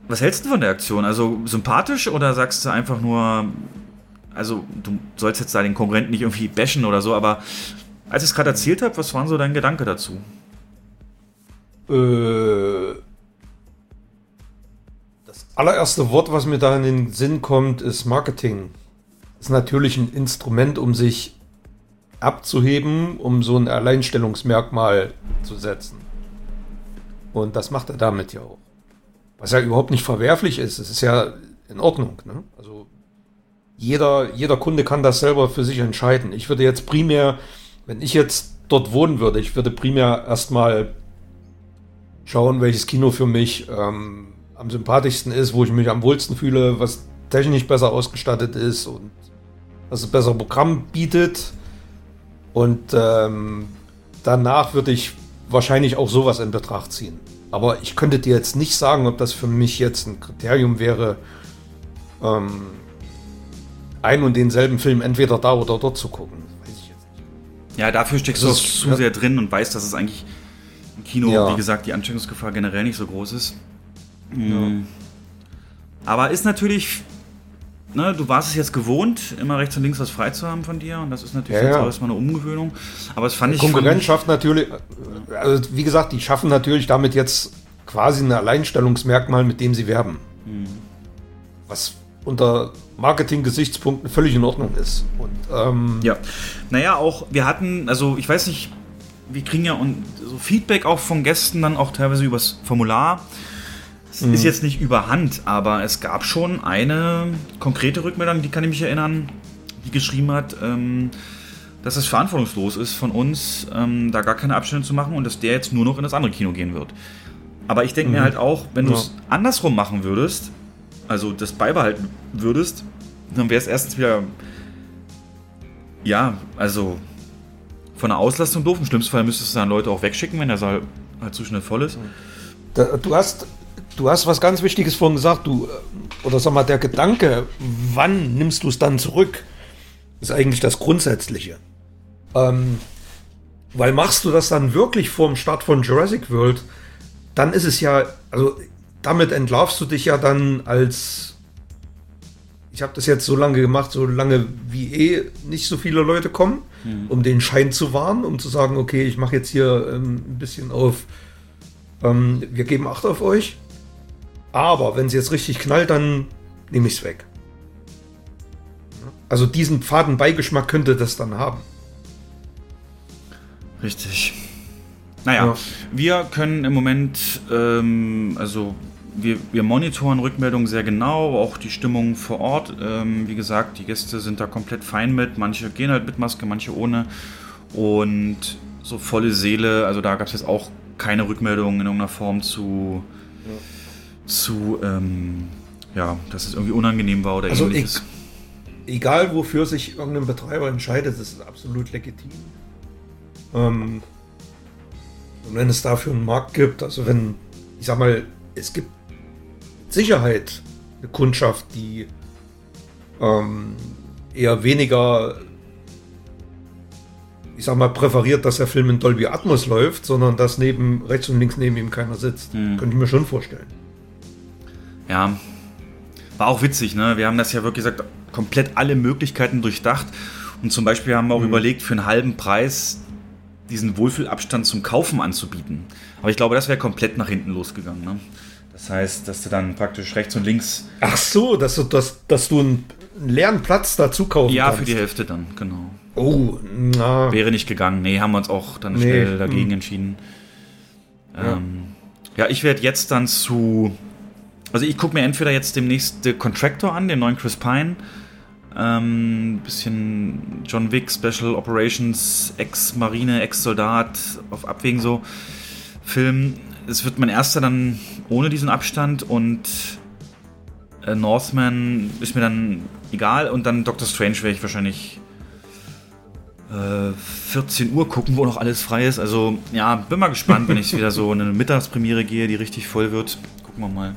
was hältst du von der Aktion? Also sympathisch oder sagst du einfach nur, also du sollst jetzt da den Konkurrenten nicht irgendwie bashen oder so, aber als ich es gerade erzählt habe, was war so dein Gedanke dazu? Äh, das allererste Wort, was mir da in den Sinn kommt, ist Marketing. Ist natürlich ein Instrument, um sich abzuheben, um so ein Alleinstellungsmerkmal zu setzen. Und das macht er damit ja auch. Was ja überhaupt nicht verwerflich ist. Es ist ja in Ordnung. Ne? Also jeder, jeder Kunde kann das selber für sich entscheiden. Ich würde jetzt primär, wenn ich jetzt dort wohnen würde, ich würde primär erstmal schauen, welches Kino für mich ähm, am sympathischsten ist, wo ich mich am wohlsten fühle, was technisch besser ausgestattet ist und was ein besseres Programm bietet. Und ähm, danach würde ich wahrscheinlich auch sowas in Betracht ziehen. Aber ich könnte dir jetzt nicht sagen, ob das für mich jetzt ein Kriterium wäre, ähm, ein und denselben Film entweder da oder dort zu gucken. Weiß ich jetzt nicht. Ja, dafür steckst Das du ist- zu ja. sehr drin und weißt, dass es eigentlich im Kino, Ja. wie gesagt, die Ansteckungsgefahr generell nicht so groß ist. Mhm. Aber ist natürlich ne, du warst es jetzt gewohnt, immer rechts und links was frei zu haben von dir. Und das ist natürlich Ja, jetzt ja. auch erstmal eine Umgewöhnung. Aber es fand ich. Konkurrenz schafft natürlich, also wie gesagt, die schaffen natürlich damit jetzt quasi ein Alleinstellungsmerkmal, mit dem sie werben. Was unter Marketing-Gesichtspunkten völlig in Ordnung ist. Und ähm, Ja. Naja, auch, wir hatten, also ich weiß nicht, wir kriegen ja und so Feedback auch von Gästen dann auch teilweise übers Formular. Es Mhm. ist jetzt nicht überhand, aber es gab schon eine konkrete Rückmeldung, die kann ich mich erinnern, die geschrieben hat, ähm, dass es verantwortungslos ist von uns, ähm, da gar keine Abstände zu machen und dass der jetzt nur noch in das andere Kino gehen wird. Aber ich denke mir Mhm. halt auch, wenn du Ja. es andersrum machen würdest, also das beibehalten würdest, dann wäre es erstens wieder, ja, also von der Auslastung doof. Im schlimmsten Fall müsstest du dann Leute auch wegschicken, wenn der Saal halt zu schnell voll ist. da, du hast, du hast was ganz Wichtiges vorhin gesagt, du, äh, oder sag mal, der Gedanke, wann nimmst du es dann zurück, ist eigentlich das Grundsätzliche. Ähm, weil machst du das dann wirklich vorm Start von Jurassic World, dann ist es ja, also damit entlarvst du dich ja dann als, ich habe das jetzt so lange gemacht, so lange wie eh nicht so viele Leute kommen, um den Schein zu wahren, um zu sagen, okay, ich mache jetzt hier ähm, ein bisschen auf, ähm, wir geben Acht auf euch, aber wenn es jetzt richtig knallt, dann nehme ich es weg. Also diesen faden Beigeschmack könnte das dann haben. Richtig. Naja, Ja. wir können im Moment, ähm, also wir, wir monitoren Rückmeldungen sehr genau, auch die Stimmung vor Ort. Ähm, wie gesagt, die Gäste sind da komplett fein mit. Manche gehen halt mit Maske, manche ohne. Und so volle Seele, also da gab es jetzt auch keine Rückmeldungen in irgendeiner Form zu, zu ähm, ja, dass es irgendwie unangenehm war oder Also ähnliches. Egal wofür sich irgendein Betreiber entscheidet, das ist absolut legitim. Ähm, und wenn es dafür einen Markt gibt, also wenn, ich sag mal, es gibt mit Sicherheit eine Kundschaft, die ähm, eher weniger, ich sag mal, präferiert, dass der Film in Dolby Atmos läuft, sondern dass neben rechts und links neben ihm keiner sitzt. Könnte ich mir schon vorstellen. Ja, war auch witzig, ne? Wir haben das ja wirklich gesagt, komplett alle Möglichkeiten durchdacht. Und zum Beispiel haben wir auch überlegt, für einen halben Preis diesen Wohlfühlabstand zum Kaufen anzubieten. Aber ich glaube, das wäre komplett nach hinten losgegangen. Ne? Das heißt, dass du dann praktisch rechts und links. Ach so, dass du, dass, dass du einen leeren Platz dazu kaufen Ja, kannst. für die Hälfte dann, genau. Oh, na. Wäre nicht gegangen. Nee, haben wir uns auch dann Nee, schnell dagegen hm. entschieden. Ja. Ähm, ja, ich werde jetzt dann zu. Also ich gucke mir entweder jetzt demnächst The Contractor an, den neuen Chris Pine. Ähm, bisschen John Wick, Special Operations, Ex-Marine, Ex-Soldat auf Abwägen so. Film. Es wird mein erster dann ohne diesen Abstand und äh, Northman ist mir dann egal und dann Doctor Strange werde ich wahrscheinlich äh, 14 Uhr gucken, wo noch alles frei ist. Also ja, bin mal gespannt, wenn ich wieder so in eine Mittagspremiere gehe, die richtig voll wird. Gucken wir mal.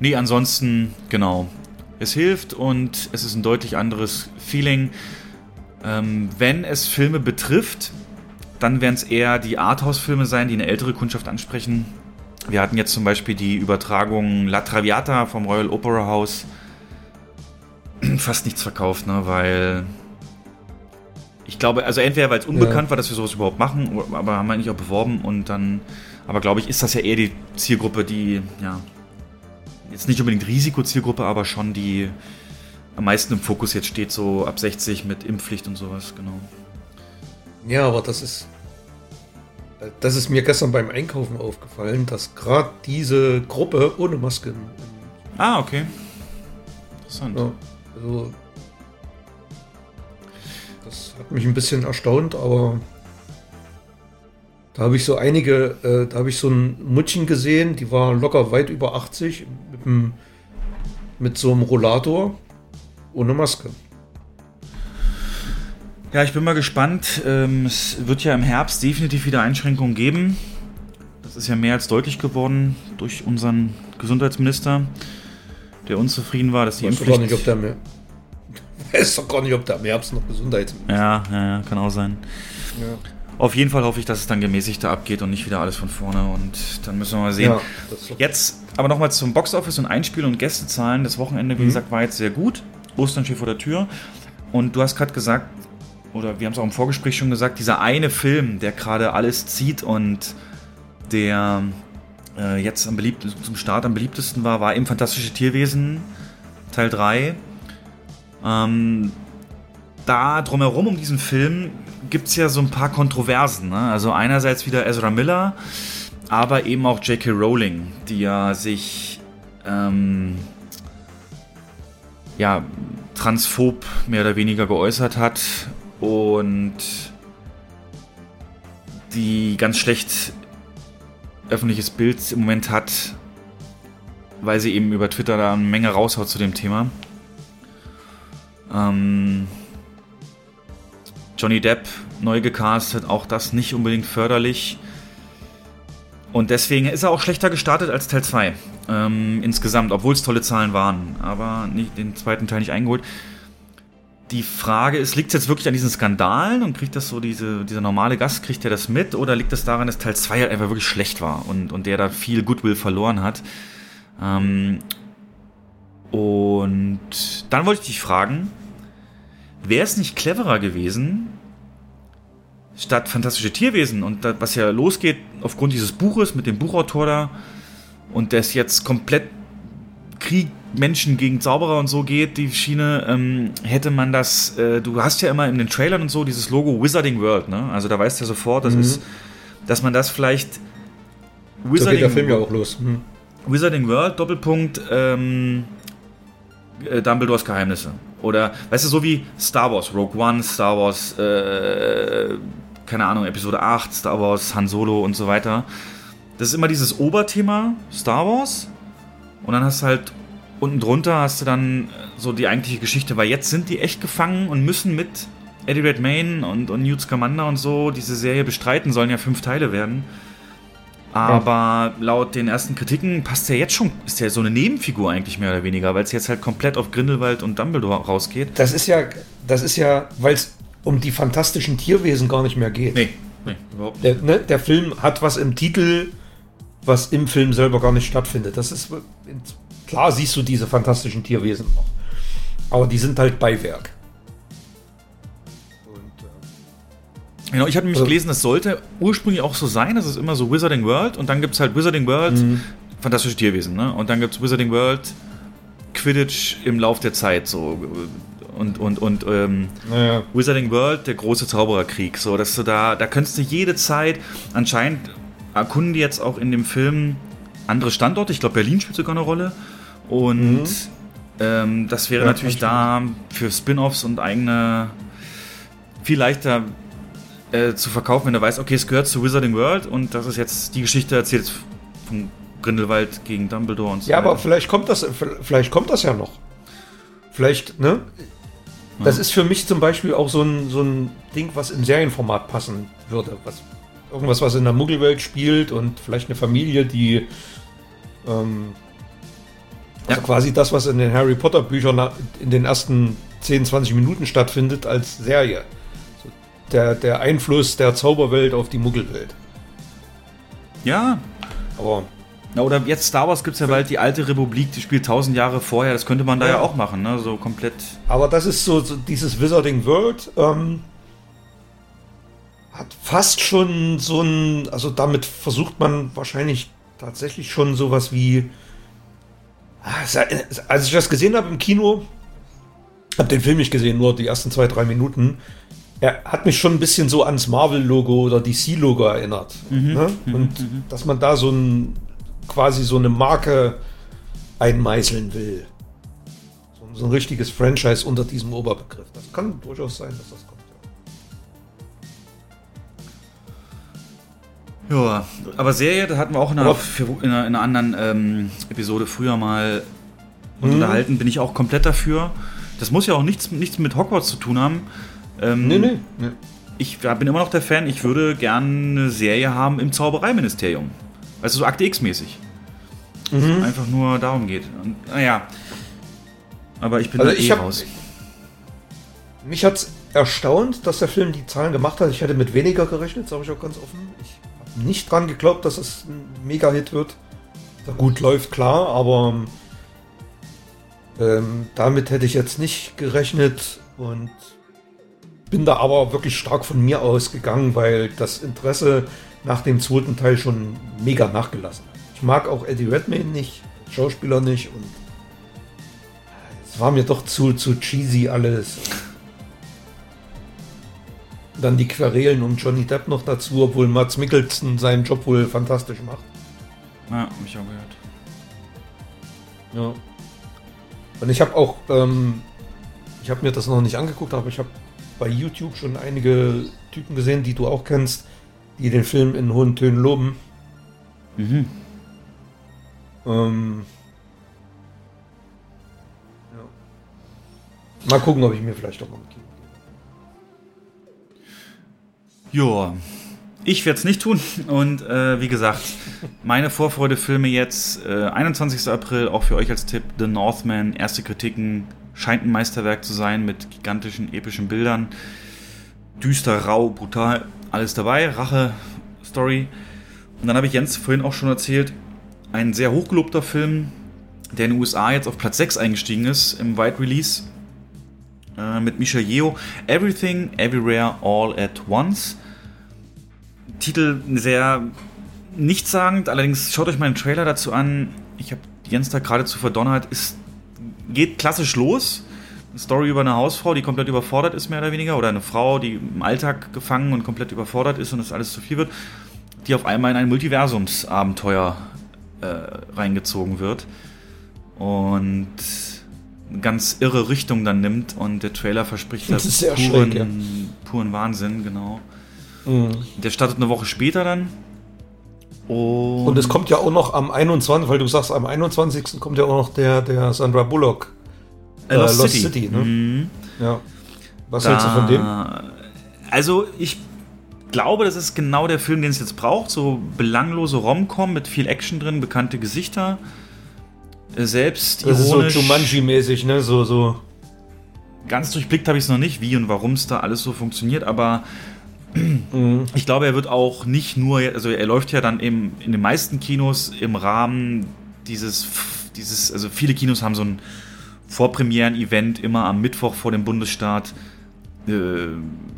Nee, ansonsten, genau. Es hilft und es ist ein deutlich anderes Feeling. Ähm, wenn es Filme betrifft, dann werden es eher die Arthouse-Filme sein, die eine ältere Kundschaft ansprechen. Wir hatten jetzt zum Beispiel die Übertragung La Traviata vom Royal Opera House. Fast nichts verkauft, ne, weil ich glaube, also entweder weil es unbekannt war, dass wir sowas überhaupt machen, aber haben wir eigentlich auch beworben und dann, aber glaube ich, ist das ja eher die Zielgruppe, die, ja, jetzt nicht unbedingt Risikozielgruppe, aber schon die am meisten im Fokus jetzt steht, so ab 60 mit Impfpflicht und sowas, genau. Ja, aber das ist. Das ist mir gestern beim Einkaufen aufgefallen, dass gerade diese Gruppe ohne Maske. Ah, okay. Interessant. Ja, also. Das hat mich ein bisschen erstaunt, aber. Da habe ich so einige, äh, da habe ich so ein Muttchen gesehen, die war locker weit über 80 mit, einem, mit so einem Rollator ohne Maske. Ja, ich bin mal gespannt. Ähm, es wird ja im Herbst definitiv wieder Einschränkungen geben. Das ist ja mehr als deutlich geworden durch unseren Gesundheitsminister, der unzufrieden war, dass die Ich weiß doch gar Impfpflicht... nicht, ob der mehr. Weiß doch gar nicht, ob der im Herbst noch Gesundheitsminister Ja, ja, ja, kann auch sein. Ja. Auf jeden Fall hoffe ich, dass es dann gemäßigter abgeht und nicht wieder alles von vorne. Und dann müssen wir mal sehen. Ja, Jetzt aber nochmal zum Boxoffice und Einspiel- und Gästezahlen. Das Wochenende, wie Mhm. gesagt, war jetzt sehr gut. Ostern steht vor der Tür. Und du hast gerade gesagt, oder wir haben es auch im Vorgespräch schon gesagt, dieser eine Film, der gerade alles zieht und der äh, jetzt am beliebt, zum Start am beliebtesten war, war eben Fantastische Tierwesen Teil 3. Ähm, da drumherum um diesen Film gibt es ja so ein paar Kontroversen. Ne? Also einerseits wieder Ezra Miller, aber eben auch J.K. Rowling, die ja sich ähm, ja, transphob mehr oder weniger geäußert hat und die ganz schlecht öffentliches Bild im Moment hat, weil sie eben über Twitter da eine Menge raushaut zu dem Thema. Ähm, Johnny Depp neu gecastet, auch das nicht unbedingt förderlich. Und deswegen ist er auch schlechter gestartet als Teil 2. Ähm, insgesamt, obwohl es tolle Zahlen waren. Aber nicht, den zweiten Teil nicht eingeholt. Die Frage ist, liegt es jetzt wirklich an diesen Skandalen und kriegt das so diese, dieser normale Gast, kriegt er das mit? Oder liegt es daran, dass Teil 2 halt einfach wirklich schlecht war und, und der da viel Goodwill verloren hat? Ähm, und dann wollte ich dich fragen, wäre es nicht cleverer gewesen, statt Fantastische Tierwesen und da, was ja losgeht aufgrund dieses Buches mit dem Buchautor da und das jetzt komplett Krieg Menschen gegen Zauberer und so geht, die Schiene, ähm, hätte man das, äh, du hast ja immer in den Trailern und so dieses Logo Wizarding World, ne? Also da weißt du ja sofort, das Mhm. ist, dass man das vielleicht So geht der Film ja auch los. Mhm. Wizarding World, Doppelpunkt, ähm, äh, Dumbledores Geheimnisse. Oder, weißt du, so wie Star Wars, Rogue One, Star Wars, äh, keine Ahnung, Episode 8, Star Wars, Han Solo und so weiter. Das ist immer dieses Oberthema Star Wars. Und dann hast du halt unten drunter hast du dann so die eigentliche Geschichte, weil jetzt sind die echt gefangen und müssen mit Eddie Redmayne und, und Newt Scamander und so diese Serie bestreiten, sollen ja fünf Teile werden. Aber laut den ersten Kritiken passt der jetzt schon, ist der so eine Nebenfigur eigentlich mehr oder weniger, weil es jetzt halt komplett auf Grindelwald und Dumbledore rausgeht. Das ist ja, das ist ja, weil es um die fantastischen Tierwesen gar nicht mehr geht. Nee, nee, überhaupt nicht. Der, ne, der Film hat was im Titel, was im Film selber gar nicht stattfindet. Das ist klar, siehst du diese fantastischen Tierwesen noch, aber die sind halt Beiwerk. Genau, ich habe nämlich Also- gelesen, es sollte ursprünglich auch so sein, das ist immer so Wizarding World und dann gibt es halt Wizarding World, Mhm. fantastische Tierwesen, ne? Und dann gibt es Wizarding World, Quidditch im Lauf der Zeit, so. Und, und, und ähm, Naja. Wizarding World, der große Zaubererkrieg, so, dass du da, da könntest du jede Zeit, anscheinend erkunden die jetzt auch in dem Film andere Standorte, ich glaube Berlin spielt sogar eine Rolle und Mhm. ähm, das wäre Ja, natürlich da für Spin-Offs und eigene viel leichter äh, zu verkaufen, wenn du weißt, okay, es gehört zu Wizarding World und das ist jetzt die Geschichte erzählt von Grindelwald gegen Dumbledore und so. Ja, aber vielleicht kommt das, vielleicht kommt das ja noch. Vielleicht, ne? Das Ja. ist für mich zum Beispiel auch so ein, so ein Ding, was im Serienformat passen würde. Was, irgendwas, was in der Muggelwelt spielt und vielleicht eine Familie, die ähm, also quasi das, was in den Harry Potter Büchern in den ersten 10, 20 Minuten stattfindet, als Serie. So der, der Einfluss der Zauberwelt auf die Muggelwelt. Ja. Aber Na, oder jetzt Star Wars gibt es ja bald die alte Republik, die spielt tausend Jahre vorher, das könnte man da ja, Ja. auch machen, ne? So komplett. Aber das ist so, so dieses Wizarding World, ähm, hat fast schon so ein, also damit versucht man wahrscheinlich tatsächlich schon sowas wie, Ah, als ich das gesehen habe im Kino, habe den Film nicht gesehen, nur die ersten zwei, drei Minuten, er hat mich schon ein bisschen so ans Marvel-Logo oder DC-Logo erinnert. Mhm, Ne? mhm, Und mhm. dass man da so ein, quasi so eine Marke einmeißeln will. So, ein richtiges Franchise unter diesem Oberbegriff. Das kann durchaus sein, dass das kommt. Ja, aber Serie, da hatten wir auch in einer, in einer, in einer anderen ähm, Episode früher mal uns Mhm. unterhalten, bin ich auch komplett dafür. Das muss ja auch nichts, nichts mit Hogwarts zu tun haben. Ähm, Nee, nee, nee. Ich bin immer noch der Fan, ich würde gerne eine Serie haben im Zaubereiministerium. Weißt du, so Akte X-mäßig. Mhm. Einfach nur darum geht. Und, naja. Aber ich bin Also da ich eh hab- raus. Mich hat es erstaunt, dass der Film die Zahlen gemacht hat. Ich hätte mit weniger gerechnet, sage ich auch ganz offen. Ich habe nicht dran geglaubt, dass es ein Mega-Hit wird. Der gut läuft, klar, aber Ähm, damit hätte ich jetzt nicht gerechnet und bin da aber wirklich stark von mir ausgegangen, weil das Interesse nach dem zweiten Teil schon mega nachgelassen hat. Ich mag auch Eddie Redmayne nicht, Schauspieler nicht und es war mir doch zu, zu cheesy alles. Dann die Querelen um Johnny Depp noch dazu, obwohl Mats Mikkelsen seinen Job wohl fantastisch macht. Ja, hab ich auch gehört. Ja. Und ich habe auch, ähm, ich habe mir das noch nicht angeguckt, aber ich habe bei YouTube schon einige Typen gesehen, die du auch kennst, die den Film in hohen Tönen loben. Mhm. Ähm, ja. Mal gucken, ob ich mir vielleicht doch mal Kino Ja, ich werde es nicht tun. Und äh, wie gesagt, meine Vorfreude-Filme jetzt, äh, 21. April, auch für euch als Tipp, The Northman, erste Kritiken, scheint ein Meisterwerk zu sein mit gigantischen, epischen Bildern. Düster, rau, brutal, alles dabei. Rache-Story. Und dann habe ich Jens vorhin auch schon erzählt, ein sehr hochgelobter Film, der in den USA jetzt auf Platz 6 eingestiegen ist im Wide Release äh, mit Michel Yeo. Everything, Everywhere, All at Once. Titel sehr nichtssagend, allerdings schaut euch mal den Trailer dazu an. Ich habe Jens da geradezu verdonnert. Es geht klassisch los. Eine Story über eine Hausfrau, die komplett überfordert ist, mehr oder weniger, oder eine Frau, die im Alltag gefangen und komplett überfordert ist und es alles zu viel wird, die auf einmal in ein Multiversumsabenteuer äh, reingezogen wird und eine ganz irre Richtung dann nimmt und der Trailer verspricht Das ist sehr puren, schräg, ja. puren Wahnsinn, genau. Mhm. Der startet eine Woche später dann. Und, Und es kommt ja auch noch am 21., weil du sagst, am 21. kommt ja auch noch der, der Sandra Bullock. Äh, Lost City. ne? Mhm. Ja. Was hältst du von dem? Also, ich glaube, das ist genau der Film, den es jetzt braucht. So belanglose Rom-Com mit viel Action drin, bekannte Gesichter. Äh, Selbst Das ist so. Jumanji-mäßig, ne? So, so. Ganz durchblickt habe ich es noch nicht, wie und warum es da alles so funktioniert, aber ich glaube, er wird auch nicht nur, also er läuft ja dann eben in den meisten Kinos im Rahmen dieses, dieses, also viele Kinos haben so ein Vorpremieren-Event immer am Mittwoch vor dem Bundesstaat, äh,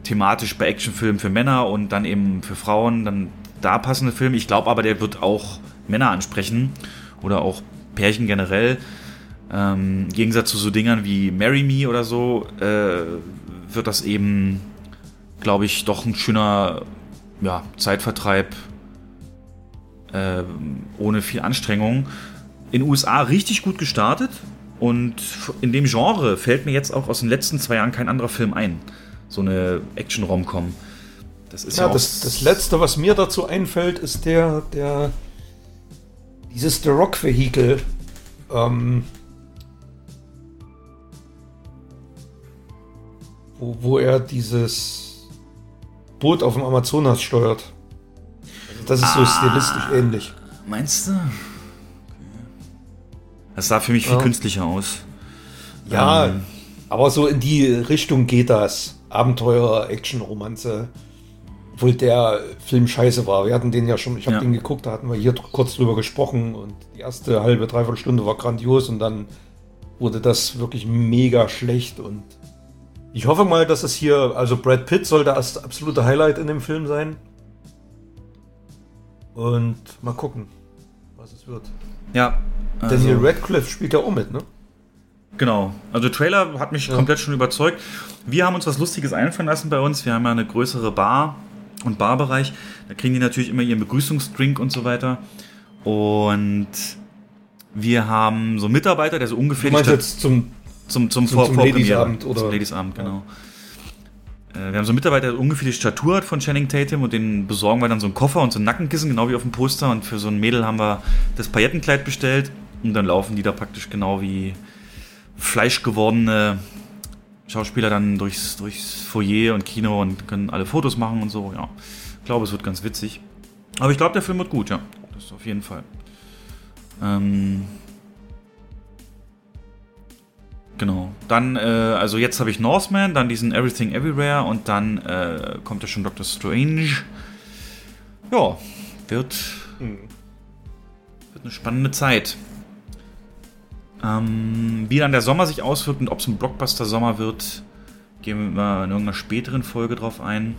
thematisch bei Actionfilmen für Männer und dann eben für Frauen, dann da passende Filme. Ich glaube aber, der wird auch Männer ansprechen oder auch Pärchen generell. Ähm, Im Gegensatz zu so Dingern wie Marry Me oder so, äh, wird das eben, glaube ich, doch ein schöner ja, Zeitvertreib äh, ohne viel Anstrengung. In den USA richtig gut gestartet und in dem Genre fällt mir jetzt auch aus den letzten zwei Jahren kein anderer Film ein. So eine Action-Rom-Com. Das ist ja, Ja, auch das, das letzte, was mir dazu einfällt, ist der, der dieses The Rock Vehikel. Ähm, wo, wo er dieses Boot auf dem Amazonas steuert. Das ist so Ah. stilistisch ähnlich. Meinst du? Das sah für mich viel Ja. künstlicher aus. Ja, Ähm, aber so in die Richtung geht das. Abenteuer, Action, Romanze. Obwohl der Film scheiße war. Wir hatten den ja schon, ich habe Ja. den geguckt, da hatten wir hier kurz drüber gesprochen und die erste halbe, dreiviertel Stunde war grandios und dann wurde das wirklich mega schlecht und ich hoffe mal, dass es hier, also Brad Pitt soll das absolute Highlight in dem Film sein. Und mal gucken, was es wird. Ja. Daniel also- Radcliffe spielt ja auch mit, ne? Genau. Also der Trailer hat mich komplett schon überzeugt. Wir haben uns was Lustiges einfallen lassen bei uns. Wir haben ja eine größere Bar und Barbereich. Da kriegen die natürlich immer ihren Begrüßungsdrink und so weiter. Und wir haben so einen Mitarbeiter, der so ungefähr Du jetzt zum, zum, zum, zum- Vor zum. Ladiesabend, oder? Zum Ladiesabend, genau. Äh, Wir haben so einen Mitarbeiter, der ungefähr die Statur hat von Channing Tatum und den besorgen wir dann so einen Koffer und so ein Nackenkissen, genau wie auf dem Poster. Und für so ein Mädel haben wir das Paillettenkleid bestellt und dann laufen die da praktisch genau wie fleischgewordene Schauspieler dann durchs, durchs Foyer und Kino und können alle Fotos machen und so. Ja, ich glaube, es wird ganz witzig. Aber ich glaube, der Film wird gut, ja. Das auf jeden Fall. Ähm, Genau. Dann, äh, also jetzt habe ich Northman, dann diesen Everything Everywhere und dann äh, kommt ja schon Doctor Strange. Ja, wird, wird eine spannende Zeit. Ähm, wie dann der Sommer sich auswirkt und ob es ein Blockbuster-Sommer wird, gehen wir in irgendeiner späteren Folge drauf ein.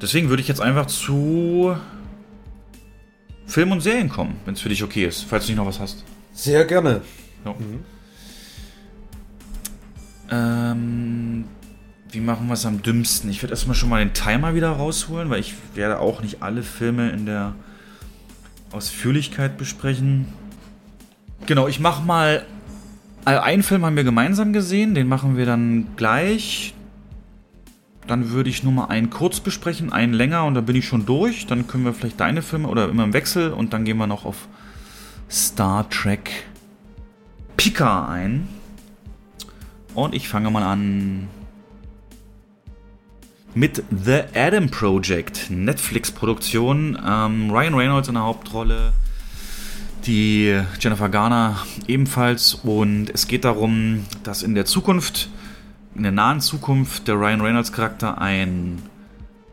Deswegen würde ich jetzt einfach zu Film und Serien kommen, wenn es für dich okay ist, falls du nicht noch was hast. Sehr gerne. Ja. Ähm, wie machen wir es am dümmsten? Ich werde erstmal schon mal den Timer wieder rausholen, weil ich werde auch nicht alle Filme in der Ausführlichkeit besprechen. Genau, ich mache mal. Also einen Film haben wir gemeinsam gesehen, den machen wir dann gleich. Dann würde ich nur mal einen kurz besprechen, einen länger und dann bin ich schon durch. Dann können wir vielleicht deine Filme oder immer im Wechsel und dann gehen wir noch auf Star Trek Picard ein. Und ich fange mal an mit The Adam Project, Netflix-Produktion. Ähm, Ryan Reynolds in der Hauptrolle, die Jennifer Garner ebenfalls. Und es geht darum, dass in der Zukunft, in der nahen Zukunft, der Ryan Reynolds-Charakter ein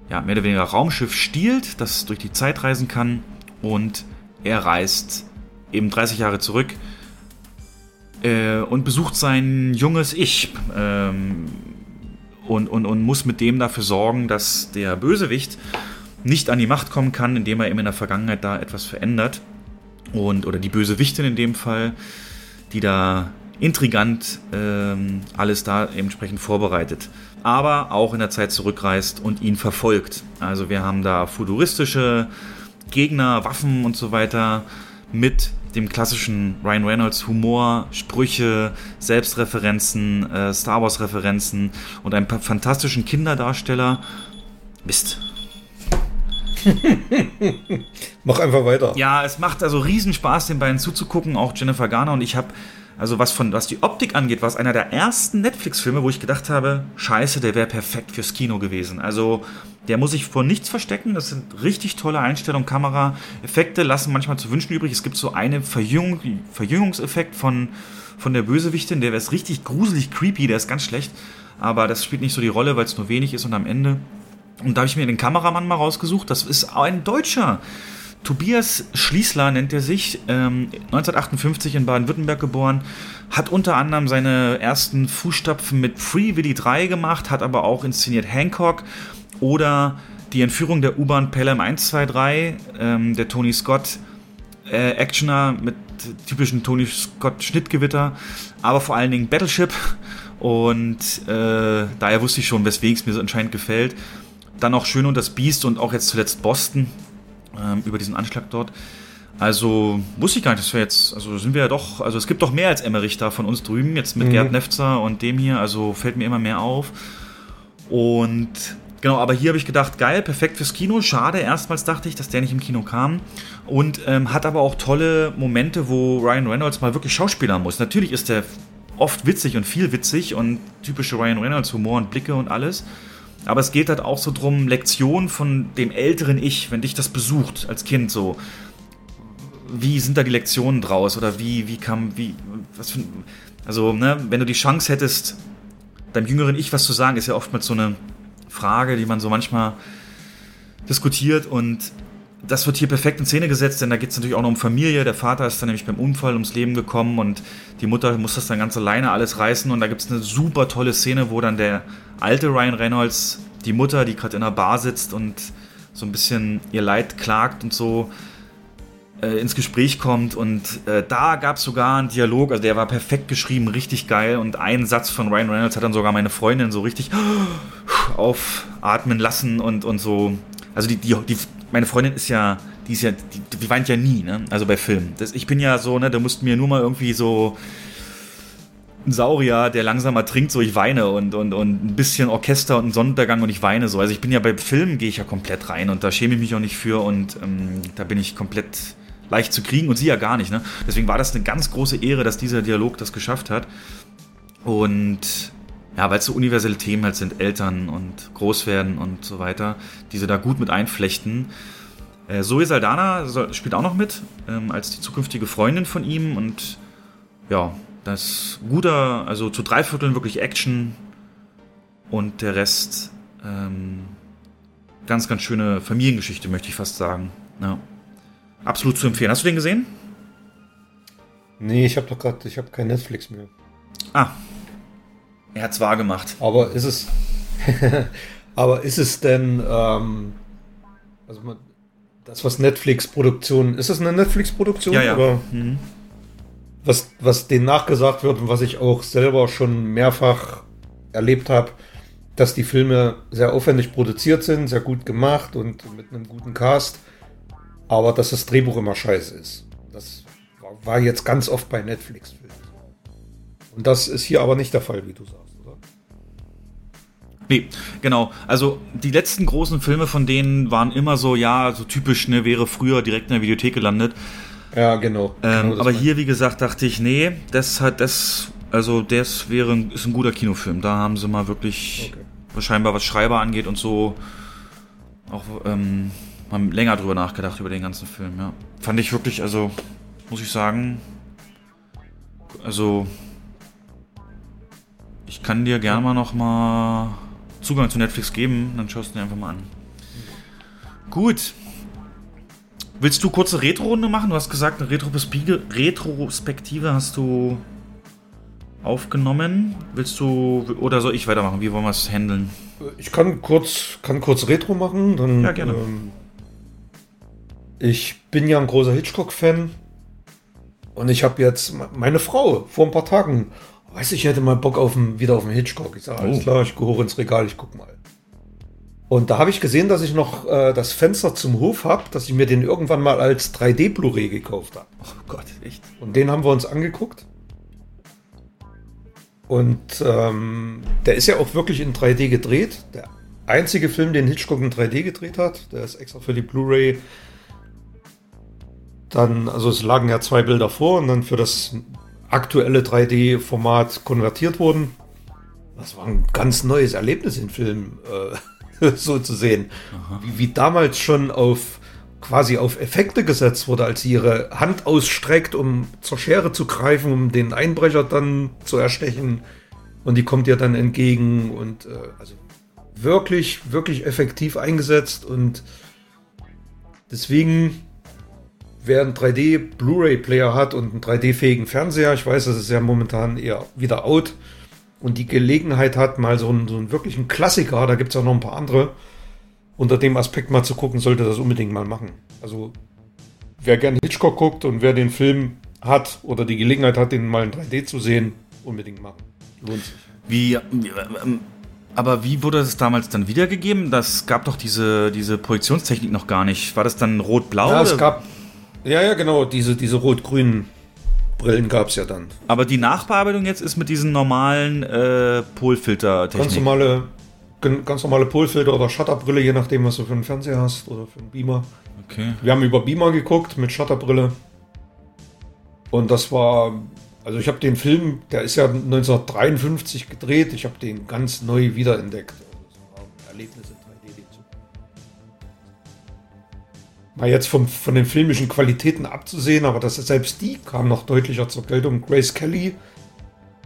ja, mehr oder weniger Raumschiff stiehlt, das durch die Zeit reisen kann. Und er reist eben 30 Jahre zurück äh, und besucht sein junges Ich. Ähm, und, und, und muss mit dem dafür sorgen, dass der Bösewicht nicht an die Macht kommen kann, indem er eben in der Vergangenheit da etwas verändert. Und, oder die Bösewichtin in dem Fall, die da intrigant ähm, alles da entsprechend vorbereitet. Aber auch in der Zeit zurückreist und ihn verfolgt. Also wir haben da futuristische Gegner, Waffen und so weiter mit dem klassischen Ryan Reynolds Humor, Sprüche, Selbstreferenzen, äh, Star Wars Referenzen und einem fantastischen Kinderdarsteller. Mist. Mach einfach weiter. Ja, es macht also riesen Spaß, den beiden zuzugucken, auch Jennifer Garner und ich habe also was von was die Optik angeht, war es einer der ersten Netflix-Filme, wo ich gedacht habe, scheiße, der wäre perfekt fürs Kino gewesen. Also der muss sich vor nichts verstecken. Das sind richtig tolle Einstellungen, Kamera, Effekte lassen manchmal zu wünschen übrig. Es gibt so einen Verjüngung, Verjüngungseffekt von, von der Bösewichtin, der ist richtig gruselig, creepy, der ist ganz schlecht. Aber das spielt nicht so die Rolle, weil es nur wenig ist und am Ende. Und da habe ich mir den Kameramann mal rausgesucht. Das ist ein Deutscher. Tobias Schließler nennt er sich, ähm, 1958 in Baden-Württemberg geboren, hat unter anderem seine ersten Fußstapfen mit Free Willy 3 gemacht, hat aber auch inszeniert Hancock oder die Entführung der U-Bahn Pelham 123, ähm, der Tony Scott äh, Actioner mit typischen Tony Scott Schnittgewitter, aber vor allen Dingen Battleship und äh, daher wusste ich schon, weswegen es mir so anscheinend gefällt. Dann auch Schön und das Biest und auch jetzt zuletzt Boston, ähm, über diesen Anschlag dort. Also wusste ich gar nicht, dass wir jetzt, also sind wir ja doch, also es gibt doch mehr als Emmerich da von uns drüben, jetzt mit mhm. Gerd Nefzer und dem hier, also fällt mir immer mehr auf. Und genau, aber hier habe ich gedacht, geil, perfekt fürs Kino. Schade, erstmals dachte ich, dass der nicht im Kino kam. Und ähm, hat aber auch tolle Momente, wo Ryan Reynolds mal wirklich Schauspieler muss. Natürlich ist der oft witzig und viel witzig und typische Ryan Reynolds Humor und Blicke und alles. Aber es geht halt auch so drum, Lektionen von dem älteren Ich, wenn dich das besucht als Kind so. Wie sind da die Lektionen draus? Oder wie, wie kam, wie, was für Also, ne, wenn du die Chance hättest, deinem jüngeren Ich was zu sagen, ist ja oftmals so eine Frage, die man so manchmal diskutiert und das wird hier perfekt in Szene gesetzt, denn da geht es natürlich auch noch um Familie. Der Vater ist dann nämlich beim Unfall ums Leben gekommen und die Mutter muss das dann ganz alleine alles reißen. Und da gibt es eine super tolle Szene, wo dann der alte Ryan Reynolds, die Mutter, die gerade in einer Bar sitzt und so ein bisschen ihr Leid klagt und so, äh, ins Gespräch kommt. Und äh, da gab es sogar einen Dialog, also der war perfekt geschrieben, richtig geil. Und ein Satz von Ryan Reynolds hat dann sogar meine Freundin so richtig aufatmen lassen und, und so. Also die, die, die meine Freundin ist ja, die ist ja, die, die weint ja nie, ne? Also bei Filmen. Das, ich bin ja so, ne, da mussten mir nur mal irgendwie so ein Saurier, der langsam ertrinkt, so ich weine und, und, und ein bisschen Orchester und ein Sonnenuntergang und ich weine so. Also ich bin ja bei Filmen gehe ich ja komplett rein und da schäme ich mich auch nicht für und ähm, da bin ich komplett leicht zu kriegen und sie ja gar nicht. Ne? Deswegen war das eine ganz große Ehre, dass dieser Dialog das geschafft hat. Und ja, weil es so universelle Themen halt sind, Eltern und Großwerden und so weiter, die sie da gut mit einflechten. Äh, Zoe Saldana spielt auch noch mit, ähm, als die zukünftige Freundin von ihm und ja, das guter, also zu drei Vierteln wirklich Action und der Rest ähm, ganz, ganz schöne Familiengeschichte, möchte ich fast sagen. Ja. Absolut zu empfehlen. Hast du den gesehen? Nee, ich habe doch gerade, ich habe kein Netflix mehr. Ah. Er hat's wahr gemacht. Aber ist es. aber ist es denn. Ähm, also man, das, was Netflix-Produktion. Ist es eine Netflix-Produktion? Ja, ja. Oder Mhm. was, was denen nachgesagt wird und was ich auch selber schon mehrfach erlebt habe, dass die Filme sehr aufwendig produziert sind, sehr gut gemacht und mit einem guten Cast, aber dass das Drehbuch immer scheiße ist. Das war- jetzt ganz oft bei Netflix-Filmen. Und das ist hier aber nicht der Fall, wie du sagst? Nee, genau. Also die letzten großen Filme von denen waren immer so, ja, so typisch, ne, wäre früher direkt in der Videothek gelandet. Ja, genau. Ähm, Genau aber hier, wie gesagt, dachte ich, nee, das hat das, also das wäre ein, ist ein guter Kinofilm. Da haben sie mal wirklich scheinbar was Schreiber angeht und so auch ähm, mal länger drüber nachgedacht über den ganzen Film. Ja, fand ich wirklich, also muss ich sagen, also ich kann dir gerne mal noch mal Zugang zu Netflix geben, dann schaust du dir einfach mal an. Gut. Willst du kurze Retro-Runde machen? Du hast gesagt, eine Retrospektive, Retrospektive hast du aufgenommen. Willst du oder soll ich weitermachen? Wie wollen wir es handeln? Ich kann kurz, kann kurz Retro machen. Dann, Ja, gerne. Ähm, ich bin ja ein großer Hitchcock-Fan. Und ich habe jetzt me- meine Frau vor ein paar Tagen, weiß ich, hätte mal Bock auf einen, wieder auf einen Hitchcock. Ich sage, alles Oh. klar, ich gehe hoch ins Regal, ich guck mal. Und da habe ich gesehen, dass ich noch äh, das Fenster zum Hof habe, dass ich mir den irgendwann mal als 3D Blu-ray gekauft habe. Oh Gott, echt? Und den haben wir uns angeguckt. Und ähm, der ist ja auch wirklich in 3D gedreht. Der einzige Film, den Hitchcock in 3D gedreht hat. Der ist extra für die Blu-ray. Dann, also es lagen ja zwei Bilder vor und dann für das aktuelle 3D-Format konvertiert wurden. Das war ein ganz neues Erlebnis im Film, äh, so zu sehen. Wie, wie damals schon auf quasi auf Effekte gesetzt wurde, als sie ihre Hand ausstreckt, um zur Schere zu greifen, um den Einbrecher dann zu erstechen. Und die kommt ihr dann entgegen und äh, also wirklich, wirklich effektiv eingesetzt und deswegen wer einen 3D Blu-ray-Player hat und einen 3D-fähigen Fernseher, ich weiß, das ist ja momentan eher wieder out, und die Gelegenheit hat, mal so einen, so einen wirklichen Klassiker, da gibt es auch noch ein paar andere, unter dem Aspekt mal zu gucken, sollte das unbedingt mal machen. Also wer gerne Hitchcock guckt und wer den Film hat oder die Gelegenheit hat, den mal in 3D zu sehen, unbedingt machen. Lohnt sich. Wie, ähm, aber wie wurde das damals dann wiedergegeben? Das gab doch diese, diese Projektionstechnik noch gar nicht. War das dann rot-blau? Ja, es gab, ja, ja, genau, diese, diese rot-grünen Brillen gab es ja dann. aber die Nachbearbeitung jetzt ist mit diesen normalen äh, Polfilter-Technik. Ganz normale, ganz normale Polfilter oder Shutterbrille, je nachdem, was du für einen Fernseher hast oder für einen Beamer. Okay. Wir haben über Beamer geguckt mit Shutterbrille. Und das war, also ich habe den Film, der ist ja 1953 gedreht, ich habe den ganz neu wiederentdeckt. Also das war ein Erlebnis Mal jetzt vom, von den filmischen Qualitäten abzusehen, aber das, selbst die kam noch deutlicher zur Geltung. Grace Kelly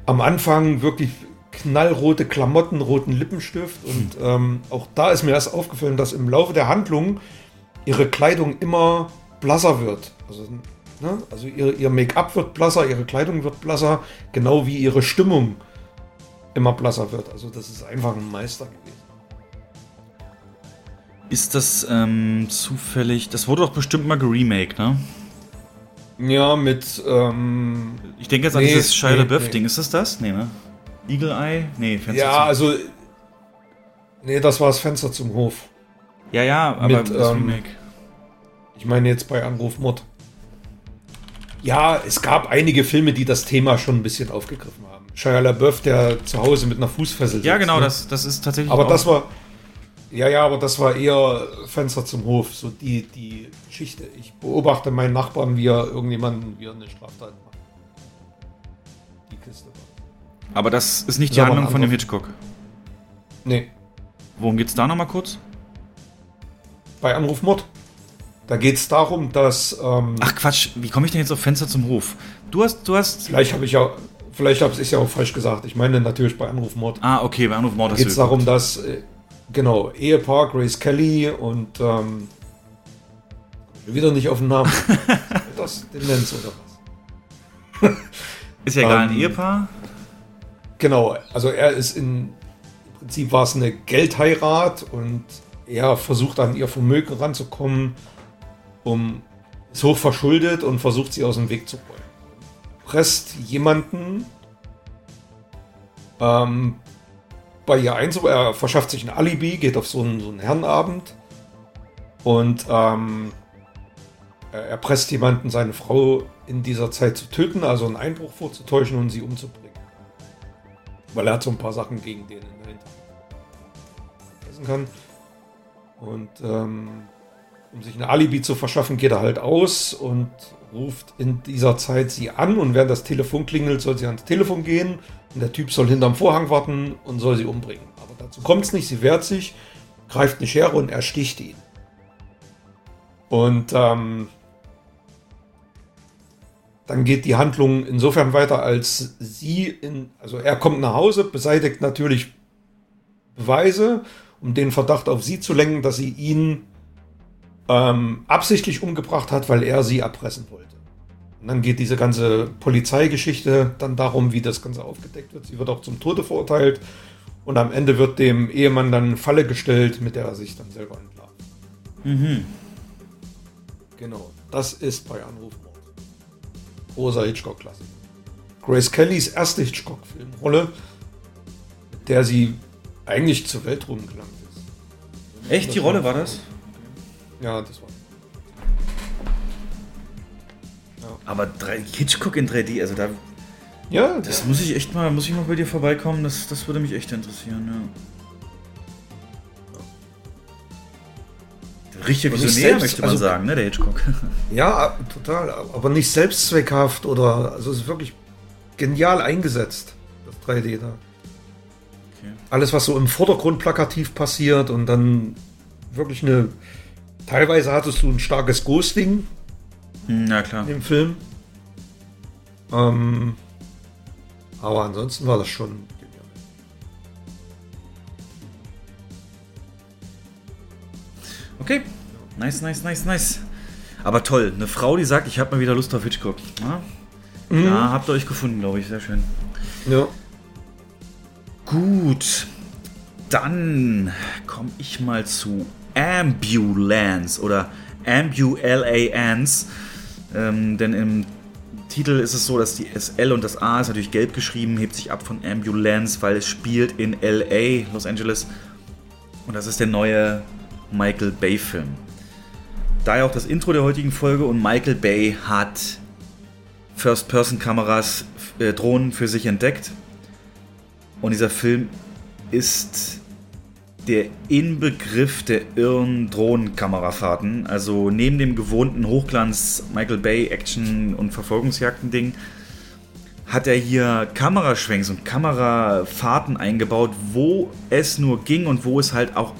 am Anfang wirklich knallrote Klamotten, roten Lippenstift und ähm, auch da ist mir erst aufgefallen, dass im Laufe der Handlung ihre Kleidung immer blasser wird. Also, ne? also ihr, ihr Make-up wird blasser, ihre Kleidung wird blasser, genau wie ihre Stimmung immer blasser wird. Also das ist einfach ein Meister gewesen. Ist das ähm, zufällig. Das wurde doch bestimmt mal geremaked, ne? Ja, mit. Ähm, Ich denke jetzt an nee, dieses Shia nee, LaBeouf-Ding. nee. Ist das das? Nee, ne? Eagle Eye? Nee, Fenster Ja, zum- also. Nee, das war das Fenster zum Hof. Ja, ja, aber mit, das ähm, Remake. Ich meine jetzt bei Anruf Mord. Ja, es gab einige Filme, die das Thema schon ein bisschen aufgegriffen haben. Shia LaBeouf, der zu Hause mit einer Fußfessel Ja, sitzt, genau, ne? das, das ist tatsächlich. Aber das war. Ja, ja, aber das war eher Fenster zum Hof, so die, die Geschichte. Ich beobachte meinen Nachbarn, wie er irgendjemanden, wie er eine Straftat macht. Die Kiste. Aber das ist nicht die Handlung von dem Hitchcock. Nee, Worum geht's da nochmal kurz? bei Anruf Mord. Da geht es darum, dass. Ähm, Ach Quatsch, wie komme ich denn jetzt auf Fenster zum Hof? Du hast, du hast. Vielleicht habe ich ja. Vielleicht habe ich ja auch falsch gesagt. Ich meine natürlich bei Anruf Mord. Ah, okay, bei Anruf Mord hast geht es darum, dass. Genau, Ehepaar Grace Kelly und. Ähm, wieder nicht auf den Namen. das Demenz oder was? Ist ja egal, ein Ähm, Ehepaar. Genau, also er ist in, im Prinzip war es eine Geldheirat und er versucht an ihr Vermögen ranzukommen, um ist hoch verschuldet und versucht sie aus dem Weg zu räumen. Presst jemanden ähm, bei ihr ein, er verschafft sich ein Alibi, geht auf so einen, so einen Herrenabend und ähm, er erpresst jemanden, seine Frau in dieser Zeit zu töten, also einen Einbruch vorzutäuschen und sie umzubringen. Weil er hat so ein paar Sachen gegen den in der Hinterhand kann. Und ähm, um sich ein Alibi zu verschaffen, geht er halt aus und ruft in dieser Zeit sie an. Und während das Telefon klingelt, soll sie ans Telefon gehen. Und der Typ soll hinterm Vorhang warten und soll sie umbringen. Aber dazu kommt es nicht. Sie wehrt sich, greift eine Schere und ersticht ihn. Und ähm, dann geht die Handlung insofern weiter, als sie in, also er kommt nach Hause, beseitigt natürlich Beweise, um den Verdacht auf sie zu lenken, dass sie ihn ähm, absichtlich umgebracht hat, weil er sie erpressen wollte. Und dann geht diese ganze Polizeigeschichte dann darum, wie das Ganze aufgedeckt wird. Sie wird auch zum Tode verurteilt und am Ende wird dem Ehemann dann eine Falle gestellt, mit der er sich dann selber entlarvt. Mhm. Genau, das ist bei Anrufmord. Großer Hitchcock-Klassiker. Grace Kellys erste Hitchcock-Filmrolle, mit der sie eigentlich zur Weltruhm gelangt ist. Echt, die Rolle war das? Ja, das war. Aber drei, Hitchcock in 3D, also da. Ja, das muss ich echt mal, muss ich mal bei dir vorbeikommen, das, das würde mich echt interessieren, ja. Richtig visionär, selbst- möchte man also- sagen, ne, der Hitchcock. Ja, total. Aber nicht selbstzweckhaft oder. Also es ist wirklich genial eingesetzt, das 3D da. Alles, was so im Vordergrund plakativ passiert und dann wirklich eine. Teilweise hattest du ein starkes Ghosting Na klar. im Film. Ähm, aber ansonsten war das schon genial. Okay. Nice, nice, nice, nice. Aber toll, eine Frau, die sagt, ich habe mal wieder Lust auf Hitchcock. Ja, Mhm. Da habt ihr euch gefunden, glaube ich. Sehr schön. Ja. Gut. Dann komme ich mal zu Ambulance oder Ambulance. Ähm, denn im Titel ist es so, dass die SL und das A ist natürlich gelb geschrieben, hebt sich ab von Ambulance, weil es spielt in LA, Los Angeles. Und das ist der neue Michael Bay-Film. Daher auch das Intro der heutigen Folge und Michael Bay hat First-Person-Kameras, äh, Drohnen für sich entdeckt. Und dieser Film ist der Inbegriff der irren Drohnenkamerafahrten. Also neben dem gewohnten Hochglanz Michael Bay Action- und Verfolgungsjagden-Ding hat er hier Kameraschwenks und Kamerafahrten eingebaut, wo es nur ging und wo es halt auch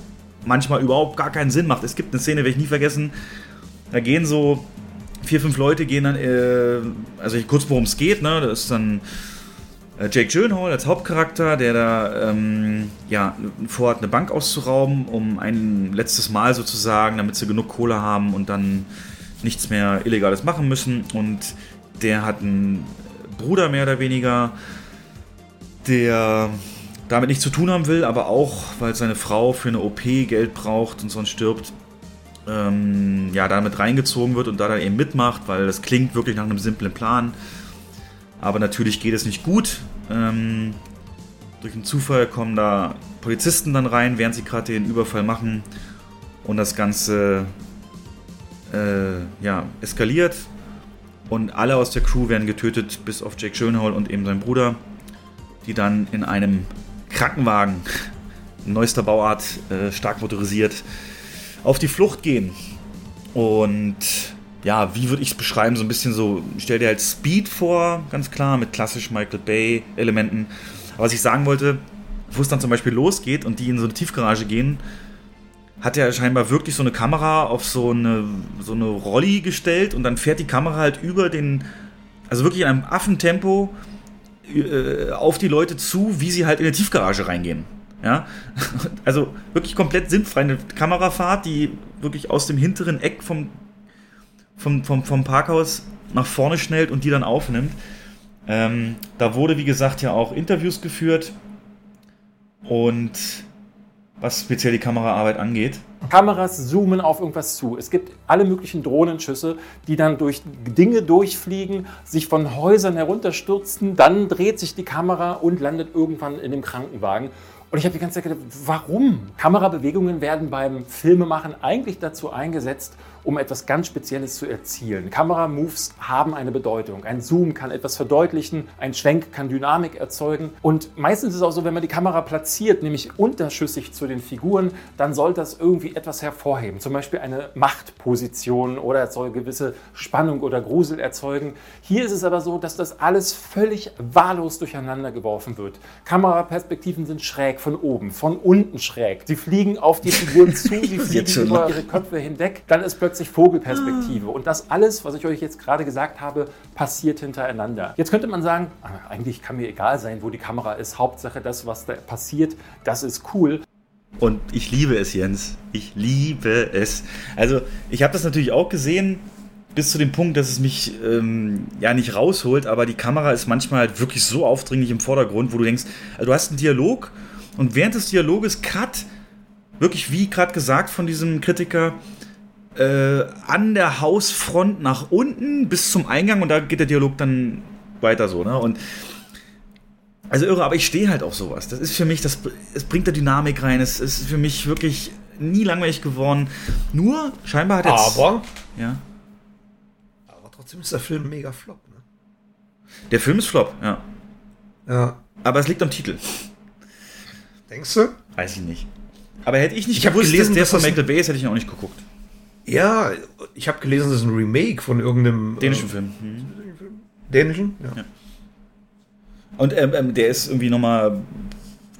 manchmal überhaupt gar keinen Sinn macht. Es gibt eine Szene, werde ich nie vergessen, da gehen so vier, fünf Leute gehen dann, äh, also kurz worum es geht, ne, das ist dann Jake Gyllenhaal als Hauptcharakter, der da ähm, ja, vorhat, eine Bank auszurauben, um ein letztes Mal sozusagen, damit sie genug Kohle haben und dann nichts mehr Illegales machen müssen. Und der hat einen Bruder mehr oder weniger, der damit nichts zu tun haben will, aber auch, weil seine Frau für eine OP Geld braucht und sonst stirbt, ähm, ja, damit reingezogen wird und da dann eben mitmacht, weil das klingt wirklich nach einem simplen Plan. Aber natürlich geht es nicht gut. Ähm, durch einen Zufall kommen da Polizisten dann rein, während sie gerade den Überfall machen. Und das Ganze äh, ja, eskaliert. Und alle aus der Crew werden getötet, bis auf Jake Gyllenhaal und eben sein Bruder, die dann in einem Krankenwagen, neuester Bauart, äh, stark motorisiert, auf die Flucht gehen. Und ja, wie würde ich es beschreiben? So ein bisschen so, stell dir halt Speed vor, ganz klar, mit klassisch Michael Bay-Elementen. Aber was ich sagen wollte, wo es dann zum Beispiel losgeht und die in so eine Tiefgarage gehen, hat er scheinbar wirklich so eine Kamera auf so eine, so eine Rolli gestellt und dann fährt die Kamera halt über den, also wirklich in einem Affentempo äh, auf die Leute zu, wie sie halt in eine Tiefgarage reingehen. Ja, also wirklich komplett sinnfrei. Eine Kamerafahrt, die wirklich aus dem hinteren Eck vom, vom, vom, vom Parkhaus nach vorne schnellt und die dann aufnimmt. Ähm, da wurde, wie gesagt, ja auch Interviews geführt. Und was speziell die Kameraarbeit angeht. Kameras zoomen auf irgendwas zu. Es gibt alle möglichen Drohnenschüsse, die dann durch Dinge durchfliegen, sich von Häusern herunterstürzen. Dann dreht sich die Kamera und landet irgendwann in dem Krankenwagen. Und ich habe die ganze Zeit gedacht, warum? Kamerabewegungen werden beim Filmemachen eigentlich dazu eingesetzt, um etwas ganz Spezielles zu erzielen. Kameramoves haben eine Bedeutung. Ein Zoom kann etwas verdeutlichen, ein Schwenk kann Dynamik erzeugen. Und meistens ist es auch so, wenn man die Kamera platziert, nämlich unterschüssig zu den Figuren, dann soll das irgendwie etwas hervorheben. Zum Beispiel eine Machtposition oder es soll gewisse Spannung oder Grusel erzeugen. Hier ist es aber so, dass das alles völlig wahllos durcheinander geworfen wird. Kameraperspektiven sind schräg von oben, von unten schräg. Sie fliegen auf die Figuren zu, sie fliegen über ihre Köpfe hinweg. Dann ist plötzlich Vogelperspektive. Und das alles, was ich euch jetzt gerade gesagt habe, passiert hintereinander. Jetzt könnte man sagen, ah, eigentlich kann mir egal sein, wo die Kamera ist. Hauptsache das, was da passiert, das ist cool. Und ich liebe es, Jens. Ich liebe es. Also, ich habe das natürlich auch gesehen, bis zu dem Punkt, dass es mich ähm, ja nicht rausholt, aber die Kamera ist manchmal halt wirklich so aufdringlich im Vordergrund, wo du denkst, also du hast einen Dialog und während des Dialoges Cut, wirklich wie gerade gesagt von diesem Kritiker, äh, an der Hausfront nach unten bis zum Eingang und da geht der Dialog dann weiter so, ne? Und also irre, aber ich stehe halt auf sowas. Das ist für mich, das, es bringt da Dynamik rein. Es ist für mich wirklich nie langweilig geworden. Nur, scheinbar hat jetzt. Aber, Ja. aber trotzdem ist der Film mega flop. Ne? Der Film ist Flop, ja. Ja. Aber es liegt am Titel. Denkst du? Weiß ich nicht. Aber hätte ich nicht Ich gewusst, gelesen, dass der von Michael Bay ist, hätte ich ihn auch nicht geguckt. Ja, ich habe gelesen, das ist ein Remake von irgendeinem Dänischen äh, Film. Mhm. Dänischen? Ja. Und ähm, ähm, der ist irgendwie nochmal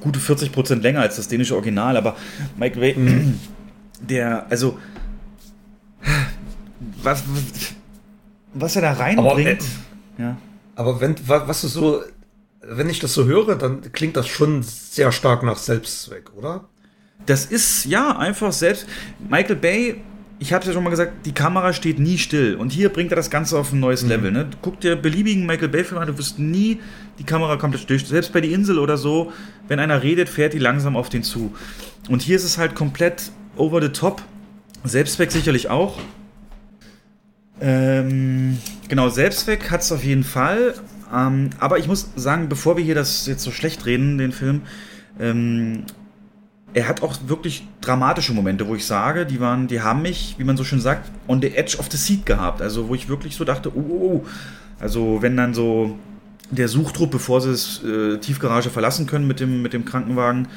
gute 40% länger als das dänische Original, aber Michael Bay, Mhm. der, also, was, was er da Aber, äh, reinbringt, ja. aber wenn, wa- was du so, wenn ich das so höre, dann klingt das schon sehr stark nach Selbstzweck, oder? Das ist ja einfach selbst. Michael Bay, ich habe es ja schon mal gesagt, die Kamera steht nie still. Und hier bringt er das Ganze auf ein neues Level. Ne? Guck dir beliebigen Michael Bay-Film an, du wirst nie die Kamera komplett still. Selbst bei Die Insel oder so, wenn einer redet, fährt die langsam auf den zu. Und hier ist es halt komplett over the top. Selbstzweck sicherlich auch. Ähm, genau, Selbstzweck hat es auf jeden Fall. Ähm, aber ich muss sagen, bevor wir hier das jetzt so schlecht reden, den Film, ähm, er hat auch wirklich dramatische Momente, wo ich sage, die waren, die haben mich, wie man so schön sagt, on the edge of the seat gehabt. Also wo ich wirklich so dachte, oh, oh, oh. Also wenn dann so der Suchtrupp, bevor sie das äh, Tiefgarage verlassen können mit dem, mit dem Krankenwagen,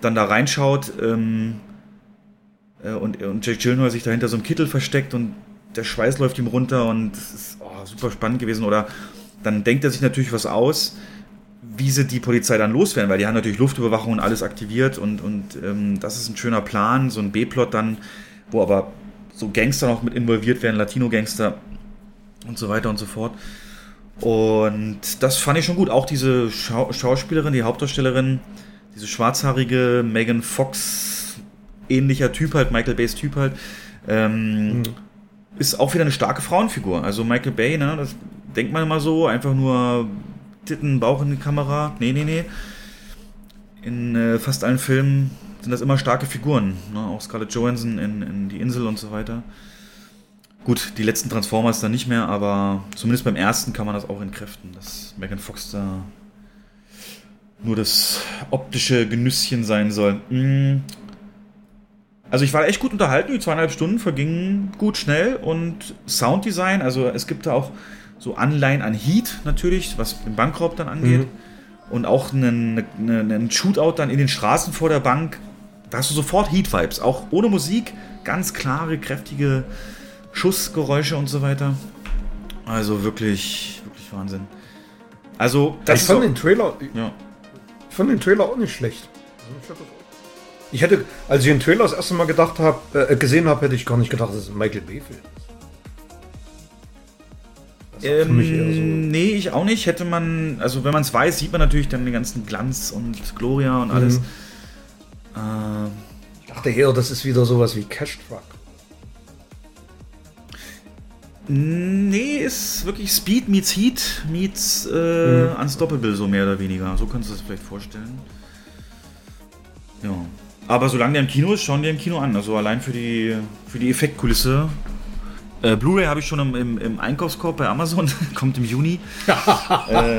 dann da reinschaut ähm, äh, und, und Jake Gyllenhaal sich dahinter so einem Kittel versteckt und der Schweiß läuft ihm runter und es ist oh, super spannend gewesen. Oder dann denkt er sich natürlich was aus, wie sie die Polizei dann loswerden, weil die haben natürlich Luftüberwachung und alles aktiviert und, und ähm, das ist ein schöner Plan, so ein B-Plot dann, wo aber so Gangster noch mit involviert werden, Latino-Gangster und so weiter und so fort. Und das fand ich schon gut. Auch diese Schau Schauspielerin, die Hauptdarstellerin, diese schwarzhaarige Megan Fox, ähnlicher Typ halt, Michael Bays Typ halt, ähm, ist auch wieder eine starke Frauenfigur. Also Michael Bay, ne, das denkt man immer so, einfach nur Titten, Bauch in die Kamera. Nee, nee, nee. In äh, fast allen Filmen sind das immer starke Figuren. Ne? Auch Scarlett Johansson in, in Die Insel und so weiter. Gut, die letzten Transformers dann nicht mehr, aber zumindest beim ersten kann man das auch entkräften, dass Megan Fox da nur das optische Genüsschen sein soll. Mm. Also ich war echt gut unterhalten, die zweieinhalb Stunden vergingen gut schnell und Sounddesign, also es gibt da auch so Anleihen an Heat natürlich, was den Bankraub dann angeht. Mhm. Und auch einen, einen, Shootout dann in den Straßen vor der Bank. Da hast du sofort Heat-Vibes, auch ohne Musik, ganz klare, kräftige Schussgeräusche und so weiter. Also wirklich, wirklich Wahnsinn. Also, das ich fand ist den Trailer, ja. ich fand den Trailer auch nicht schlecht. Ich hätte, als ich den Trailer das erste Mal gedacht habe, äh, gesehen habe, hätte ich gar nicht gedacht, das ist ein Michael Bay-Film. War für mich eher so. Ähm, nee, ich auch nicht. Hätte man, also wenn man es weiß, sieht man natürlich dann den ganzen Glanz und Gloria und alles. Mhm. Ähm, Ich dachte eher, das ist wieder sowas wie Cash Truck. Nee, ist wirklich Speed meets Heat meets äh, Unstoppable, so mehr oder weniger. So kannst du das vielleicht vorstellen. Ja. Aber solange der im Kino ist, schauen die im Kino an. Also allein für die, für die Effektkulisse. Äh, Blu-ray habe ich schon im, im, im Einkaufskorb bei Amazon. Kommt im Juni. äh,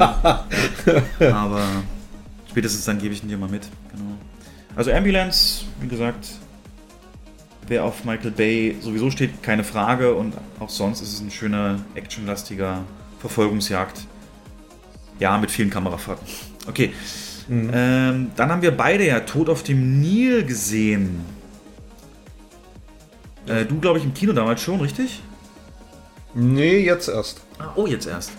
aber spätestens dann gebe ich ihn dir mal mit. Genau. Also Ambulance, wie gesagt, wer auf Michael Bay sowieso steht, keine Frage. Und auch sonst ist es ein schöner, actionlastiger Verfolgungsjagd. Ja, mit vielen Kamerafahrten. Okay. Ähm, dann haben wir beide ja Tod auf dem Nil gesehen. Äh, du, glaube ich, im Kino damals schon, richtig? Nee, jetzt erst. Ah, oh, jetzt erst.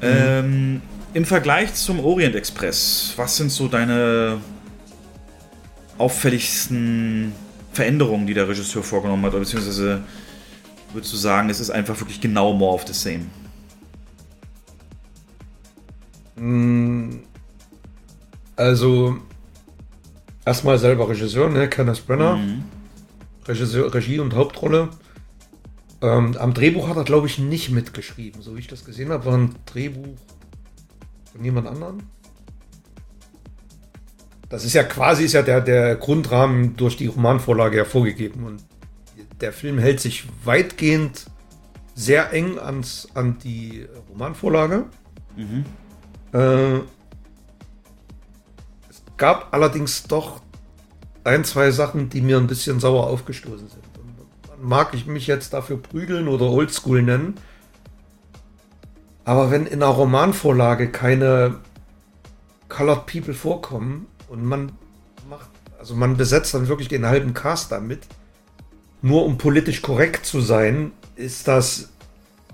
Ähm, Im Vergleich zum Orient Express, was sind so deine auffälligsten Veränderungen, die der Regisseur vorgenommen hat? Oder beziehungsweise würdest du sagen, es ist einfach wirklich genau more of the same? Mm, Also, erstmal selber Regisseur, ne? Kenneth Brenner. Regisseur, Regie und Hauptrolle. Ähm, am Drehbuch hat er, glaube ich, nicht mitgeschrieben. So wie ich das gesehen habe, war ein Drehbuch von jemand anderem. Das ist ja quasi ist ja der, der Grundrahmen durch die Romanvorlage hervorgegeben. Und der Film hält sich weitgehend sehr eng ans, an die Romanvorlage. Mhm. Äh, es gab allerdings doch ein, zwei Sachen, die mir ein bisschen sauer aufgestoßen sind. Mag ich mich jetzt dafür prügeln oder Oldschool nennen. Aber wenn in einer Romanvorlage keine Colored People vorkommen und man macht, also man besetzt dann wirklich den halben Cast damit, nur um politisch korrekt zu sein, ist das,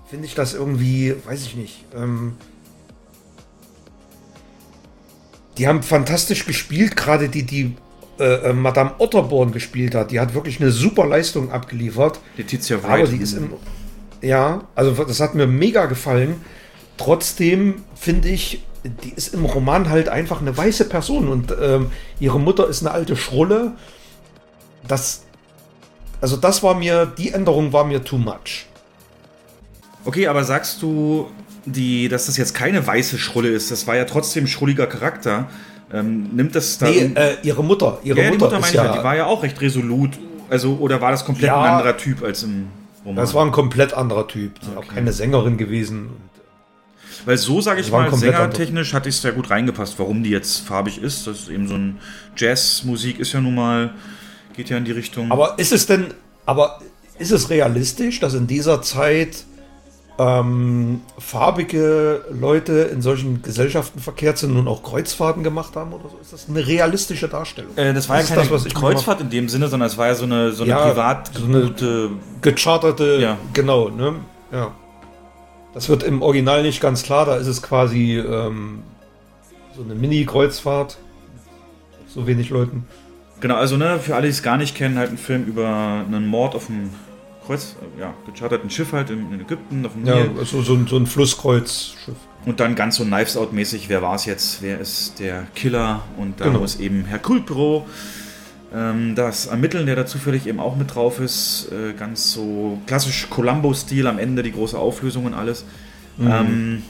finde ich das irgendwie, weiß ich nicht, ähm, die haben fantastisch gespielt, gerade die, die äh, äh, Madame Otterborn gespielt hat. Die hat wirklich eine super Leistung abgeliefert. Letizia Aber Wright. die ist im. Ja, also das hat mir mega gefallen. Trotzdem finde ich, die ist im Roman halt einfach eine weiße Person und ähm, ihre Mutter ist eine alte Schrulle. Das. Also, das war mir, die Änderung war mir too much. Okay, aber sagst du, die, dass das jetzt keine weiße Schrulle ist? Das war ja trotzdem schrulliger Charakter. Ähm, nimmt das da. Nee, äh, ihre Mutter. Ihre ja, Mutter, Mutter meine ich ja, ja, die war ja auch recht resolut. Also, oder war das komplett Ja. ein anderer Typ als im Roman? Das war ein komplett anderer Typ. Die ist auch keine Sängerin gewesen. Weil so, sage ich mal, sängertechnisch hat es sehr gut reingepasst, warum die jetzt farbig ist. Das ist eben so ein Jazzmusik ist ja nun mal, geht ja in die Richtung. Aber ist es denn, aber ist es realistisch, dass in dieser Zeit ähm, farbige Leute in solchen Gesellschaften verkehrt sind und auch Kreuzfahrten gemacht haben oder so? Ist das eine realistische Darstellung? Äh, das war ja ist keine das, Kreuzfahrt in dem Sinne, sondern es war ja so eine, so eine Ja, privat so eine gecharterte, Ja. genau, ne? Ja. Das wird im Original nicht ganz klar, da ist es quasi ähm, so eine Mini-Kreuzfahrt. So wenig Leuten. Genau, also ne, für alle, die es gar nicht kennen, halt ein Film über einen Mord auf einem Kreuz, äh, ja, gecharterten Schiff halt in, in Ägypten, auf dem Ja, Nil. so, so, ein- so ein Flusskreuzschiff. Und dann ganz so Knives Out mäßig, wer war es jetzt, wer ist der Killer? Und da Genau. muss eben Hercule Poirot ähm, das ermitteln, der da zufällig eben auch mit drauf ist. Äh, ganz so klassisch Columbo-Stil am Ende, die große Auflösung und alles. Mhm. Ähm,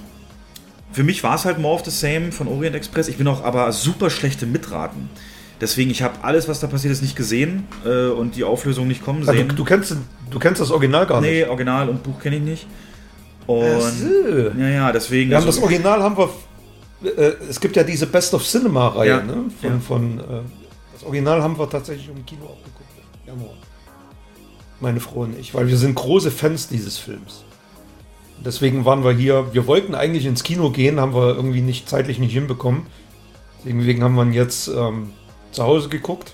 für mich war es halt more of the same von Orient Express. Ich bin auch aber super schlechte Mitraten. Deswegen, ich habe alles, was da passiert ist, nicht gesehen äh, und die Auflösung nicht kommen Ah, sehen. du, du, kennst, du kennst das Original gar nicht. nee, Original und Buch kenne ich nicht. Und so. ja, ja, deswegen. Wir haben also- das Original haben wir. Äh, es gibt ja diese Best of Cinema-Reihe, Ja, ne? Von, ja. von, äh, das Original haben wir tatsächlich im Kino auch geguckt. Januar. Meine Frau und ich, weil wir sind große Fans dieses Films. Deswegen waren wir hier. Wir wollten eigentlich ins Kino gehen, haben wir irgendwie nicht zeitlich nicht hinbekommen. Deswegen haben wir ihn jetzt ähm, zu Hause geguckt.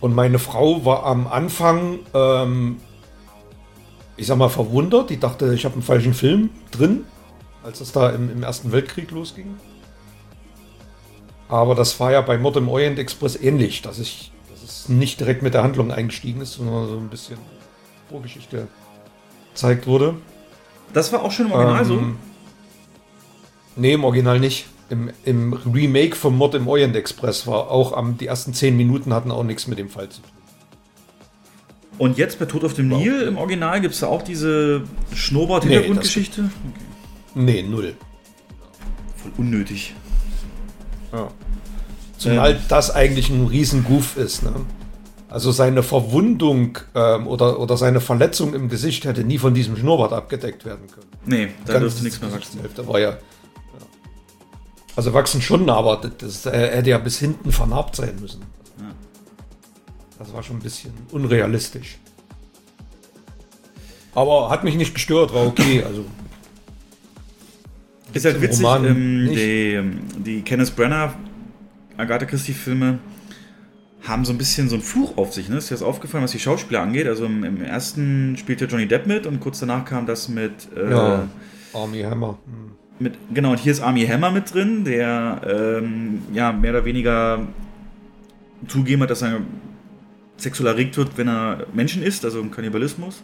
Und meine Frau war am Anfang, ähm, ich sag mal, verwundert. Die dachte, ich habe einen falschen Film drin, als es da im, im Ersten Weltkrieg losging. Aber das war ja bei Mord im Orient Express ähnlich, dass, ich, dass es nicht direkt mit der Handlung eingestiegen ist, sondern so ein bisschen Vorgeschichte gezeigt wurde. Das war auch schon im Original so? Ähm, Nee, im Original nicht. Im, Im Remake vom Mord im Orient Express war auch am, die ersten zehn Minuten hatten auch nichts mit dem Fall zu tun. Und jetzt bei Tod auf dem Nil im Original gibt es da auch diese Schnurrbart-Hintergrundgeschichte? Nee, null. Voll unnötig. Ja. Zumal das eigentlich ein riesen Goof ist. Ne? Also seine Verwundung ähm, oder, oder seine Verletzung im Gesicht hätte nie von diesem Schnurrbart abgedeckt werden können. Nee, da dürfte nichts mehr wachsen. Hälfte war ja. Also wachsen schon, aber das, das er hätte ja bis hinten vernarbt sein müssen. Ja. Das war schon ein bisschen unrealistisch. Aber hat mich nicht gestört, war okay. Also Ist halt witzig, ähm, die, ähm, die Kenneth Brenner, Agatha Christie-Filme haben so ein bisschen so einen Fluch auf sich. Ne? Ist dir das aufgefallen, was die Schauspieler angeht? Also im, im ersten spielte Johnny Depp mit und kurz danach kam das mit, äh, Ja, Army Hammer. Hm. Mit genau, und hier ist Army Hammer mit drin, der ähm, ja mehr oder weniger zugeben hat, dass er sexuell erregt wird, wenn er Menschen isst, also im Kannibalismus.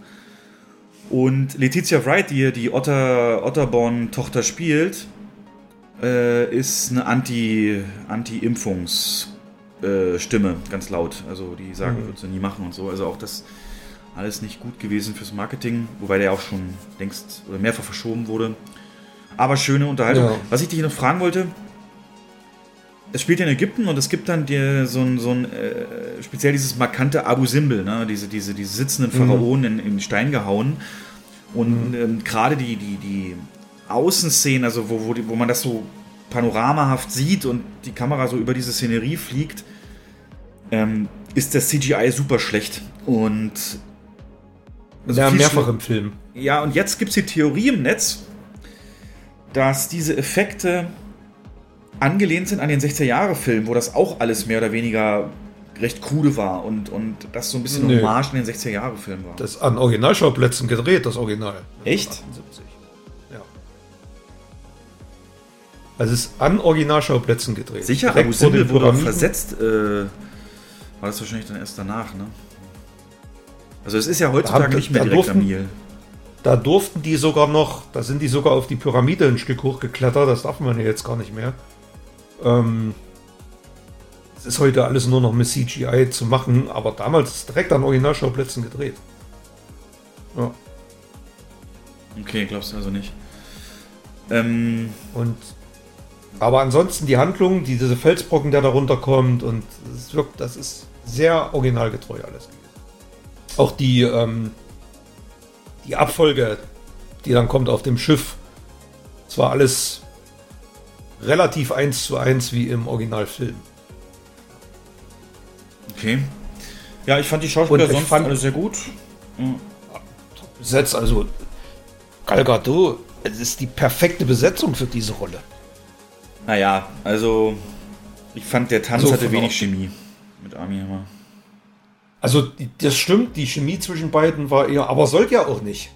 Und Letizia Wright, die hier die Otter, Otterborn-Tochter spielt, äh, ist eine Anti- Anti-Impfungs- äh, ganz laut. Also die sagen, Mhm. würdest du nie machen und so. Also auch das alles nicht gut gewesen fürs Marketing, wobei der auch schon längst oder mehrfach verschoben wurde. Aber schöne Unterhaltung. Ja. Was ich dich noch fragen wollte, es spielt ja in Ägypten und es gibt dann die, so ein, so ein äh, speziell dieses markante Abu Simbel, ne? diese, diese, diese sitzenden Mhm. Pharaonen in, in Stein gehauen. Und ähm, gerade die, die, die Außenszenen, also wo, wo, die, wo man das so panoramahaft sieht und die Kamera so über diese Szenerie fliegt, ähm, ist das CGI super schlecht. Und also ja, mehrfach im Film. ja, und jetzt gibt es die Theorie im Netz, dass diese Effekte angelehnt sind an den 60er-Jahre-Film, wo das auch alles mehr oder weniger recht krude war und, und das so ein bisschen Nö. Hommage an den 60er-Jahre-Film war. Das an Originalschauplätzen gedreht, das Original. Echt? 78. Ja. Also es ist an Originalschauplätzen gedreht. Sicher, Direkt Abu Simbel wurde auch versetzt. Äh, war das wahrscheinlich dann erst danach, ne? Also es ist ja heutzutage nicht mehr direkt am Nil. Da durften die sogar noch, da sind die sogar auf die Pyramide ein Stück hochgeklettert, das darf man ja jetzt gar nicht mehr. Ähm, es ist heute alles nur noch mit CGI zu machen, aber damals ist es direkt an Originalschauplätzen gedreht. Ja. Okay, glaubst du also nicht. Ähm, Und aber ansonsten die Handlung, die, diese Felsbrocken, der da runterkommt und es wirkt, das ist sehr originalgetreu alles. Auch die, ähm, die Abfolge, die dann kommt auf dem Schiff, es war alles relativ eins zu eins wie im Originalfilm. okay. Ja, ich fand die Schauspieler sonst fand- alle sehr gut. Ja. Besetzt, also Gal Gadot, es ist die perfekte Besetzung für diese Rolle. Naja, also ich fand, der Tanz So hatte von wenig. Chemie mit Army Hammer. Also das stimmt, die Chemie zwischen beiden war eher, aber sollte ja auch nicht.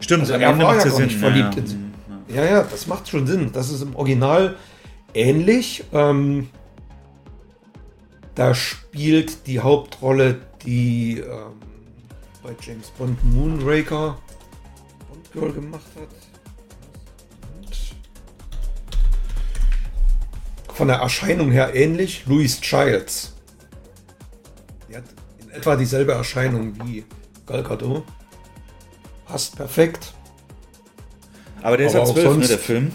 Stimmt, Also er war ja Sinn. nicht verliebt ja, in ja. Ja, das macht schon Sinn. Das ist im Original ähnlich. Ähm, da spielt die Hauptrolle die ähm, bei James Bond Moonraker Bond Girl gemacht hat. Und von der Erscheinung her ähnlich, Louise Childs. Die hat etwa dieselbe Erscheinung wie Gal Gadot. Passt perfekt. Aber der ist ab auch 12, ne, der Film.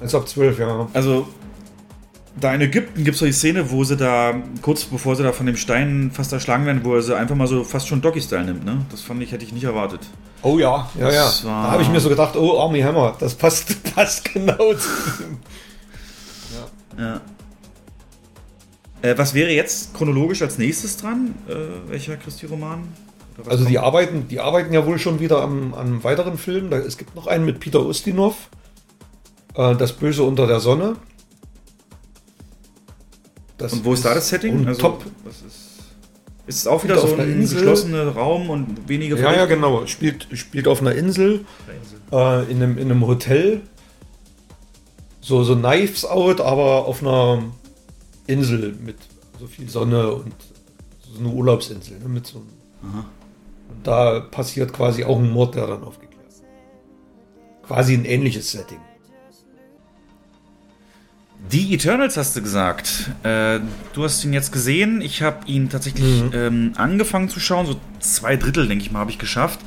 Ist ab 12, ja. Also, da in Ägypten gibt es doch die Szene, wo sie da, kurz bevor sie da von dem Stein fast erschlagen werden, wo er sie einfach mal so fast schon Doggy-Style nimmt, ne? Das fand ich, hätte ich nicht erwartet. Oh ja, ja, ja. War- Da habe ich mir so gedacht, oh, Army Hammer, das passt, passt genau zu ihm. Ja. Äh, was wäre jetzt chronologisch als nächstes dran? Äh, welcher Christi-Roman? Also die arbeiten, die arbeiten ja wohl schon wieder am, an einem weiteren Film. Da, es gibt noch einen mit Peter Ustinov. Äh, das Böse unter der Sonne. Das Und wo ist da das Setting? Also, top. Was ist, ist es auch wieder so ein Insel. geschlossener Raum und wenige Ja, ja, genau. Spielt, spielt auf einer Insel, äh, in, einem, in einem Hotel. So, so Knives Out, aber auf einer Insel mit so viel Sonne und so eine Urlaubsinsel. Ne, mit so einem, und da passiert quasi auch ein Mord, der dann aufgeklärt wird. Quasi ein ähnliches Setting. Die Eternals hast du gesagt. Äh, du hast ihn jetzt gesehen. Ich habe ihn tatsächlich Mhm. ähm, angefangen zu schauen. So zwei Drittel, denke ich mal, habe ich geschafft.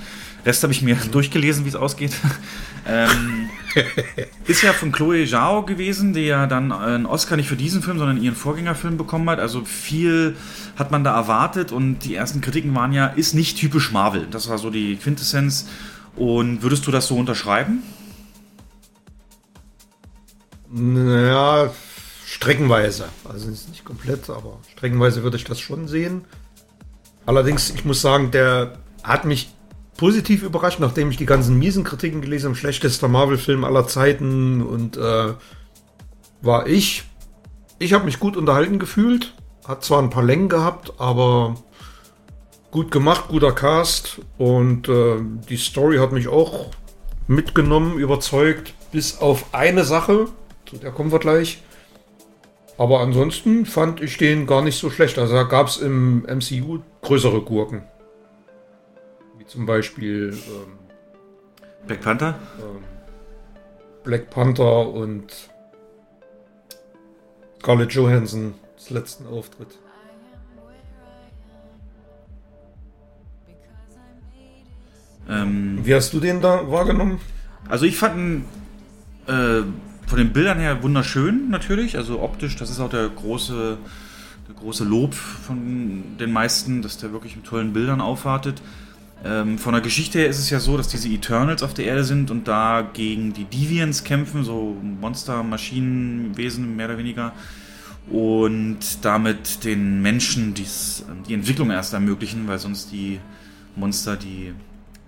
Rest habe ich mir durchgelesen, wie es ausgeht. ähm, ist ja von Chloe Zhao gewesen, die ja dann einen Oscar nicht für diesen Film, sondern ihren Vorgängerfilm bekommen hat. Also viel hat man da erwartet und die ersten Kritiken waren ja, ist nicht typisch Marvel. Das war so die Quintessenz. Und würdest du das so unterschreiben? Naja, streckenweise. Also nicht komplett, aber streckenweise würde ich das schon sehen. Allerdings, ich muss sagen, der hat mich positiv überrascht, nachdem ich die ganzen miesen Kritiken gelesen habe. Schlechtester Marvel-Film aller Zeiten und äh, war ich. Ich habe mich gut unterhalten gefühlt. Hat zwar ein paar Längen gehabt, aber gut gemacht, guter Cast und äh, die Story hat mich auch mitgenommen, überzeugt, bis auf eine Sache, zu der kommen wir gleich. Aber ansonsten fand ich den gar nicht so schlecht. Also da gab es im MCU größere Gurken. Zum Beispiel ähm, Black Panther? ähm, Black Panther und Scarlett Johansson, das letzten Auftritt. Ähm, Wie hast du den da wahrgenommen? Also ich fand ihn äh, von den Bildern her wunderschön natürlich. Also optisch, das ist auch der große, der große Lob von den meisten, dass der wirklich mit tollen Bildern aufwartet. Ähm, von der Geschichte her ist es ja so, dass diese Eternals auf der Erde sind und da gegen die Deviants kämpfen, so Monster, Maschinenwesen mehr oder weniger. Und damit den Menschen dies, die Entwicklung erst ermöglichen, weil sonst die Monster die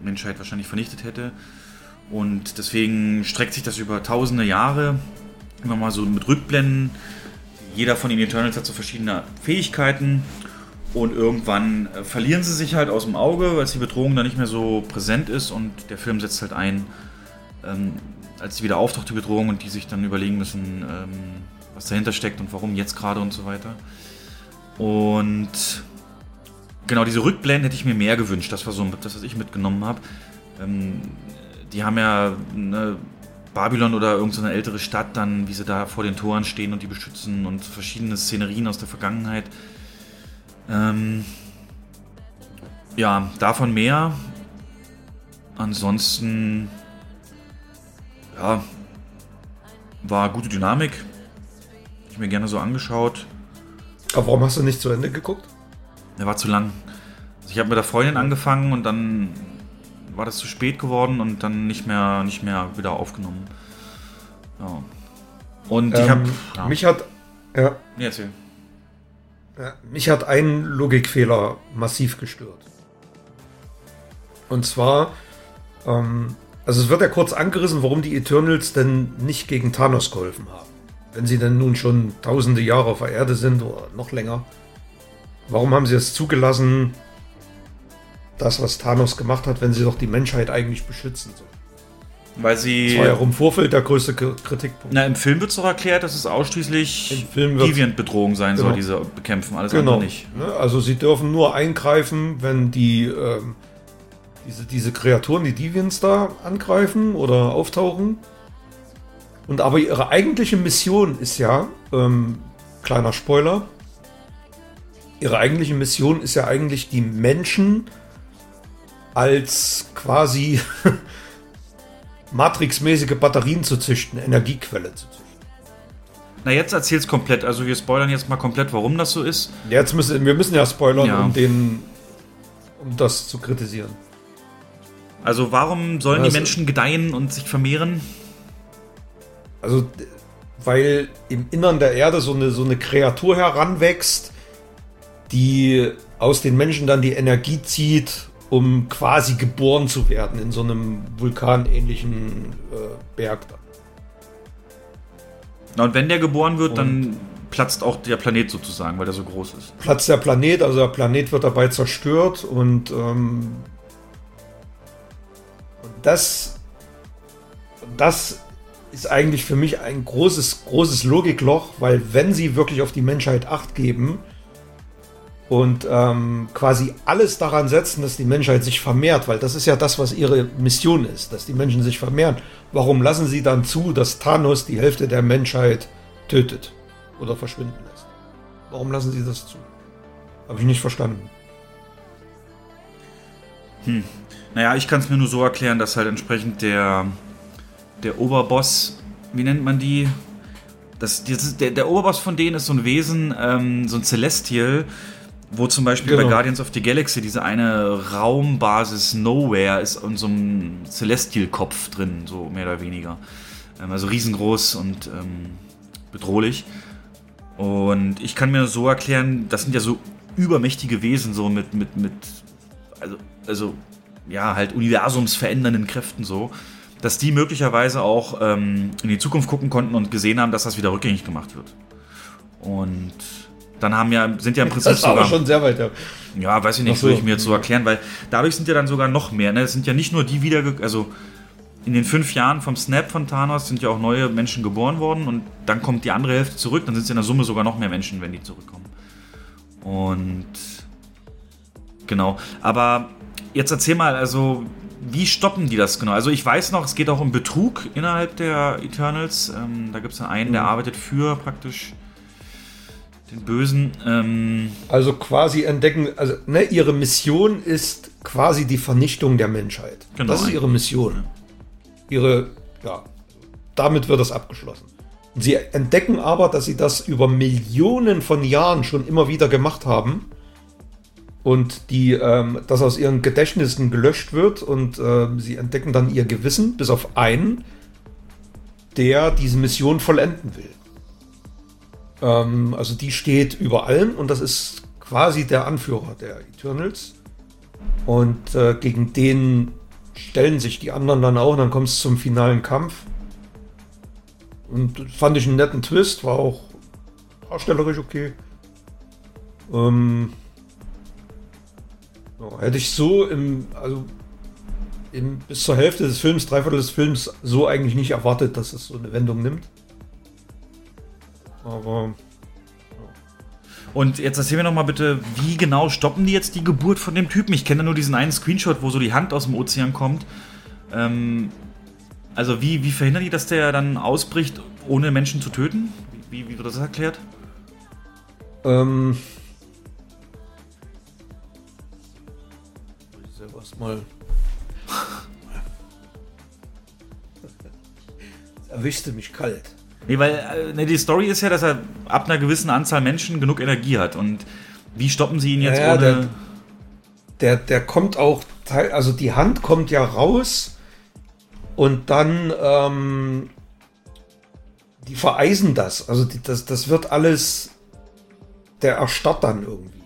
Menschheit wahrscheinlich vernichtet hätte. Und deswegen streckt sich das über tausende Jahre. Immer mal so mit Rückblenden. Jeder von den Eternals hat so verschiedene Fähigkeiten. Und irgendwann äh, verlieren sie sich halt aus dem Auge, weil die Bedrohung da nicht mehr so präsent ist. Und der Film setzt halt ein, ähm, als wieder auftaucht, die Bedrohung, und die sich dann überlegen müssen, ähm, was dahinter steckt und warum jetzt gerade und so weiter. Und genau diese Rückblenden hätte ich mir mehr gewünscht. Das war so das, was ich mitgenommen habe. Ähm, die haben ja ne, Babylon oder irgendeine ältere Stadt dann, wie sie da vor den Toren stehen und die beschützen und verschiedene Szenerien aus der Vergangenheit. Ähm, ja, davon mehr. Ansonsten, ja, war gute Dynamik. Hab Ich mir gerne so angeschaut. Aber warum hast du nicht zu Ende geguckt? Der war zu lang. Also ich habe mit der Freundin angefangen und dann war das zu spät geworden und dann nicht mehr, nicht mehr wieder aufgenommen. Ja. Und ich Ähm, habe. Ja. Mich hat. Ja. Nee, erzähl. Ja, Mich hat ein Logikfehler massiv gestört. Und zwar, ähm, also es wird ja kurz angerissen, warum die Eternals denn nicht gegen Thanos geholfen haben. Wenn sie denn nun schon tausende Jahre auf der Erde sind oder noch länger. Warum haben sie es zugelassen, das, was Thanos gemacht hat, wenn sie doch die Menschheit eigentlich beschützen sollen? Weil sie. Das war ja auch im Vorfeld der größte Kritikpunkt. Na, im Film wird es doch erklärt, dass es ausschließlich Deviant-Bedrohung sein soll, Genau. diese bekämpfen, alles Genau. andere nicht. Ne? Also sie dürfen nur eingreifen, wenn die ähm, diese, diese Kreaturen, die Deviants da angreifen oder auftauchen. Und aber ihre eigentliche Mission ist ja, ähm, kleiner Spoiler, ihre eigentliche Mission ist ja eigentlich die Menschen als quasi Matrix-mäßige Batterien zu züchten, Energiequelle zu züchten. Na, jetzt erzähl's komplett. Also, wir spoilern jetzt mal komplett, warum das so ist. Jetzt müssen wir müssen ja spoilern, Ja. um den um das zu kritisieren. Also, warum sollen Also- die Menschen gedeihen und sich vermehren? Also, weil im Innern der Erde so eine, so eine Kreatur heranwächst, die aus den Menschen dann die Energie zieht, um quasi geboren zu werden in so einem vulkanähnlichen äh, Berg. Na, und wenn der geboren wird, Und- dann platzt auch der Planet sozusagen, weil der so groß ist. Platzt der Planet, also der Planet wird dabei zerstört und ähm, das, das ist eigentlich für mich ein großes, großes Logikloch, weil wenn sie wirklich auf die Menschheit acht geben und ähm, quasi alles daran setzen, dass die Menschheit sich vermehrt, weil das ist ja das, was ihre Mission ist, dass die Menschen sich vermehren. Warum lassen sie dann zu, dass Thanos die Hälfte der Menschheit tötet oder verschwinden lässt. Warum lassen sie das zu? Habe ich nicht verstanden. Hm. Naja, ich kann es mir nur so erklären, dass halt entsprechend der, der Oberboss, wie nennt man die? Das, das, der, der Oberboss von denen ist so ein Wesen, ähm, so ein Celestial, wo zum Beispiel Genau. bei Guardians of the Galaxy diese eine Raumbasis Nowhere ist und so ein Celestial-Kopf drin, so mehr oder weniger. Ähm, also riesengroß und ähm, bedrohlich. Und ich kann mir so erklären, das sind ja so übermächtige Wesen, so mit, mit, mit, also, also, ja, halt universumsverändernden Kräften so, dass die möglicherweise auch ähm, in die Zukunft gucken konnten und gesehen haben, dass das wieder rückgängig gemacht wird. Und dann haben ja, sind ja im Prinzip Das war aber sogar. schon sehr weit. Ja. Ja, weiß ich nicht, so. würde ich mir jetzt so erklären, weil dadurch sind ja dann sogar noch mehr. Ne? Es sind ja nicht nur die wieder, also in den fünf Jahren vom Snap von Thanos sind ja auch neue Menschen geboren worden und dann kommt die andere Hälfte zurück, dann sind es in der Summe sogar noch mehr Menschen, wenn die zurückkommen. Und genau, aber jetzt erzähl mal, also wie stoppen die das genau? Also ich weiß noch, es geht auch um Betrug innerhalb der Eternals. Ähm, da gibt es einen, der Mhm. arbeitet für praktisch den Bösen. Ähm, Also quasi entdecken, also ne, ihre Mission ist quasi die Vernichtung der Menschheit. Genau, das ist ihre Mission. Ihre, ja, damit wird das abgeschlossen. Sie entdecken aber, dass sie das über Millionen von Jahren schon immer wieder gemacht haben und die, ähm, das aus ihren Gedächtnissen gelöscht wird und ähm, sie entdecken dann ihr Gewissen, bis auf einen, der diese Mission vollenden will. Ähm, also die steht über allem und das ist quasi der Anführer der Eternals. Und äh, gegen den stellen sich die anderen dann auch. Und dann kommt es zum finalen Kampf. Und fand ich einen netten Twist, war auch darstellerisch okay. Ähm, ja, hätte ich so im, also im, bis zur Hälfte des Films, dreiviertel des Films, so eigentlich nicht erwartet, dass es so eine Wendung nimmt. Aber Und jetzt erzähl mir noch mal bitte, wie genau stoppen die jetzt die Geburt von dem Typen? Ich kenne nur diesen einen Screenshot, wo so die Hand aus dem Ozean kommt. Ähm, also wie, wie verhindern die, dass der dann ausbricht, ohne Menschen zu töten? Wie, wie wird das erklärt? Ähm. Ich selber erstmal. Erwischte mich kalt. Nee, weil äh, nee, die Story ist ja, dass er ab einer gewissen Anzahl Menschen genug Energie hat. Und wie stoppen sie ihn jetzt Ja, ohne... der, der, der kommt auch, teil- also die Hand kommt ja raus und dann, ähm, die vereisen das. Also die, das, das wird alles, der erstarrt dann irgendwie.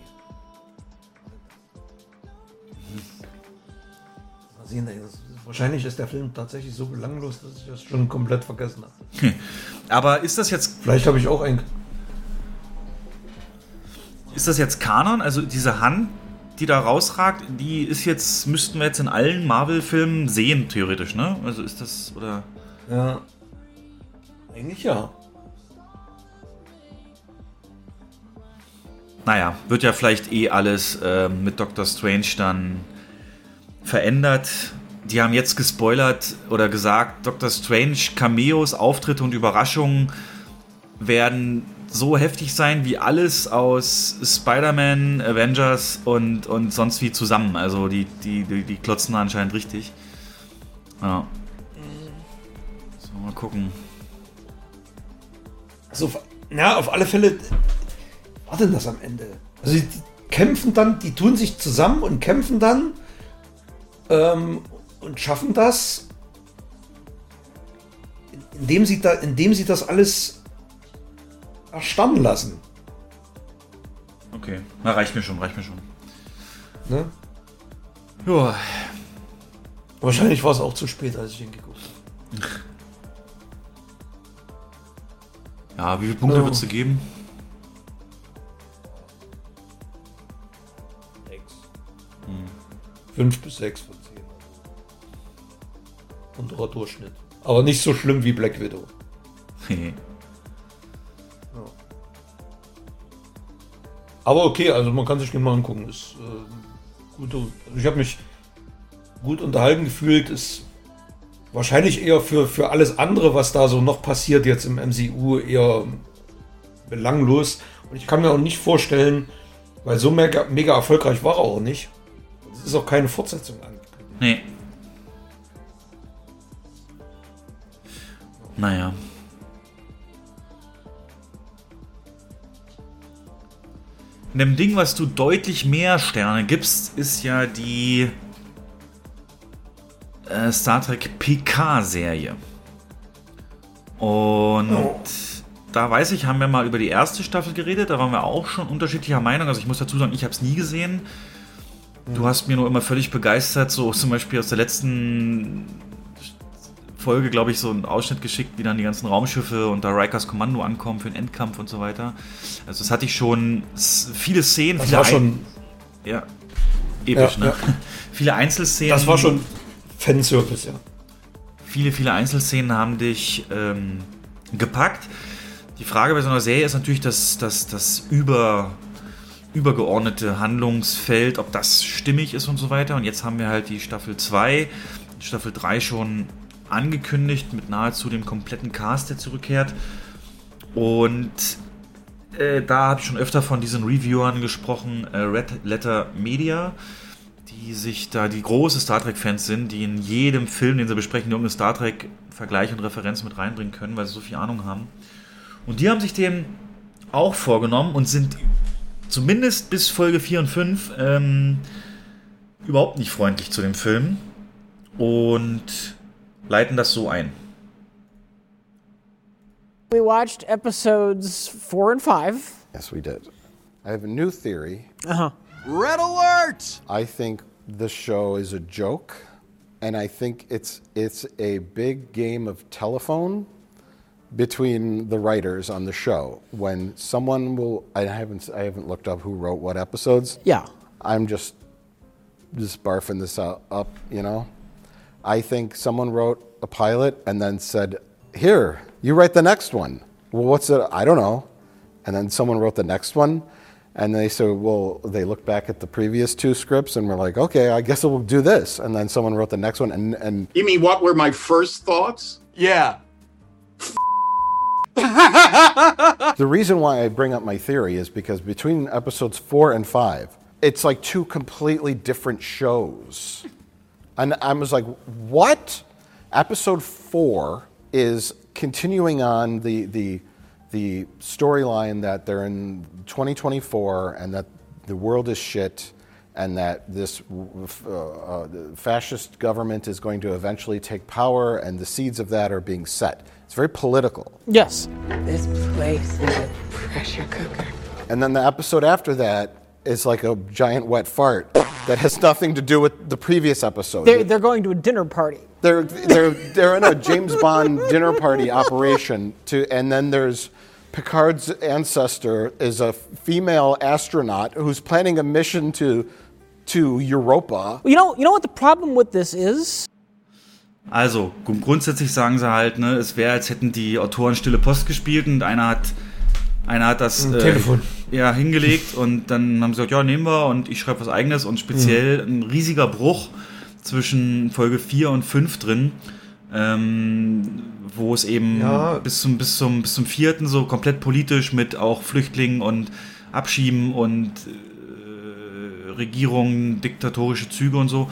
Mal sehen, wahrscheinlich ist der Film tatsächlich so belanglos, dass ich das schon komplett vergessen habe. Aber ist das jetzt... Vielleicht habe ich auch ein... Ist das jetzt Kanon? Also diese Hand, die da rausragt, die ist jetzt, müssten wir jetzt in allen Marvel-Filmen sehen, theoretisch, ne? Also ist das, oder... Ja. Eigentlich ja. Naja, wird ja vielleicht eh alles ähm, mit Doctor Strange dann verändert. Die haben jetzt gespoilert oder gesagt, Doctor Strange Cameos, Auftritte und Überraschungen werden so heftig sein wie alles aus Spider-Man, Avengers und, und sonst wie zusammen. Also die, die, die, die klotzen anscheinend richtig. Ja. So, mal gucken. So, na, auf alle Fälle war denn das am Ende? Also die kämpfen dann, die tun sich zusammen und kämpfen dann ähm, und schaffen das, in- indem sie, da, indem sie das alles erstarren lassen. Okay, na, reicht mir schon, reicht mir schon. Ne? Ja. Wahrscheinlich war es auch zu spät, als ich hingeguckt habe. Ja, wie viele Punkte Ja. würdest du geben? Fünf bis sechs von zehn. Unterer Durchschnitt. Aber nicht so schlimm wie Black Widow. Aber okay, also man kann sich den mal angucken. Ist, äh, gut, also ich habe mich gut unterhalten gefühlt. Ist wahrscheinlich eher für, für alles andere, was da so noch passiert jetzt im MCU, eher belanglos. Und ich kann mir auch nicht vorstellen, weil so mega, mega erfolgreich war er auch nicht. Es ist auch keine Fortsetzung angekündigt. Nee. Naja. In dem Ding, was du deutlich mehr Sterne gibst, ist ja die äh, Star Trek PK-Serie. Und Oh. da weiß ich, haben wir mal über die erste Staffel geredet, da waren wir auch schon unterschiedlicher Meinung. Also ich muss dazu sagen, ich habe es nie gesehen. Du hast mir nur immer völlig begeistert, so zum Beispiel aus der letzten Folge, glaube ich, so einen Ausschnitt geschickt, wie dann die ganzen Raumschiffe und da Rikers Kommando ankommen für den Endkampf und so weiter. Also das hatte ich schon viele Szenen, Das viele war Ein- schon- ja episch, Ja, ne? ja. viele Einzelszenen. Das war schon Fanservice, ja. Viele, viele Einzelszenen haben dich ähm, gepackt. Die Frage bei so einer Serie ist natürlich das, das, das über, übergeordnete Handlungsfeld, ob das stimmig ist und so weiter. Und jetzt haben wir halt die Staffel 2, Staffel 3 schon angekündigt mit nahezu dem kompletten Cast, der zurückkehrt. Und äh, da habe ich schon öfter von diesen Reviewern gesprochen, äh, Red Letter Media, die sich da die große Star Trek-Fans sind, die in jedem Film, den sie besprechen, irgendeine Star Trek-Vergleich und Referenz mit reinbringen können, weil sie so viel Ahnung haben. Und die haben sich dem auch vorgenommen und sind zumindest bis Folge 4 und 5 ähm, überhaupt nicht freundlich zu dem Film und leiten das so ein. We watched episodes four and five. Yes, we did. I have a new theory. Uh huh. Red alert! I think the show is a joke, and I think it's it's a big game of telephone between the writers on the show. When someone will, I haven't I haven't looked up who wrote what episodes. Yeah. I'm just just barfing this out, up, you know. I think someone wrote a pilot and then said, "Here, you write the next one." Well, what's it? I don't know. And then someone wrote the next one, and they said, "Well," they looked back at the previous two scripts and were like, "Okay, I guess we'll do this." And then someone wrote the next one, and and You mean what were my first thoughts? yeah. the reason why I bring up my theory is because between episodes four and five, it's like two completely different shows. And I was like, what? Episode four is continuing on the, the, the storyline that they're in 2024 and that the world is shit and that this uh, uh, fascist government is going to eventually take power and the seeds of that are being set. It's very political. Yes. This place is a pressure cooker. And then the episode after that is like a giant wet fart that has nothing to do with the previous episode. They're, they're going to a dinner party. They're, they're, they're in a James Bond dinner party operation, to, and then there's Picard's ancestor is a female astronaut who's planning a mission to, to Europa. You know, you know what the problem with this is? Also, grundsätzlich sagen sie halt, ne, es wäre, als hätten die Autoren Stille Post gespielt und einer hat, einer hat das Ein Telefon. ja, hingelegt und dann haben sie gesagt, ja, nehmen wir und ich schreibe was eigenes und speziell ein riesiger Bruch zwischen Folge 4 und 5 drin, ähm, wo es eben Ja. bis, zum, bis, zum, bis zum vierten so komplett politisch mit auch Flüchtlingen und Abschieben und äh, Regierungen, diktatorische Züge und so.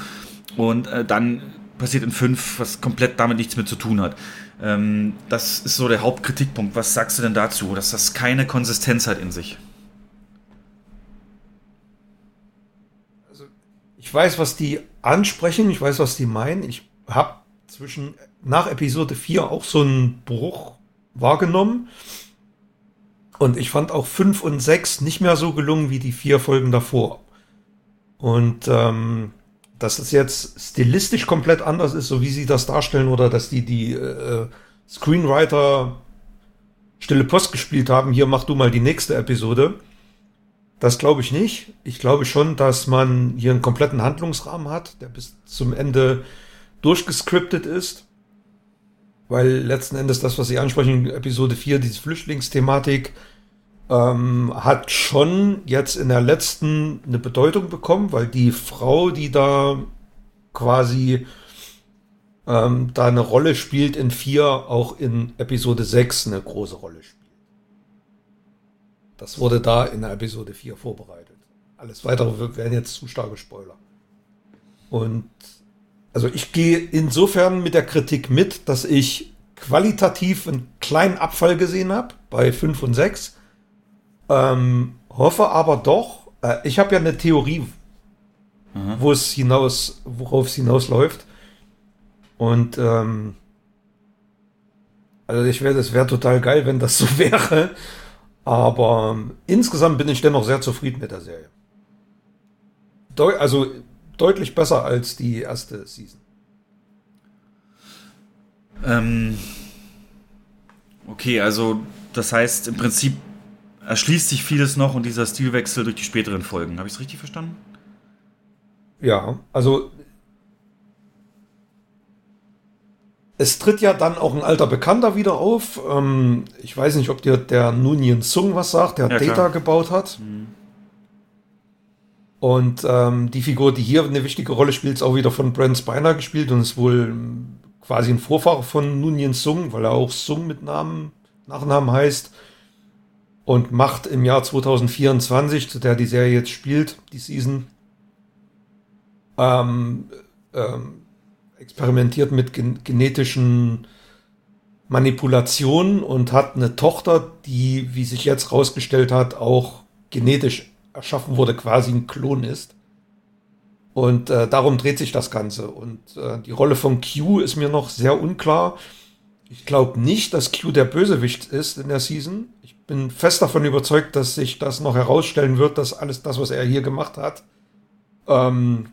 Und äh, dann passiert in 5, was komplett damit nichts mehr zu tun hat. Ähm, das ist so der Hauptkritikpunkt. Was sagst du denn dazu, dass das keine Konsistenz hat in sich? Ich weiß, was die ansprechen, ich weiß, was die meinen. Ich habe zwischen nach Episode 4 auch so einen Bruch wahrgenommen. Und ich fand auch 5 und 6 nicht mehr so gelungen wie die vier Folgen davor. Und ähm, dass es jetzt stilistisch komplett anders ist, so wie sie das darstellen, oder dass die, die äh, Screenwriter Stille Post gespielt haben, hier mach du mal die nächste Episode. Das glaube ich nicht. Ich glaube schon, dass man hier einen kompletten Handlungsrahmen hat, der bis zum Ende durchgescriptet ist. Weil letzten Endes das, was Sie ansprechen, Episode 4, diese Flüchtlingsthematik, ähm, hat schon jetzt in der letzten eine Bedeutung bekommen, weil die Frau, die da quasi ähm, da eine Rolle spielt in 4, auch in Episode 6 eine große Rolle spielt. das wurde da in Episode 4 vorbereitet. Alles weitere wären jetzt zu starke Spoiler. Und also ich gehe insofern mit der Kritik mit, dass ich qualitativ einen kleinen Abfall gesehen habe bei 5 und 6. Ähm, hoffe aber doch, äh, ich habe ja eine Theorie, wo es hinaus, worauf es hinausläuft. Und ähm, also ich wäre, es wäre total geil, wenn das so wäre. Aber ähm, insgesamt bin ich dennoch sehr zufrieden mit der Serie. Deu also deutlich besser als die erste Season. Ähm, okay, also das heißt im Prinzip erschließt sich vieles noch und dieser Stilwechsel durch die späteren Folgen. Habe ich es richtig verstanden? Ja, also es tritt ja dann auch ein alter Bekannter wieder auf. Ähm, ich weiß nicht, ob dir der Nunien Sung was sagt, der Ja, Data klar. gebaut hat. Und ähm, die Figur, die hier eine wichtige Rolle spielt, ist auch wieder von Brent Spiner gespielt und ist wohl quasi ein Vorfahre von Nunien Sung, weil er auch Sung mit Namen, Nachnamen heißt. Und macht im Jahr 2024, zu der die Serie jetzt spielt, die Season, ähm, ähm, experimentiert mit gen genetischen Manipulationen und hat eine Tochter, die, wie sich jetzt rausgestellt hat, auch genetisch erschaffen wurde, quasi ein Klon ist. Und äh, darum dreht sich das Ganze. Und äh, die Rolle von Q ist mir noch sehr unklar. Ich glaube nicht, dass Q der Bösewicht ist in der Season. Bin fest davon überzeugt, dass sich das noch herausstellen wird, dass alles das, was er hier gemacht hat, ähm,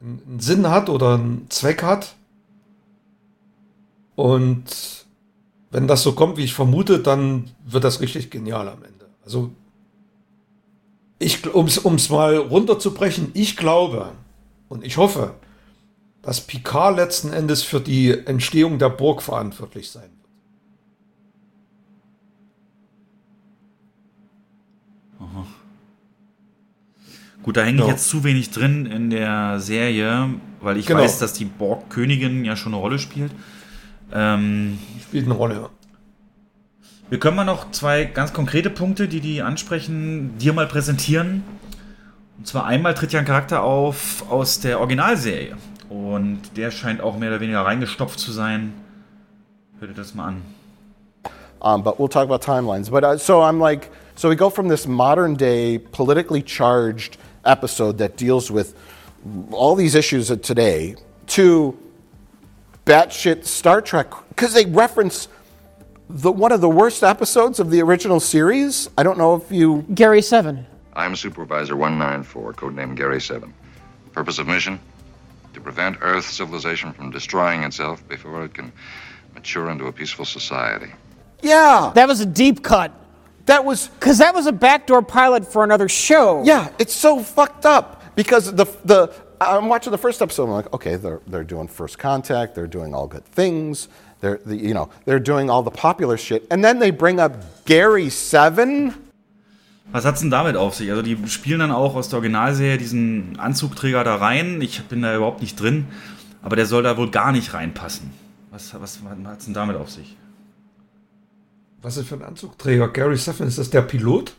einen Sinn hat oder einen Zweck hat. Und wenn das so kommt, wie ich vermute, dann wird das richtig genial am Ende. Also, um es mal runterzubrechen, ich glaube und ich hoffe, dass Picard letzten Endes für die Entstehung der Burg verantwortlich sein wird. Aha. Gut, da hänge ich Ja. jetzt zu wenig drin in der Serie, weil ich Genau. weiß, dass die Borg-Königin ja schon eine Rolle spielt. Ähm, Spielt eine Rolle, ja. Wir können mal noch zwei ganz konkrete Punkte, die die ansprechen, dir mal präsentieren. Und zwar einmal tritt ja ein Charakter auf aus der Originalserie. Und der scheint auch mehr oder weniger reingestopft zu sein. Hört ihr das mal an. Um, but we'll talk about timelines. But uh, so I'm like, so we go from this modern day, politically charged episode that deals with all these issues of today to batshit Star Trek because they reference the one of the worst episodes of the original series. I don't know if you Gary Seven. I'm Supervisor 194, codename Gary 7. Purpose of mission? To prevent Earth civilization from destroying itself before it can mature into a peaceful society. Yeah. That was a deep cut. That was because that was a backdoor pilot for another show. Yeah, it's so fucked up because the the I'm watching the first episode. I'm like, okay, they're they're doing first contact. They're doing all good things. They're the, you know they're doing all the popular shit, and then they bring up Gary Seven. Was hat's denn damit auf sich? Also die spielen dann auch aus der Originalserie diesen Anzugträger da rein. Ich bin da überhaupt nicht drin, aber der soll da wohl gar nicht reinpassen. Was, was hat's denn damit auf sich? Was ist für ein Anzugträger? Gary Seven, ist das der Pilot?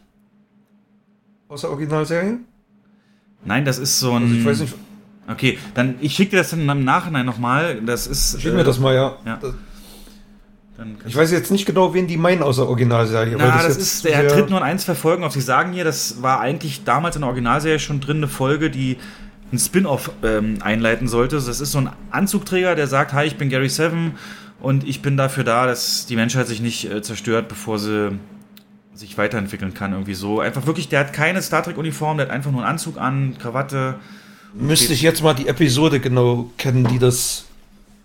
Aus der Originalserie? Nein, das ist so ein. Also ich weiß nicht. Okay, dann ich schicke dir das dann im Nachhinein nochmal. Das ist. äh, Schick mir das mal, ja. ja. Das- Ich weiß jetzt nicht genau, wen die meinen aus der Originalserie. Na, das, jetzt ist, der tritt nur in eins verfolgen auf. Sie sagen hier, das war eigentlich damals in der Originalserie schon drin eine Folge, die ein Spin-off ähm, einleiten sollte. Das ist so ein Anzugträger, der sagt, hi, ich bin Gary Seven und ich bin dafür da, dass die Menschheit sich nicht äh, zerstört, bevor sie sich weiterentwickeln kann. Irgendwie so. Einfach wirklich, der hat keine Star Trek-Uniform, der hat einfach nur einen Anzug an, Krawatte. Müsste ich jetzt mal die Episode genau kennen, die das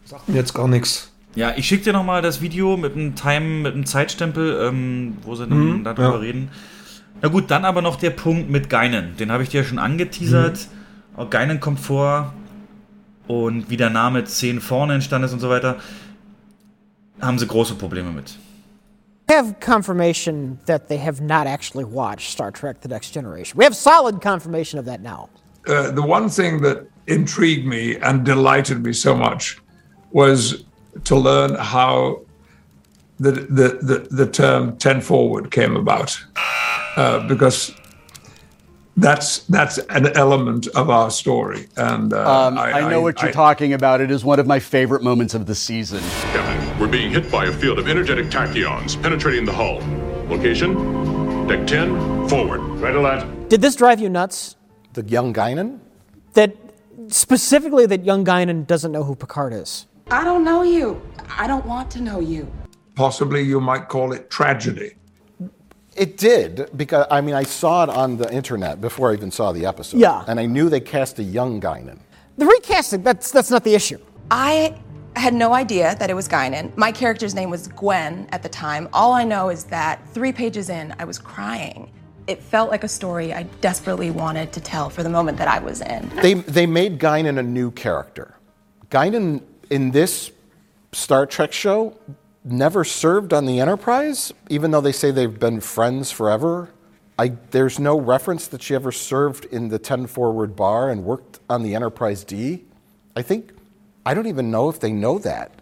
sagt mir jetzt gar nichts. Ja, ich schicke dir nochmal das Video mit einem Time, mit einem Zeitstempel, ähm, wo sie dann Mhm, darüber ja. reden. Na gut, dann aber noch der Punkt mit Geinen. Den habe ich dir schon angeteasert. Auch Geinen kommt vor. Und wie der Name 10 vorne entstanden ist und so weiter, haben sie große Probleme mit. We have confirmation that they have not actually watched Star Trek The Next Generation. We have solid confirmation of that now. uh, the one thing that intrigued me and delighted me so much was to learn how the, the, the, the term 10 forward came about. uh, because that's that's an element of our story. And uh, Um, I, know what you're I- talking about. It is one of my favorite moments of the season. Captain, we're being hit by a field of energetic tachyons penetrating the hull. Location? Deck 10, forward. Right, lad. Did this drive you nuts? The young Guinan? That specifically that young Guinan doesn't know who Picard is. I don't know you. I don't want to know you. possibly you might call it tragedy. It did because I mean I saw it on the internet before I even saw the episode. Yeah. and I knew they cast a young Guinan. The recasting, that's that's not the issue. I had no idea that it was Guinan. My character's name was Gwen at the time. All I know is that three pages in, I was crying. It felt like a story I desperately wanted to tell for the moment that I was in. They they made Guinan a new character. Guinan in this Star Trek show never served on the Enterprise, even though they say they've been friends forever. I, there's no reference that she ever served in the 10 Forward Bar and worked on the Enterprise D. I think, I don't even know if they know that.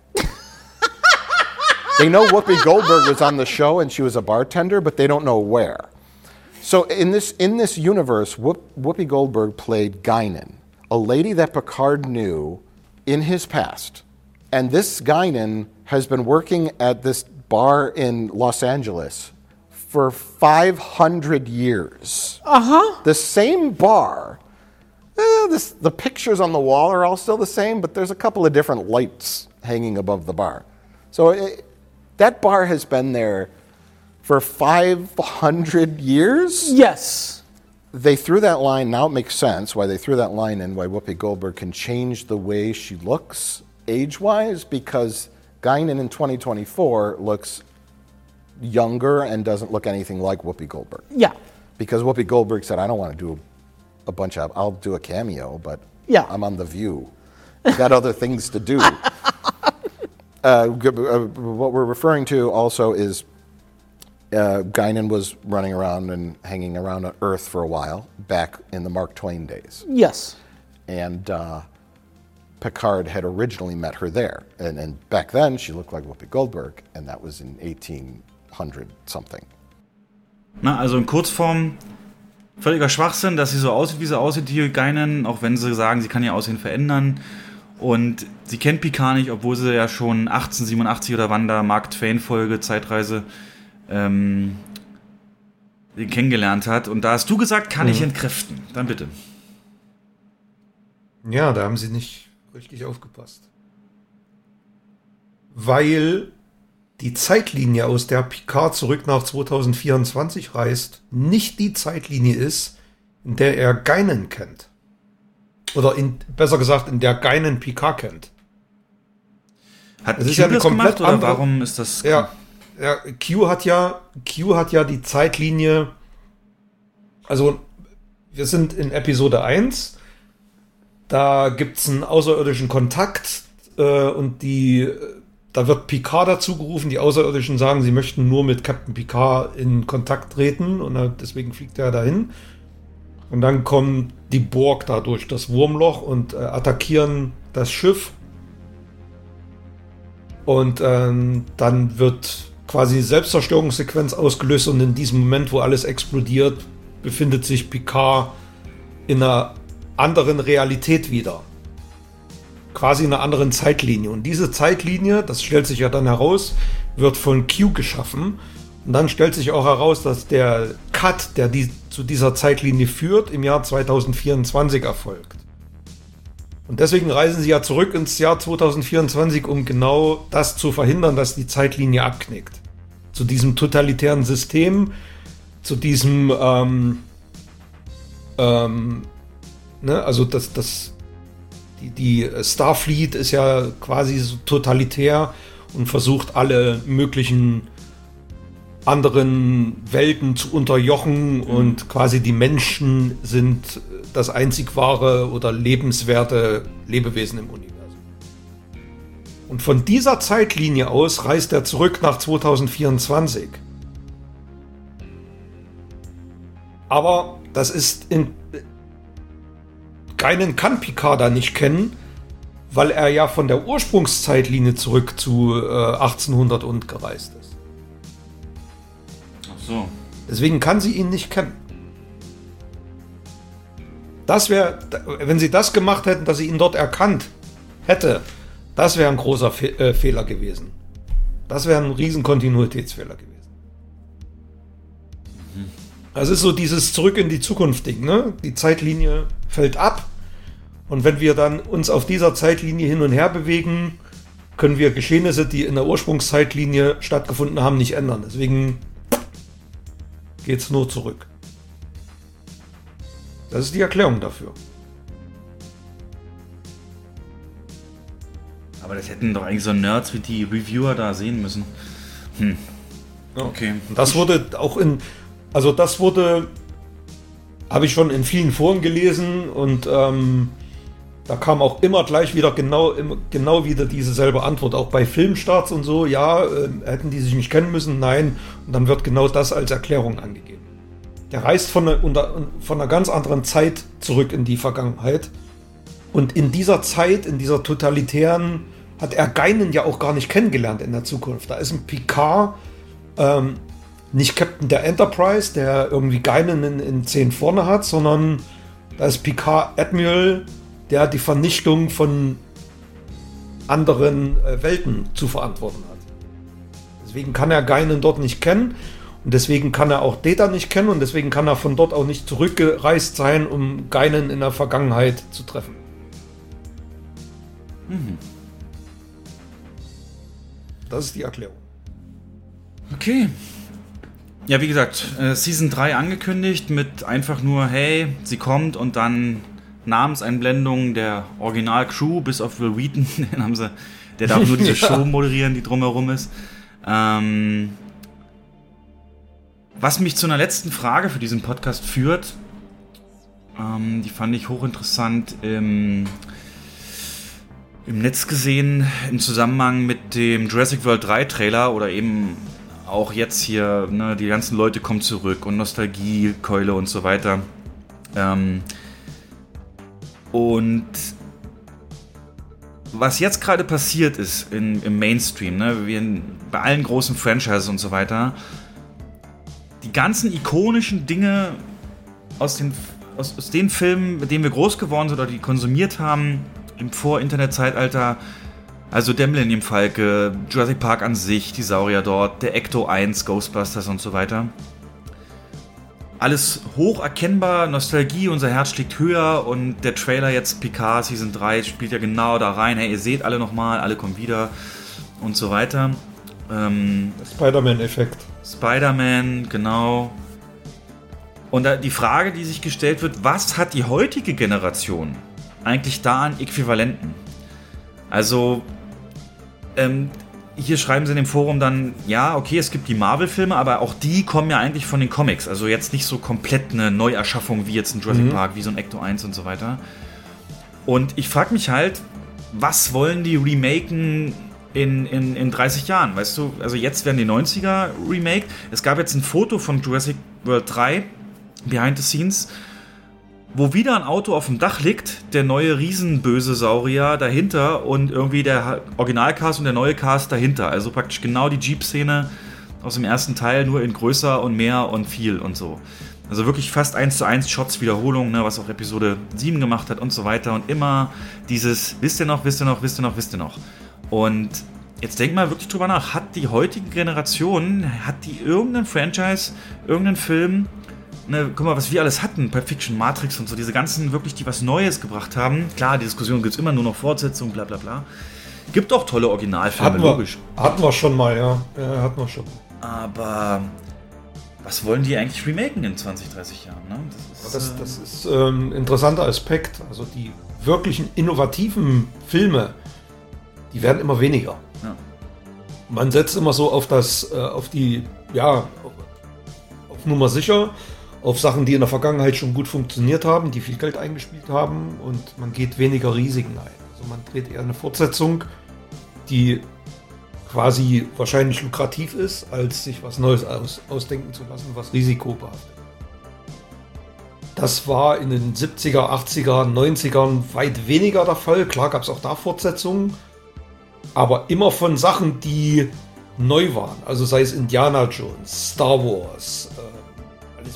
they know Whoopi Goldberg was on the show and she was a bartender, but they don't know where. So in this in this universe, Whoop, Whoopi Goldberg played Guinan, a lady that Picard knew in his past, and this Guinan has been working at this bar in Los Angeles for 500 years. Uh huh. The same bar. eh, this, the pictures on the wall are all still the same, but there's a couple of different lights hanging above the bar. So it, that bar has been there for 500 years? Yes. They threw that line, now it makes sense why they threw that line in, why Whoopi Goldberg can change the way she looks age wise, because Guinan in 2024 looks younger and doesn't look anything like Whoopi Goldberg. Yeah. Because Whoopi Goldberg said, I don't want to do a bunch of, I'll do a cameo, but Yeah. I'm on The View. I got other things to do. uh, uh, what we're referring to also is uh, Guinan was running around and hanging around on Earth for a while back in the Mark Twain days. Yes. And uh, Picard had originally met her there. And, and back then, she looked like Whoopi Goldberg, and that was in 1800 something. Na, also in Kurzform, völliger Schwachsinn, dass sie so aussieht, wie sie aussieht, die Geinen, auch wenn sie sagen, sie kann ihr Aussehen verändern. Und sie kennt Picard nicht, obwohl sie ja schon 1887 oder wann da Mark Twain-Folge, Zeitreise, ähm, den kennengelernt hat. Und da hast du gesagt, kann ich Mhm. entkräften. Dann bitte. Ja, da haben sie nicht richtig aufgepasst. Weil die Zeitlinie, aus der Picard zurück nach 2024 reist, nicht die Zeitlinie ist, in der er Geinen kennt. Oder in, besser gesagt, in der Geinen Picard kennt. Hat Es Q ist ja eine das komplett gemacht oder andere- warum ist das? Ja, ja, Q hat ja, Q hat ja die Zeitlinie. Also, wir sind in Episode 1. Da gibt es einen außerirdischen Kontakt äh, und die, da wird Picard dazu gerufen. Die Außerirdischen sagen, sie möchten nur mit Captain Picard in Kontakt treten und deswegen fliegt er dahin. Und dann kommen die Borg da durch das Wurmloch und äh, attackieren das Schiff. Und ähm, dann wird quasi Selbstzerstörungssequenz ausgelöst und in diesem Moment, wo alles explodiert, befindet sich Picard in einer anderen Realität wieder. Quasi in einer anderen Zeitlinie. Und diese Zeitlinie, das stellt sich ja dann heraus, wird von Q geschaffen. Und dann stellt sich auch heraus, dass der Cut, der die, zu dieser Zeitlinie führt, im Jahr 2024 erfolgt. Und deswegen reisen sie ja zurück ins Jahr 2024, um genau das zu verhindern, dass die Zeitlinie abknickt. Zu diesem totalitären System, zu diesem, ähm, ähm, ne, also das, das, die, die Starfleet ist ja quasi so totalitär und versucht alle möglichen anderen Welten zu unterjochen und quasi die Menschen sind das einzig wahre oder lebenswerte Lebewesen im Universum. Und von dieser Zeitlinie aus reist er zurück nach 2024. Aber das ist in keinen kann Picard da nicht kennen, weil er ja von der Ursprungszeitlinie zurück zu äh, 1800 und gereist ist. Ach so. Deswegen kann sie ihn nicht kennen. Das wäre, wenn sie das gemacht hätten, dass sie ihn dort erkannt hätte, das wäre ein großer Fe äh, Fehler gewesen. Das wäre ein riesen Kontinuitätsfehler gewesen. Das ist so dieses Zurück in die Zukunft Ding, ne? Die Zeitlinie fällt ab und wenn wir dann uns auf dieser Zeitlinie hin und her bewegen, können wir Geschehnisse, die in der Ursprungszeitlinie stattgefunden haben, nicht ändern. Deswegen geht es nur zurück. Das ist die Erklärung dafür. Aber das hätten doch eigentlich so Nerds wie die Reviewer da sehen müssen. Hm. Okay. Und das wurde auch in, also das wurde, habe ich schon in vielen Foren gelesen und ähm, da kam auch immer gleich wieder genau, genau wieder diese selbe Antwort. Auch bei Filmstarts und so, ja, äh, hätten die sich nicht kennen müssen, nein. Und dann wird genau das als Erklärung angegeben. Der reist von einer, von einer ganz anderen Zeit zurück in die Vergangenheit. Und in dieser Zeit, in dieser totalitären, hat er Geinen ja auch gar nicht kennengelernt in der Zukunft. Da ist ein Picard, ähm, nicht Captain der Enterprise, der irgendwie Geinen in, in 10 vorne hat, sondern da ist Picard Admiral, der die Vernichtung von anderen äh, Welten zu verantworten hat. Deswegen kann er Geinen dort nicht kennen und deswegen kann er auch Data nicht kennen und deswegen kann er von dort auch nicht zurückgereist sein, um Geinen in der Vergangenheit zu treffen. Mhm. Das ist die Erklärung. Okay. Ja, wie gesagt, äh, Season 3 angekündigt mit einfach nur, hey, sie kommt und dann Namenseinblendung der Original-Crew, bis auf Will Wheaton, den haben sie, der darf nur diese ja. Show moderieren, die drumherum ist. Ähm, was mich zu einer letzten Frage für diesen Podcast führt, ähm, die fand ich hochinteressant im, im Netz gesehen, im Zusammenhang mit dem Jurassic World 3 Trailer oder eben auch jetzt hier, ne, die ganzen Leute kommen zurück und Nostalgie, Keule und so weiter. Ähm, und was jetzt gerade passiert ist in, im Mainstream, ne, wir in, bei allen großen Franchises und so weiter, die ganzen ikonischen Dinge aus den, aus, aus den Filmen, mit denen wir groß geworden sind oder die konsumiert haben im Vor-Internet-Zeitalter, also der Millennium Falke, Jurassic Park an sich, die Saurier dort, der Ecto 1, Ghostbusters und so weiter alles hoch erkennbar, Nostalgie, unser Herz schlägt höher und der Trailer jetzt Picard Season 3 spielt ja genau da rein. Hey, ihr seht alle nochmal, alle kommen wieder und so weiter. Ähm, Spider-Man-Effekt. Spider-Man, genau. Und die Frage, die sich gestellt wird, was hat die heutige Generation eigentlich da an Äquivalenten? Also, ähm, hier schreiben sie in dem Forum dann, ja, okay, es gibt die Marvel-Filme, aber auch die kommen ja eigentlich von den Comics. Also jetzt nicht so komplett eine Neuerschaffung wie jetzt ein Jurassic mhm. Park, wie so ein Ecto 1 und so weiter. Und ich frage mich halt, was wollen die remaken in, in, in 30 Jahren? Weißt du, also jetzt werden die 90er remake. Es gab jetzt ein Foto von Jurassic World 3, Behind the Scenes, wo wieder ein Auto auf dem Dach liegt, der neue riesenböse Saurier dahinter und irgendwie der Originalcast und der neue Cast dahinter. Also praktisch genau die Jeep-Szene aus dem ersten Teil, nur in größer und mehr und viel und so. Also wirklich fast eins zu eins Shots Wiederholung, ne, was auch Episode 7 gemacht hat und so weiter. Und immer dieses, wisst ihr noch, wisst ihr noch, wisst ihr noch, wisst ihr noch. Und jetzt denk mal wirklich drüber nach, hat die heutige Generation, hat die irgendeinen Franchise, irgendeinen Film, ne, guck mal, was wir alles hatten, Pulp Fiction, Matrix und so, diese ganzen wirklich, die was Neues gebracht haben. Klar, die Diskussion gibt es immer nur noch Fortsetzungen, bla bla bla. Gibt auch tolle Originalfilme, hatten wir, logisch. Hatten wir schon mal, ja. ja. Hatten wir schon. Aber was wollen die eigentlich remaken in 20, 30 Jahren? Ne? Das ist, das, das ist ähm, ein interessanter Aspekt. Also die wirklichen innovativen Filme, die werden immer weniger. Ja. Man setzt immer so auf das, äh, auf die, ja, auf Nummer sicher auf Sachen, die in der Vergangenheit schon gut funktioniert haben, die viel Geld eingespielt haben und man geht weniger Risiken ein. Also man dreht eher eine Fortsetzung, die quasi wahrscheinlich lukrativ ist, als sich was Neues aus, ausdenken zu lassen, was risikobehaftet. Das war in den 70er, 80er, 90ern weit weniger der Fall. Klar gab es auch da Fortsetzungen, aber immer von Sachen, die neu waren. Also sei es Indiana Jones, Star Wars,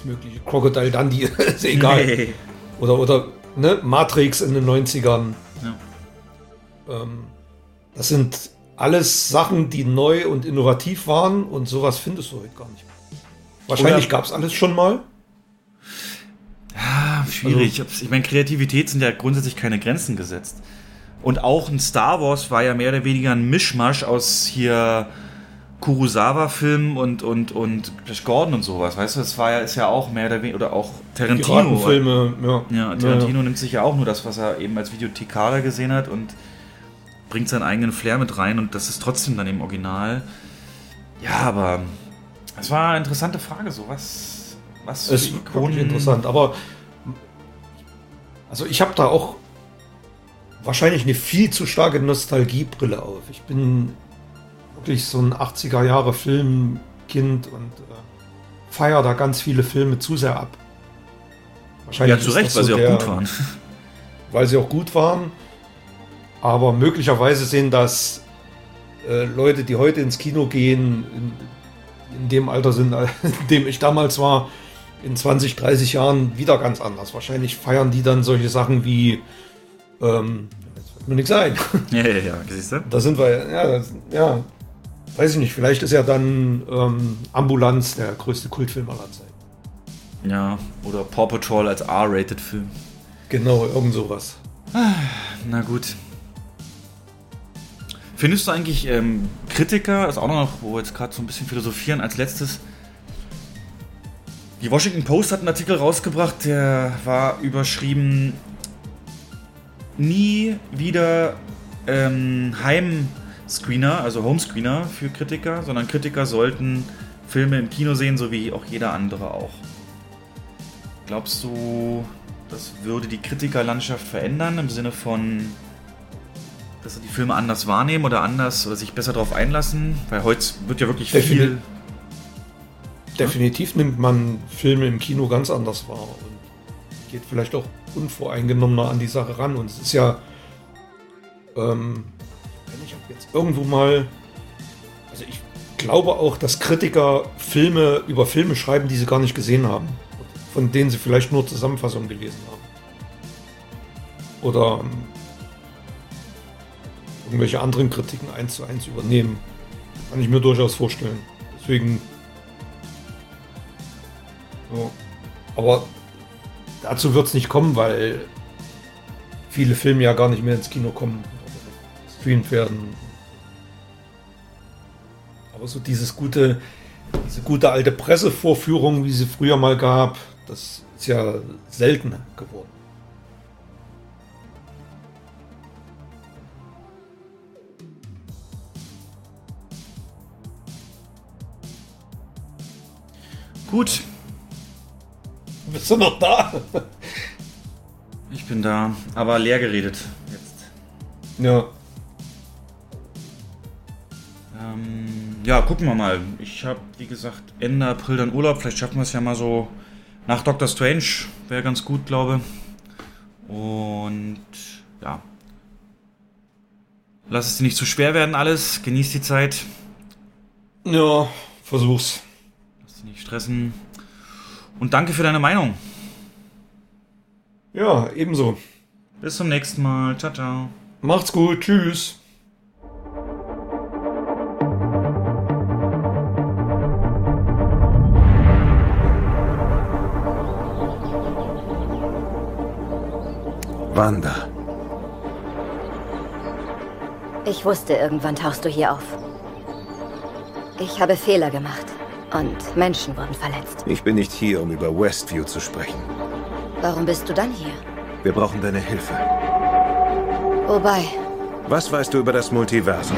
mögliche. Crocodile Dundee, ist egal. Nee. Oder, oder ne, Matrix in den 90ern. Ja. Ähm, das sind alles Sachen, die neu und innovativ waren und sowas findest du heute gar nicht mehr. Wahrscheinlich gab es alles schon mal. Ja, schwierig. ich meine, Kreativität sind ja grundsätzlich keine Grenzen gesetzt. Und auch ein Star Wars war ja mehr oder weniger ein Mischmasch aus hier Kurosawa-Filmen und, und, und Flash Gordon und sowas. Weißt du, das war ja, ist ja auch mehr oder weniger, oder auch Tarantino. Piratenfilme, ja. Ja, Tarantino nimmt sich ja auch nur das, was er eben als Videothekar gesehen hat und bringt seinen eigenen Flair mit rein und das ist trotzdem dann im Original. Ja, aber es war eine interessante Frage, so was, was ist wirklich interessant. Aber also ich habe da auch wahrscheinlich eine viel zu starke Nostalgiebrille auf. Ich bin wirklich so ein 80er Jahre Filmkind und äh, feiere da ganz viele Filme zu sehr ab. Ja, zu Recht, weil sie auch der- gut waren. Weil sie auch gut waren. Aber möglicherweise sehen das äh, Leute, die heute ins Kino gehen, in, in dem Alter sind, in dem ich damals war, in 20, 30 Jahren wieder ganz anders. Wahrscheinlich feiern die dann solche Sachen wie, ähm, mir nichts ein. Ja, ja, ja, siehst du? Da sind wir, ja, das, ja, weiß ich nicht, vielleicht ist ja dann ähm, Ambulanz der größte Kultfilm aller Zeiten. Ja, oder Paw Patrol als R-Rated-Film. Genau, irgend sowas. Na gut. Findest du eigentlich ähm, Kritiker, ist auch noch, wo wir jetzt gerade so ein bisschen philosophieren, als letztes. Die Washington Post hat einen Artikel rausgebracht, der war überschrieben: Nie wieder ähm, Heimscreener, also Homescreener für Kritiker, sondern Kritiker sollten Filme im Kino sehen, so wie auch jeder andere auch. Glaubst du, das würde die Kritikerlandschaft verändern im Sinne von, dass sie die Filme anders wahrnehmen oder anders oder sich besser darauf einlassen? Weil heute wird ja wirklich Defini- viel. Definitiv nimmt man Filme im Kino ganz anders wahr und geht vielleicht auch unvoreingenommener an die Sache ran. Und es ist ja, ähm, jetzt irgendwo mal, also ich glaube auch, dass Kritiker Filme über Filme schreiben, die sie gar nicht gesehen haben, von denen sie vielleicht nur Zusammenfassungen gelesen haben. Oder ähm, irgendwelche anderen Kritiken eins zu eins übernehmen. Kann ich mir durchaus vorstellen. Deswegen ja. Aber dazu wird es nicht kommen, weil viele Filme ja gar nicht mehr ins Kino kommen gestreamt werden. Aber so dieses gute, diese gute alte Pressevorführung, wie sie früher mal gab, das ist ja selten geworden. Gut. Bist du noch da? Ich bin da, aber leer geredet jetzt. Ja. Ähm, ja, gucken wir mal. Ich habe, wie gesagt, Ende April dann Urlaub. Vielleicht schaffen wir es ja mal so nach Doctor Strange. Wäre ganz gut, glaube Und ja. Lass es dir nicht zu schwer werden, alles. Genieß die Zeit. Ja, versuch's. Lass dich nicht stressen. Und danke für deine Meinung. Ja, ebenso. Bis zum nächsten Mal. Ciao, ciao. Macht's gut. Tschüss. Wanda. Ich wusste, irgendwann tauchst du hier auf. Ich habe Fehler gemacht und Menschen wurden verletzt. Ich bin nicht hier, um über Westview zu sprechen. Warum bist du dann hier? Wir brauchen deine Hilfe. Wobei, Was weißt du über das Multiversum?